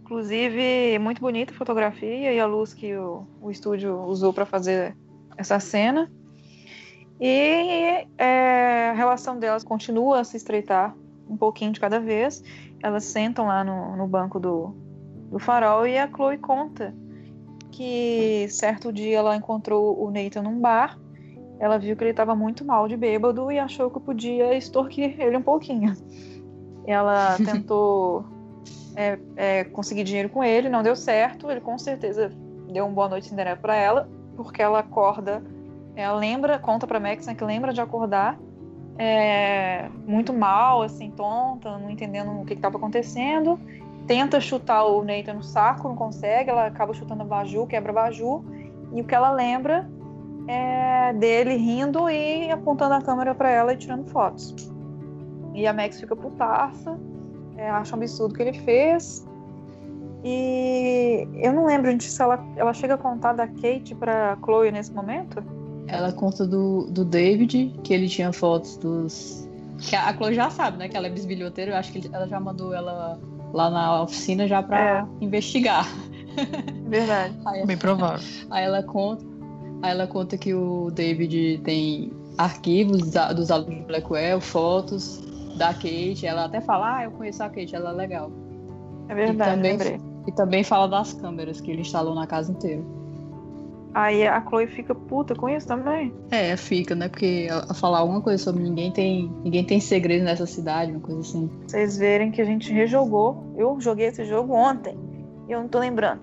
Inclusive, muito bonita a fotografia e a luz que o, o estúdio usou para fazer essa cena. E é, a relação delas continua a se estreitar um pouquinho de cada vez. Elas sentam lá no, no banco do, do farol e a Chloe conta que certo dia ela encontrou o Nathan num bar ela viu que ele estava muito mal de bêbado e achou que podia extorquir ele um pouquinho. Ela tentou é, é, conseguir dinheiro com ele, não deu certo. Ele com certeza deu uma boa noite Cinderela para ela, porque ela acorda, ela lembra, conta para Max né, que lembra de acordar é, muito mal, assim, tonta, não entendendo o que estava acontecendo. Tenta chutar o Nathan no saco, não consegue. Ela acaba chutando a Baju, quebra a Baju. E o que ela lembra é, dele rindo e apontando a câmera para ela e tirando fotos. E a Max fica putaça, é, acha um absurdo o que ele fez. E eu não lembro gente, se ela, ela chega a contar da Kate pra Chloe nesse momento. Ela conta do, do David, que ele tinha fotos dos. Que a a Chloe já sabe, né? Que ela é bisbilhoteira. Eu acho que ele- ela já mandou ela lá na oficina já pra investigar. Verdade. Aí, Bem provável. aí ela conta. Aí ela conta que o David tem arquivos dos alunos de Blackwell, fotos da Kate. Ela até fala, ah, eu conheço a Kate, ela é legal. É verdade, e também, lembrei. e também fala das câmeras que ele instalou na casa inteira. Aí a Chloe fica puta com isso também. É, fica, né? Porque falar alguma coisa sobre ninguém tem. Ninguém tem segredo nessa cidade, uma coisa assim. Vocês verem que a gente rejogou. Eu joguei esse jogo ontem. E eu não tô lembrando.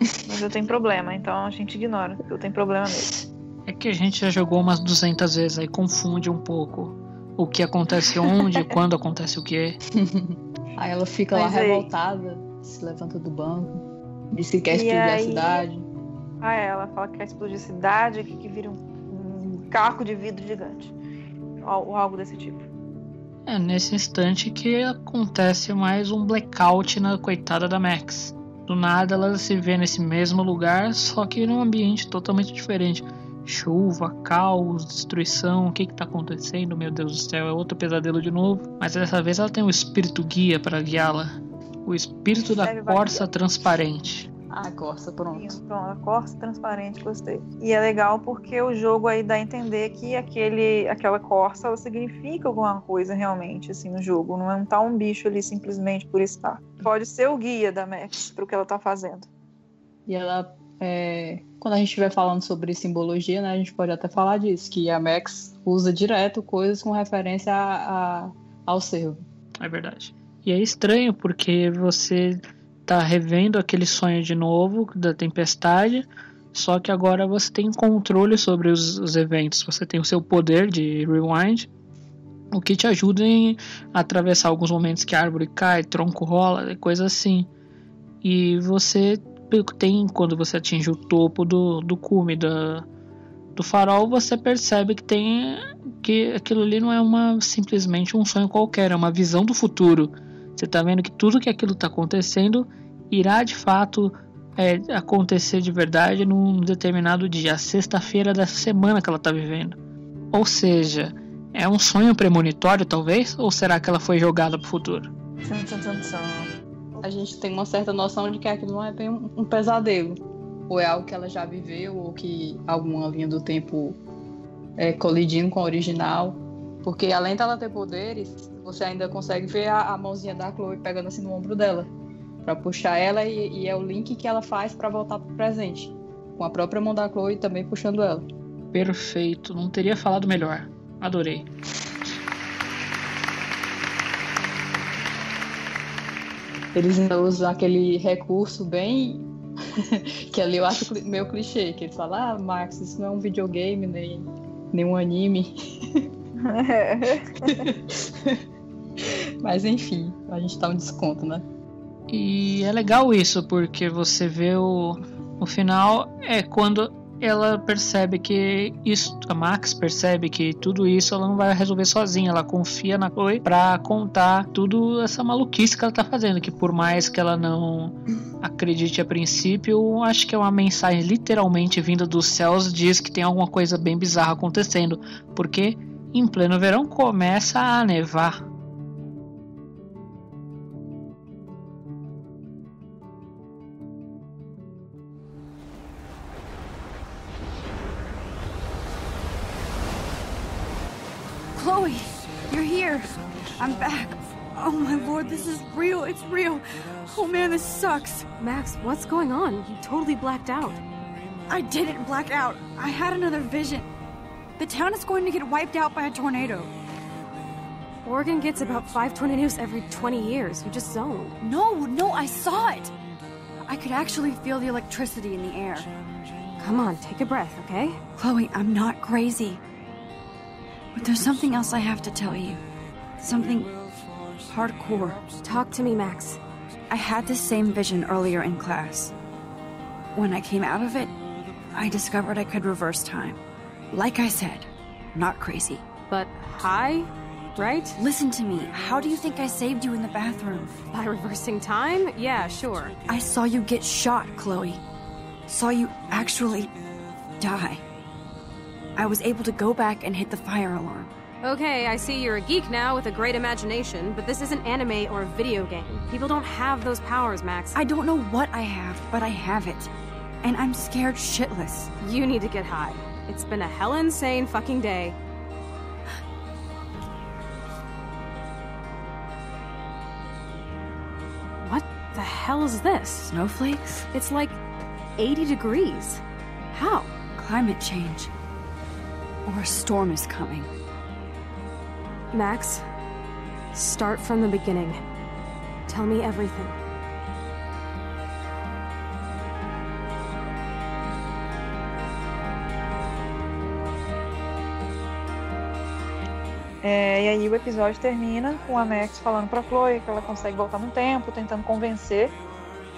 Mas eu tenho problema, então a gente ignora. que Eu tenho problema mesmo. É que a gente já jogou umas 200 vezes, aí confunde um pouco o que acontece onde, quando acontece o que. Aí ela fica lá Mas aí- revoltada, se levanta do banco, diz que quer E explodir a aí- cidade. Ah, é, ela fala que quer explodir a cidade, que, que vira um, um caco de vidro gigante. Ou algo desse tipo. É nesse instante que acontece mais um blackout na coitada da Max. Do nada ela se vê nesse mesmo lugar, só que num ambiente totalmente diferente. Chuva, caos, destruição, o que que tá acontecendo? Meu Deus do céu, é outro pesadelo de novo. Mas dessa vez ela tem um espírito guia para guiá-la. O espírito da Corsa transparente. Ah, Corsa, pronto. Isso, pronto, a corça transparente, gostei. E é legal porque o jogo aí dá a entender que aquele, aquela corça ela significa alguma coisa realmente, assim, no jogo. Não é um tá um bicho ali simplesmente por estar. Pode ser o guia da Max pro que ela tá fazendo. E ela. é, Quando a gente estiver falando sobre simbologia, né, a gente pode até falar disso, que a Max usa direto coisas com referência a, a- ao cervo. É verdade. E é estranho porque você tá revendo aquele sonho de novo da tempestade, só que agora você tem controle sobre os, os eventos, você tem o seu poder de rewind, o que te ajuda em atravessar alguns momentos que a árvore cai, tronco rola, coisa assim. E você tem, quando você atinge o topo do, do cume da, do farol, você percebe que tem que aquilo ali não é uma simplesmente um sonho qualquer, é uma visão do futuro. Você está vendo que tudo que aquilo está acontecendo irá de fato é, acontecer de verdade num determinado dia, sexta-feira da semana que ela está vivendo. Ou seja, é um sonho premonitório, talvez? Ou será que ela foi jogada para o futuro? A gente tem uma certa noção de que aquilo não é bem um pesadelo. Ou é algo que ela já viveu, ou que alguma linha do tempo é, colidindo com a original. Porque além dela ter poderes, você ainda consegue ver a, a mãozinha da Chloe pegando assim no ombro dela para puxar ela e, e, é o link que ela faz para voltar pro presente, com a própria mão da Chloe também puxando ela. Perfeito, não teria falado melhor. Adorei. Eles ainda usam aquele recurso bem que ali eu acho meio clichê, que eles falam, ah, Max, isso não é um videogame nem, nem um anime. Mas enfim, a gente tá um desconto, né? E é legal isso, porque você vê o, o final é quando ela percebe que isso, a Max percebe que tudo isso ela não vai resolver sozinha, ela confia na Chloe para contar tudo essa maluquice que ela tá fazendo, que por mais que ela não acredite a princípio, acho que é uma mensagem literalmente vinda dos céus diz que tem alguma coisa bem bizarra acontecendo, porque em pleno verão começa a nevar. Chloe, you're here. I'm back. Oh my lord, this is real. It's real. Oh man, this sucks. Max, what's going on? You totally blacked out. I didn't black out. I had another vision. The town is going to get wiped out by a tornado. Oregon gets about five tornadoes every 20 years. You just zoned. No, no, I saw it. I could actually feel the electricity in the air. Come on, take a breath, okay? Chloe, I'm not crazy. But there's something else I have to tell you. Something hardcore. Talk to me, Max. I had this same vision earlier in class. When I came out of it, I discovered I could reverse time. Like I said, not crazy. But high, right? Listen to me. How do you think I saved you in the bathroom? By reversing time? Yeah, sure. I saw you get shot, Chloe. Saw you actually die. I was able to go back and hit the fire alarm. Okay, I see you're a geek now with a great imagination, but this isn't anime or a video game. People don't have those powers, Max. I don't know what I have, but I have it. And I'm scared shitless. You need to get high. It's been a hell insane fucking day. What the hell is this? Snowflakes? It's like 80 degrees. How? Climate change. Or a storm is coming. Max, start from the beginning. Tell me everything. É, e aí o episódio termina com a Max falando pra Chloe que ela consegue voltar no tempo, tentando convencer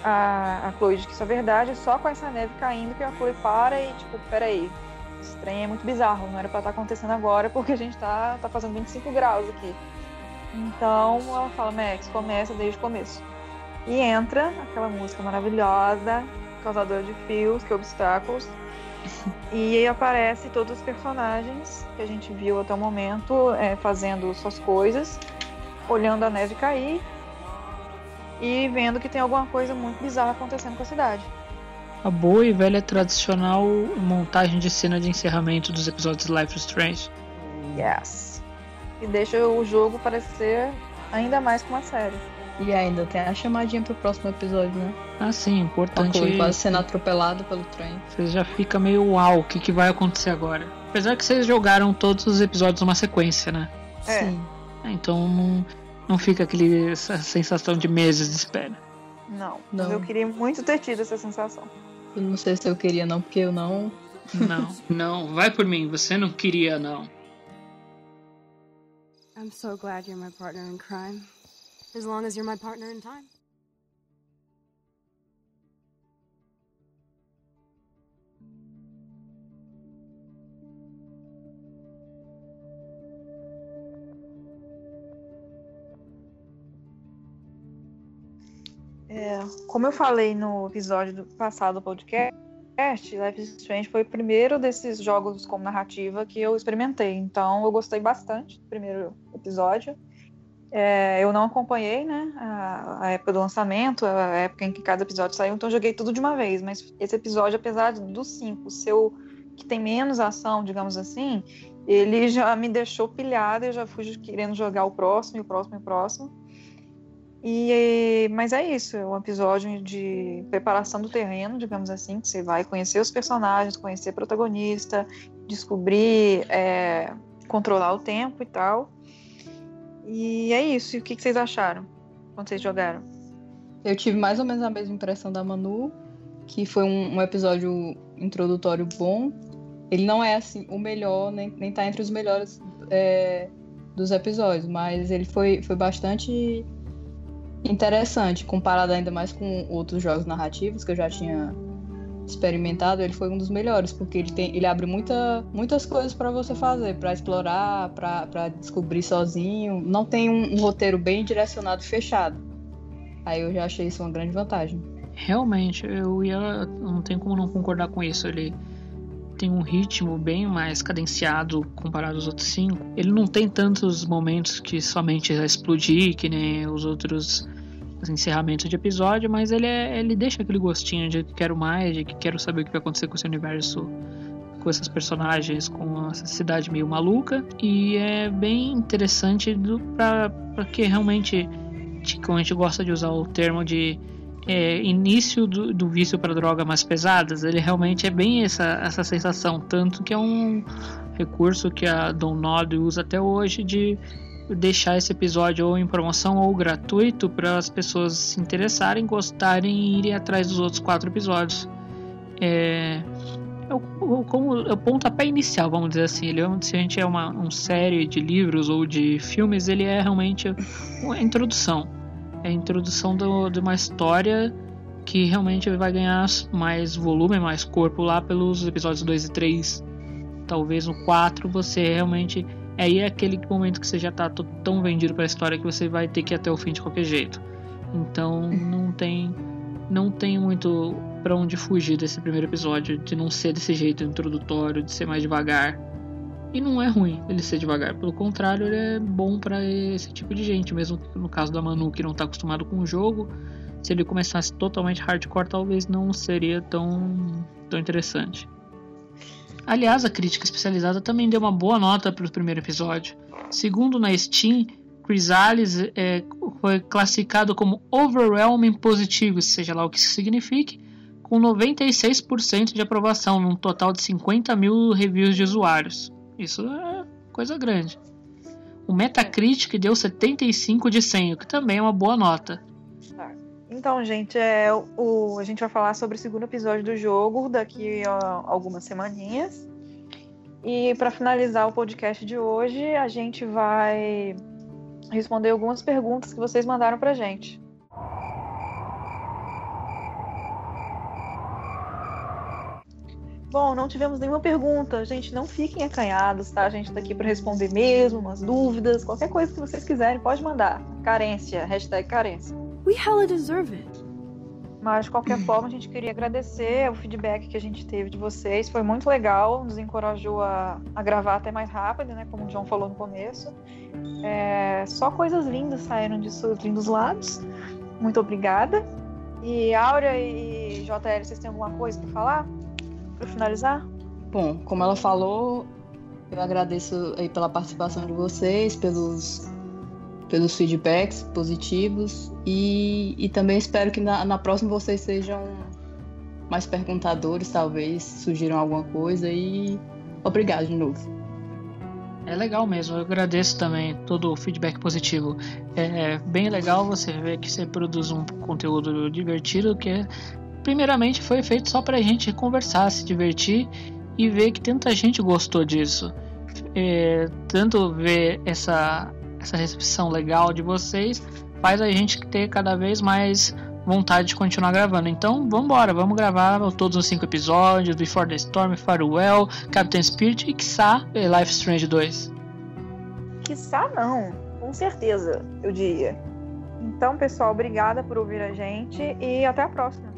a, a Chloe de que isso é verdade, só com essa neve caindo que a Chloe para e tipo, peraí, esse trem é muito bizarro, não era pra estar acontecendo agora porque a gente tá, tá fazendo 25 graus aqui. Então ela fala, Max, começa desde o começo. E entra aquela música maravilhosa, causadora de fios, que obstáculos. E aí aparece todos os personagens que a gente viu até o momento é, fazendo suas coisas, olhando a neve cair e vendo que tem alguma coisa muito bizarra acontecendo com a cidade. A boa e velha tradicional montagem de cena de encerramento dos episódios Life is Strange. Yes. E deixa o jogo parecer ainda mais com uma série. E ainda tem a chamadinha pro próximo episódio, né? Ah, sim, importante. Tá quase sendo atropelado pelo trem. Você já fica meio uau, o que, que vai acontecer agora? Apesar que vocês jogaram todos os episódios numa sequência, né? É. Sim. Então não, não fica aquele essa sensação de meses de espera. Não. Não. Mas eu queria muito ter tido essa sensação. Eu não sei se eu queria, não, porque eu não. Não, não, vai por mim, você não queria, não. I'm so glad you're my partner in crime. As long as you're my partner in time. É, como eu falei no episódio do passado do podcast, Life is Strange foi o primeiro desses jogos com narrativa que eu experimentei. Então eu gostei bastante do primeiro episódio. É, eu não acompanhei, né, a, a, época do lançamento, a época em que cada episódio saiu, então joguei tudo de uma vez. Mas esse episódio, apesar dos cinco, seu que tem menos ação, digamos assim, ele já me deixou pilhada. Eu já fui querendo jogar o próximo, e o próximo, e o próximo. E, mas é isso, é um episódio de preparação do terreno, digamos assim, que você vai conhecer os personagens, conhecer o protagonista, descobrir, é, controlar o tempo e tal. E é isso. E o que, vocês acharam quando vocês jogaram? Eu tive mais ou menos a mesma impressão da Manu, que foi um, um episódio introdutório bom. Ele não é assim o melhor, nem, nem tá entre os melhores é, dos episódios, mas ele foi, foi bastante interessante, comparado ainda mais com outros jogos narrativos que eu já tinha experimentado, ele foi um dos melhores, porque ele, tem, ele abre muita, muitas coisas para você fazer, para explorar, para descobrir sozinho. Não tem um, um, roteiro bem direcionado fechado. Aí eu já achei isso uma grande vantagem. Realmente, eu ia. Não tem como não concordar com isso. Ele tem um ritmo bem mais cadenciado comparado aos outros cinco. Ele não tem tantos momentos que somente explodir, que nem os outros encerramentos de episódio, mas ele, é, ele deixa aquele gostinho de que quero mais, de que quero saber o que vai acontecer com esse universo, com esses personagens, com essa cidade meio maluca. E é bem interessante pra que realmente, como a gente gosta de usar o termo de é, início do, do vício para drogas mais pesadas, ele realmente é bem essa, essa sensação, tanto que é um recurso que a Don Nod usa até hoje de deixar esse episódio ou em promoção ou gratuito para as pessoas se interessarem, gostarem e irem atrás dos outros quatro episódios. É, é, o, como, o pontapé inicial, vamos dizer assim. Ele, é se a gente é uma, uma série de livros ou de filmes, ele é realmente uma introdução. É a introdução do, de uma história que realmente vai ganhar mais volume, mais corpo lá pelos episódios 2 e 3. Talvez no 4 você realmente aí é aquele momento que você já tá tão vendido para a história que você vai ter que ir até o fim de qualquer jeito. Então não tem não tem muito para onde fugir desse primeiro episódio, de não ser desse jeito introdutório, de ser mais devagar. E não é ruim ele ser devagar, pelo contrário, ele é bom para esse tipo de gente, mesmo no caso da Manu que não tá acostumado com o jogo, se ele começasse totalmente hardcore, talvez não seria tão tão interessante. Aliás, a crítica especializada também deu uma boa nota para o primeiro episódio. Segundo na Steam, Chrysalis é, foi classificado como overwhelming positivo, seja lá o que isso signifique, com 96% de aprovação, num total de 50 mil reviews de usuários. Isso é coisa grande. O Metacritic deu 75 de 100, o que também é uma boa nota. Então, gente, é, o, a gente vai falar sobre o segundo episódio do jogo daqui a algumas semaninhas. E para finalizar o podcast de hoje, a gente vai responder algumas perguntas que vocês mandaram pra gente. Bom, não tivemos nenhuma pergunta. Gente, não fiquem acanhados, tá? A gente tá aqui para responder mesmo, umas dúvidas, qualquer coisa que vocês quiserem, pode mandar. Carência, hashtag carência. We hella deserve it. Mas de qualquer forma, a gente queria agradecer o feedback que a gente teve de vocês. Foi muito legal, nos encorajou a, a gravar até mais rápido, né? Como o John falou no começo. É, só coisas lindas saíram de seus lindos lados. Muito obrigada. E Áurea e JL, vocês têm alguma coisa para falar? Para finalizar? Bom, como ela falou, eu agradeço aí pela participação de vocês, pelos pelos feedbacks positivos e, e também espero que na, na próxima vocês sejam mais perguntadores, talvez sugiram alguma coisa e obrigado de novo. É legal mesmo, eu agradeço também todo o feedback positivo. É bem legal você ver que você produz um conteúdo divertido que primeiramente foi feito só pra gente conversar, se divertir e ver que tanta gente gostou disso. É, tanto ver essa, essa recepção legal de vocês faz a gente ter cada vez mais vontade de continuar gravando. Então, vamos embora, vamos gravar todos os cinco episódios: Before the Storm, Farewell, Captain Spirit e, quiçá, Life Strange 2. Quiçá não, com certeza, eu diria. Então, pessoal, obrigada por ouvir a gente e até a próxima.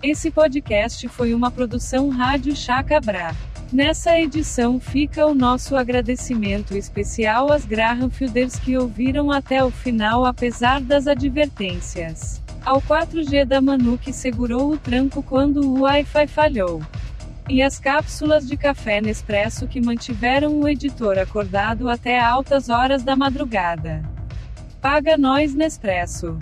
Esse podcast foi uma produção Rádio Chacabra. Nessa edição fica o nosso agradecimento especial às Graham Fielders que ouviram até o final apesar das advertências. Ao 4G da Manu que segurou o tranco quando o Wi-Fi falhou. E as cápsulas de café Nespresso que mantiveram o editor acordado até altas horas da madrugada. Paga nós Nespresso.